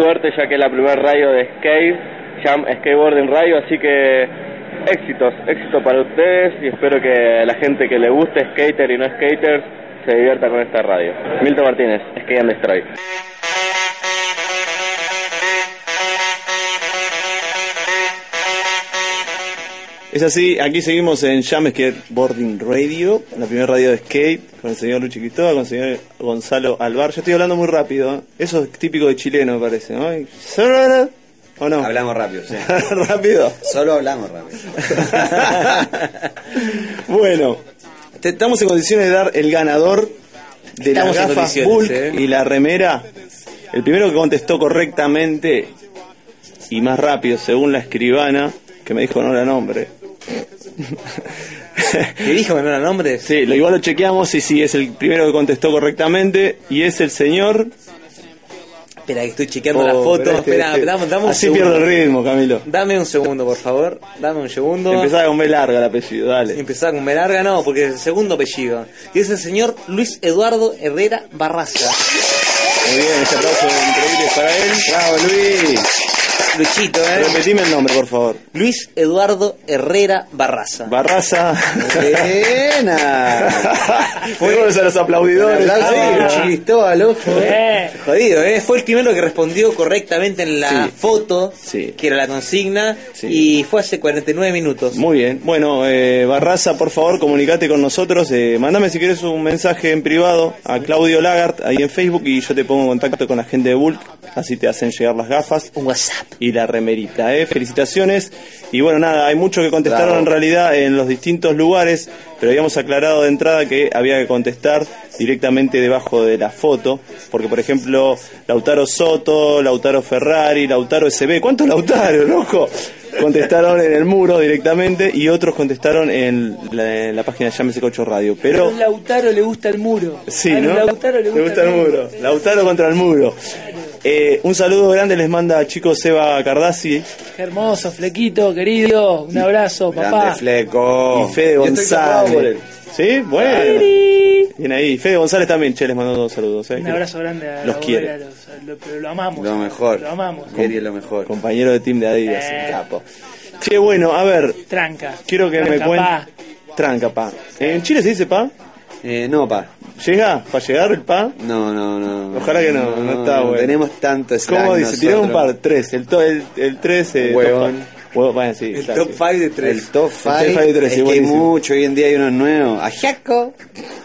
Suerte ya que es la primera radio de skate, Jam Skateboarding Radio, así que éxitos, éxito para ustedes y espero que la gente que le guste skater y no skater se divierta con esta radio. Milton Martínez, Skate and Destroy. Es así, aquí seguimos en Jam Skateboarding Radio, la primera radio de skate, con el señor Luchi Cristóbal, con el señor Gonzalo Alvar. Yo estoy hablando muy rápido, eso es típico de chileno, me parece, ¿no? ¿O no? Hablamos rápido, sí. [laughs] ¿Rápido? Solo hablamos rápido. [laughs] Bueno, estamos en condiciones de dar el ganador de las gafas Bulk ¿eh? y la remera. El primero que contestó correctamente y más rápido, según la escribana, que me dijo no era nombre. [laughs] ¿Qué dijo que no era nombre? Sí, lo igual lo chequeamos y sí, es el primero que contestó correctamente y es el señor... Espera, que estoy chequeando Oh, la foto. pero este- Espera, este- dame, dame un así segundo. pierdo el ritmo, Camilo. Dame un segundo, por favor. Dame un segundo. Empezaba con B larga el apellido, dale. Empezaba con B larga, no, porque es el segundo apellido. Y es el señor Luis Eduardo Herrera Barraza. Muy bien, ese aplauso increíble para él. Bravo, Luis. Luchito, ¿eh? Repetime el nombre, por favor. Luis Eduardo Herrera Barraza. Barraza. Buena. [laughs] Fuimos a los aplaudidores. Ah. Cristóbal, ojo. Eh, Jodido, ¿eh? Fue el primero que respondió correctamente en la Sí. foto, Sí. que era la consigna, Sí. y fue hace 49 minutos. Muy bien. Bueno, eh, Barraza, por favor, comunicate con nosotros. Eh, mándame si quieres un mensaje en privado a Claudio Lagart ahí en Facebook y yo te pongo en contacto con la gente de Bulk. Así te hacen llegar las gafas Un WhatsApp. Y la remerita. ¿eh? Felicitaciones. Y bueno, nada, hay muchos que contestaron en realidad en los distintos lugares, pero habíamos aclarado de entrada que había que contestar directamente debajo de la foto, porque por ejemplo, Lautaro Soto, Lautaro Ferrari, Lautaro SB, ¿cuántos Lautaro, loco? Contestaron en el muro directamente y otros contestaron en la, en la página de Llámese Cocho Radio. Pero a Lautaro le gusta el muro. Sí, A ¿no? Lautaro le gusta, el muro. Lautaro contra el muro. Eh, un saludo grande les manda chico Seba Cardassi Qué hermoso, flequito, querido. Un abrazo, papá. Grande fleco. y Fede González. ¿Sí? Bueno. Bien ahí. Fede González también, che, les mando dos saludos. eh, Un abrazo grande a Los la quiere. bola, los- lo- pero lo amamos. Lo mejor. Lo amamos. Quería lo mejor. Compañero de team de Adidas, Eh. un capo. Che, bueno, a ver, Tranca. quiero que me Tranca, cuenten. pa. Tranca, pa. ¿En Chile se dice pa? Eh, no, pa. ¿Llega? ¿Para llegar el pa? No, no, no. Ojalá que no, no está bueno. Tenemos tanto slang ¿Cómo dice? Tiré un par, tres. El, to- el, el tres. eh, Huevón. Bueno, bueno, sí, El claro, top sí. 5 de tres. El top 5 El top five de tres, es sí, que hay mucho, hoy en día hay unos nuevos. Ajiaco. [laughs]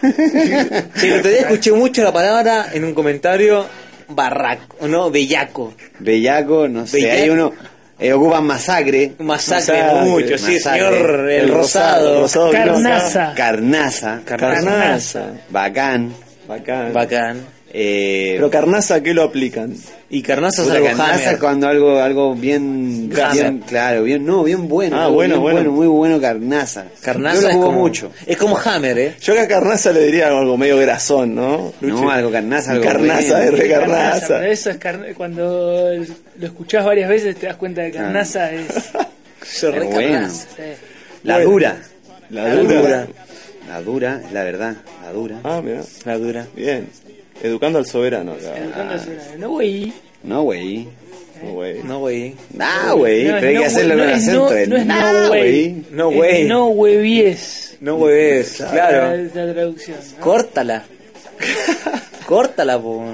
Sí, el otro día escuché mucho la palabra en un comentario barraco, ¿no? Bellaco. Bellaco, no sé, Bellaco. hay uno. Eh, ocupan masacre. Masacre, Masacre, mucho, sí, señor el, El rosado. rosado, Carnaza. Carnaza. Carnaza. Bacán. Bacán. Bacán. Eh, Pero Carnaza, ¿a qué lo aplican? Y Carnaza es algo Carnaza hammer. cuando algo, algo bien, claro, bien, no, bien bueno. Ah, bueno, bien bueno. muy bueno Carnaza. Carnaza Yo lo es como, mucho. Es como Hammer, ¿eh? Yo a Carnaza le diría algo medio grasón, ¿no? No, algo Carnaza, algo Carnaza, bien. es re Carnaza, Carnaza. pero eso es carne- cuando lo escuchás varias veces te das cuenta de que Carnaza es... [laughs] Yo re Es bueno. Carnaza. sí. La dura. La dura. La dura, es la verdad, la dura. Ah, mira. La dura. Bien. Educando al soberano acá. Educando al soberano. No, güey. No, güey. No, güey. No, güey. Ah, güey, No, pero hay no, que hacerlo con no es acento. no- de no es no, nah, güey. No, Es güey. No huevies. No, güey. Claro. Es la traducción. ¿no? Córtala. [laughs] Córtala, po.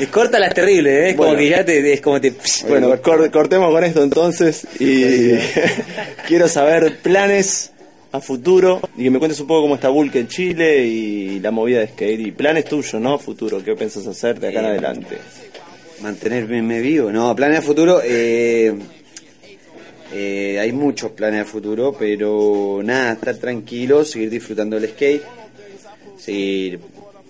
Y córtala es terrible, ¿eh? Es como Bueno. que ya te. Es como te. Bueno, cor- cortemos con esto entonces y [laughs] quiero saber planes a futuro y que me cuentes un poco cómo está Bulk en Chile y la movida de skate y planes tuyos, ¿no? Futuro, ¿qué piensas hacer de acá en Eh, adelante? Mantenerme vivo. No, planes a futuro. Eh, eh, hay muchos planes a futuro, pero nada, estar tranquilo, seguir disfrutando del skate, seguir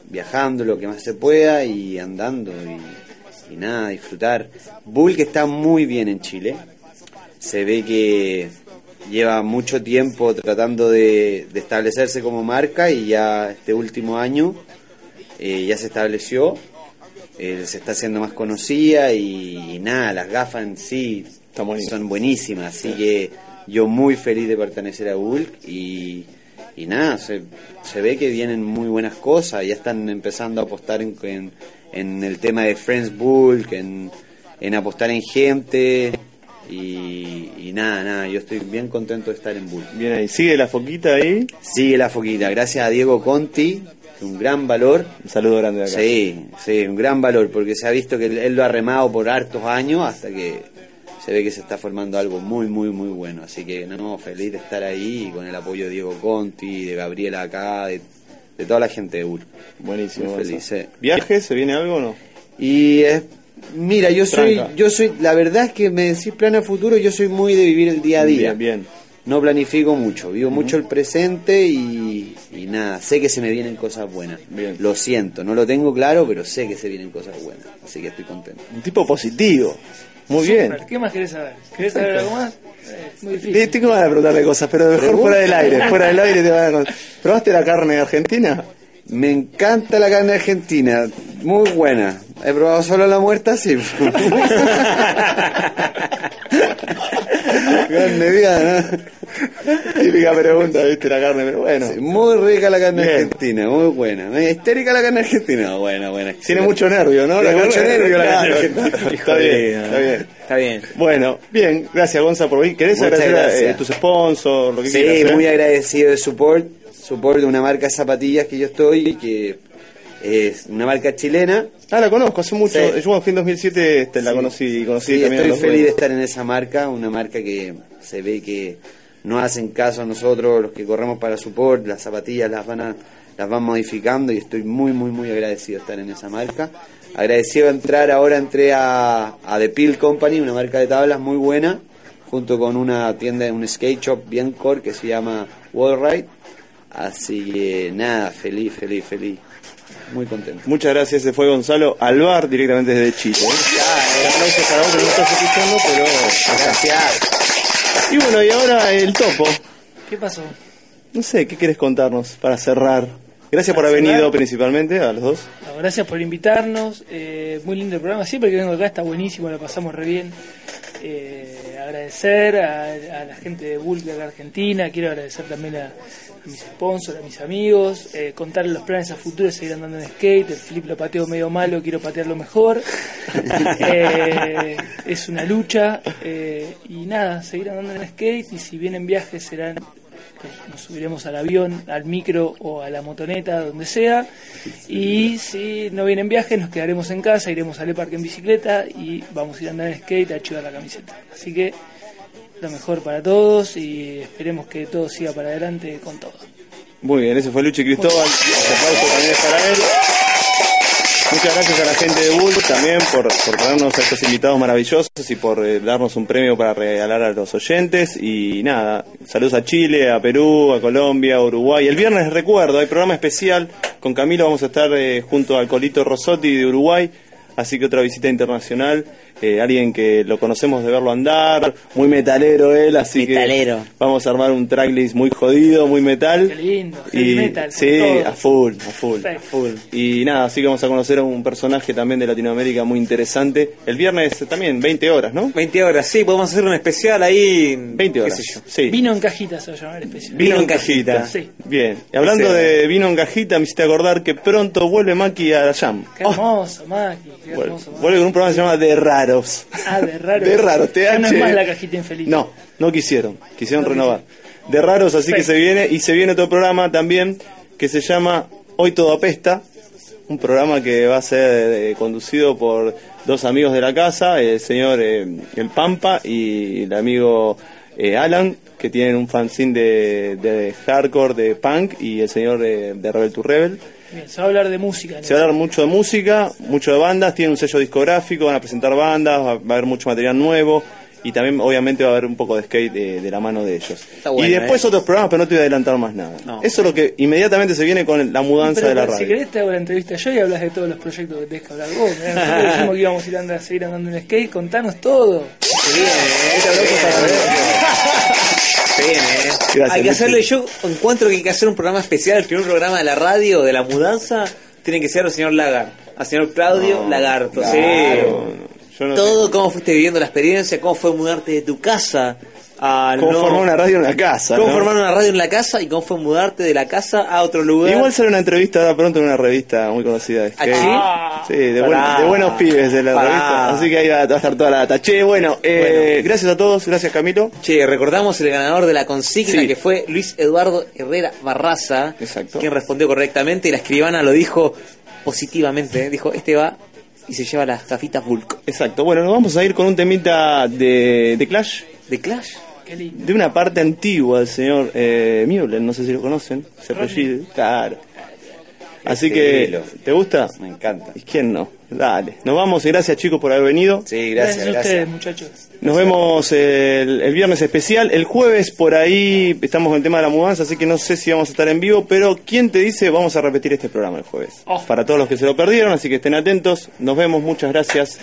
viajando lo que más se pueda y andando y, y nada, disfrutar. Bulk está muy bien en Chile. Se ve que lleva mucho tiempo tratando de, de establecerse como marca y ya este último año eh, ya se estableció eh, se está haciendo más conocida y, y nada, las gafas en sí son buenísimas, así que yo muy feliz de pertenecer a Bulk y, y nada, se, se ve que vienen muy buenas cosas, ya están empezando a apostar en, en, en el tema de Friends Bulk, en, en apostar en gente y, y nada, nada, yo estoy bien contento de estar en Bulk. Bien ahí, sigue la foquita ahí. Sigue la foquita, gracias a Diego Conti, un gran valor. Un saludo grande de acá. Sí, sí, un gran valor, porque se ha visto que él, lo ha remado por hartos años hasta que se ve que se está formando algo muy, muy, muy bueno. Así que, no, feliz de estar ahí con el apoyo de Diego Conti, de Gabriela acá, de, de toda la gente de UR. Buenísimo. Muy feliz, sí. ¿Viaje? ¿Se viene algo o no? Y es, mira, yo soy, Tranca. yo soy, la verdad es que me decís plan a futuro, yo soy muy de vivir el día a día. Bien, bien. No planifico mucho, vivo mucho el presente y, y nada, sé que se me vienen cosas buenas. Bien. Lo siento, no lo tengo claro, pero sé que se vienen cosas buenas, así que estoy contento. Un tipo positivo. Muy bien. ¿Qué más querés saber? ¿Querés saber algo más? Eh, muy difícil. Eh, Tengo ganas de preguntarle cosas, pero mejor Pregunta. fuera del aire. Fuera del aire te van a. ¿Probaste la carne argentina? Me encanta la carne argentina, muy buena. He probado solo la muerta, sí. [laughs] carne viva, ¿no? Típica pregunta, viste, la carne, pero bueno. Sí, muy rica la carne Bien. argentina, muy buena. Histérica la carne argentina, buena, buena. Tiene mucho nervio, ¿no? Tiene La mucho nervio la carne argentina. [laughs] Está bien, está bien. Está bien. Bueno, bien, gracias Gonza por venir. ¿Querés Muchas agradecer a gracias. eh, tus sponsors, lo que Sí, quieras? eh? muy agradecido de support, support de una marca de zapatillas que yo estoy, que es una marca chilena. Ah, la conozco, hace mucho. Sí. Yo en 2007 este, la conocí, conocí Sí, estoy feliz de estar en esa marca, una marca que se ve que no hacen caso a nosotros, los que corremos para support, las zapatillas las van a, las van modificando y estoy muy, muy, muy agradecido de estar en esa marca. Agradecido de entrar, ahora entré a, a The Peel Company, una marca de tablas muy buena, junto con una tienda, un skate shop bien core que se llama Wallride. Así que nada, feliz, feliz, feliz. Muy contento. Muchas gracias, ese fue Gonzalo Alvar, directamente desde Chile. ¿eh? Aplausos para vos que no estás escuchando, pero... Gracias. Y bueno, y ahora el topo. ¿Qué pasó? No sé, ¿qué quieres contarnos para cerrar? Gracias por haber venido principalmente a los dos. No, gracias por invitarnos. eh, muy lindo el programa. Siempre que vengo acá está buenísimo, la pasamos re bien. Eh, agradecer a, a la gente de Bulk de Argentina. Quiero agradecer también a, a mis sponsors, a mis amigos. Eh, contarles los planes a futuro, seguir andando en skate. El flip lo pateo medio malo, quiero patearlo mejor. [laughs] Eh, es una lucha. eh, y nada, seguir andando en skate. Y si vienen viajes serán nos- subiremos al avión, al micro o a la motoneta, donde sea. Y si no vienen viajes, nos quedaremos en casa, iremos al parque en bicicleta y vamos a ir a andar en skate a chivar la camiseta. Así que lo mejor para todos y esperemos que todo siga para adelante con todo. Muy bien, ese fue Luchi Cristóbal. Muchas gracias a la gente de Bull también por, por traernos a estos invitados maravillosos y por eh, darnos un premio para regalar a los oyentes. Y nada, saludos a Chile, a Perú, a Colombia, a Uruguay. El viernes recuerdo, hay programa especial. Con Camilo vamos a estar eh, junto al Colito Rossotti de Uruguay. Así que otra visita internacional. Eh, alguien que lo conocemos de verlo andar, muy metalero él, así Metalero. que vamos a armar un tracklist muy jodido, muy metal. Qué lindo, Y, metal. sí, todo. a full, a full. Perfecto. Y nada, así que vamos a conocer a un personaje también de Latinoamérica muy interesante. El viernes también, 20 horas, ¿no? 20 horas, sí, podemos hacer un especial ahí. 20 horas. qué sé yo. Sí. Vino en cajita se va a llamar especial. Vino en cajita. Sí. Bien. Y hablando Sí. de vino en cajita, me hiciste acordar que pronto vuelve Maki a la Jam. Qué hermoso, Maki. Qué Vuelve, hermoso, Maki. vuelve con un programa que se llama De Raros. Ah, de [laughs] raro. De raros, no es TH. más la cajita infeliz. No, no quisieron. Quisieron No renovar. De raros, así que se viene. Y se viene otro programa también que se llama Hoy Todo Apesta. Un programa que va a ser eh, conducido por dos amigos de la casa, el señor eh, El Pampa y el amigo eh, Alan, que tienen un fanzine de, de hardcore, de punk, y el señor eh, de Rebel to Rebel. Bien, se va a hablar de música. en Se va a hablar mucho de música, mucho de bandas, tienen un sello discográfico, van a presentar bandas, va, a haber mucho material nuevo y también obviamente va a haber un poco de skate de, de la mano de ellos. bueno, y después ¿eh? otros programas, pero no te voy a adelantar más nada. No. Eso es lo que inmediatamente se viene con la mudanza Pero, de la Si radio. querés te hago la entrevista yo y hablas de todos los proyectos que tenés que hablar vos. Nosotros dijimos que íbamos a ir a, andar, a seguir andando en skate, contanos todo. ¿Eh? Gracias, hay que Luchi. hacerle, yo encuentro que hay que hacer un programa especial, el primer programa de la radio, de la mudanza, tiene que ser al señor Lagar, al señor Claudio Lagarto, Claro, sí. yo no Todo, cómo fuiste viviendo la experiencia, cómo fue mudarte de tu casa a Cómo no- formar una radio en la casa. cómo ¿no? formar una radio en la casa y cómo fue mudarte de la casa a otro lugar. Igual sale una entrevista ahora pronto en una revista muy conocida. ¿Ah, Sí, de, buen- de buenos pibes de la Pará. revista. Así que ahí va, a estar toda la data. Che, bueno, eh, gracias a todos, gracias Camilo. Che, recordamos el ganador de la consigna Sí. que fue Luis Eduardo Herrera Barraza, Exacto. quien respondió correctamente y la escribana lo dijo positivamente, ¿eh? dijo, este va y se lleva las gafitas Bulk. Exacto, bueno, nos vamos a ir con un temita de, de Clash. ¿De Clash? De una parte antigua del señor eh, no sé si lo conocen, apellido, claro. Así que. ¿te gusta? Me encanta. ¿Y quién no? Dale, nos vamos y gracias chicos por haber venido. Sí, Gracias, gracias, a gracias. ustedes, muchachos. Nos vemos el, el viernes especial, el jueves por ahí estamos con el tema de la mudanza, así que no sé si vamos a estar en vivo, pero ¿quién te dice vamos a repetir este programa el jueves? Oh. Para todos los que se lo perdieron, así que estén atentos, nos vemos, muchas gracias.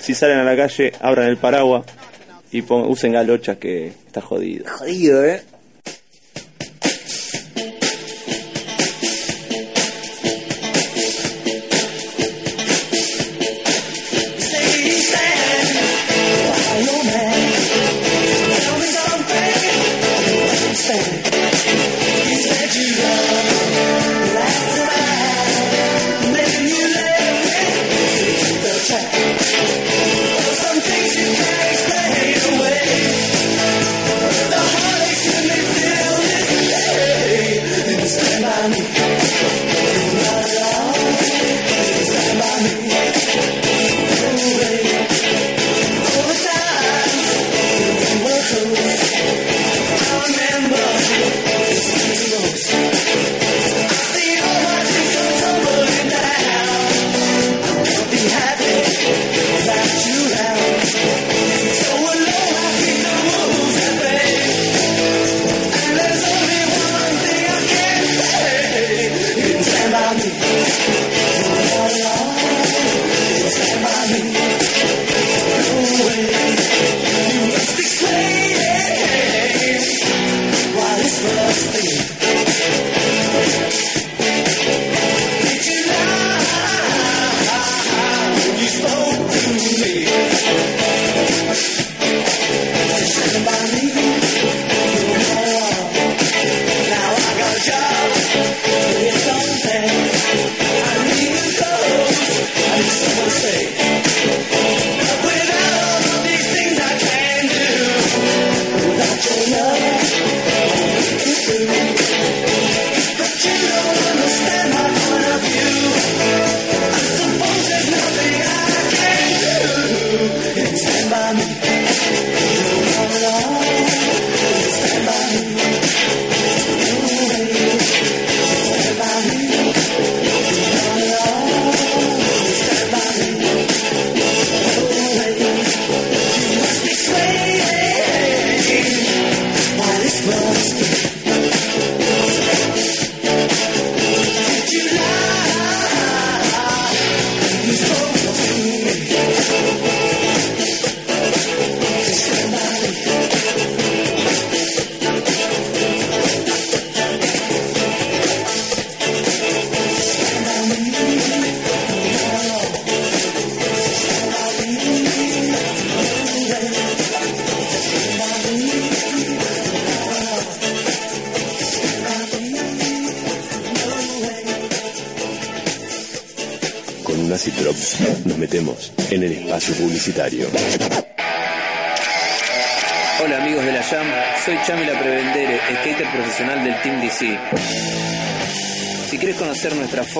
Si salen a la calle, abran el paraguas y usen galochas que está jodido. Jodido, ¿eh?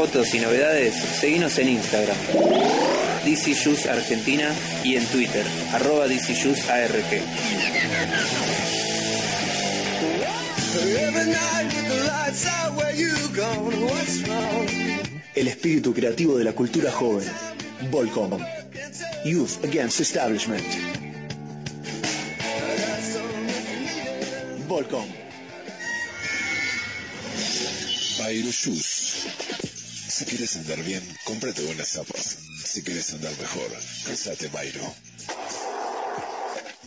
Fotos y novedades, seguinos en Instagram, DC Shoes Argentina y en Twitter, arroba DC Shoes? El espíritu creativo de la cultura joven. Volcom. Youth Against Establishment. Volcom. Bairo cómprate buenas zapas. Si quieres andar mejor, calzate Bairo.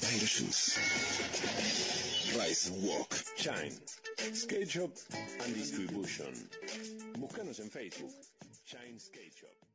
Bairo Shoes. Rise and Walk. Shine. Skate Shop and Distribution. Búscanos en Facebook. Shine Skate Shop.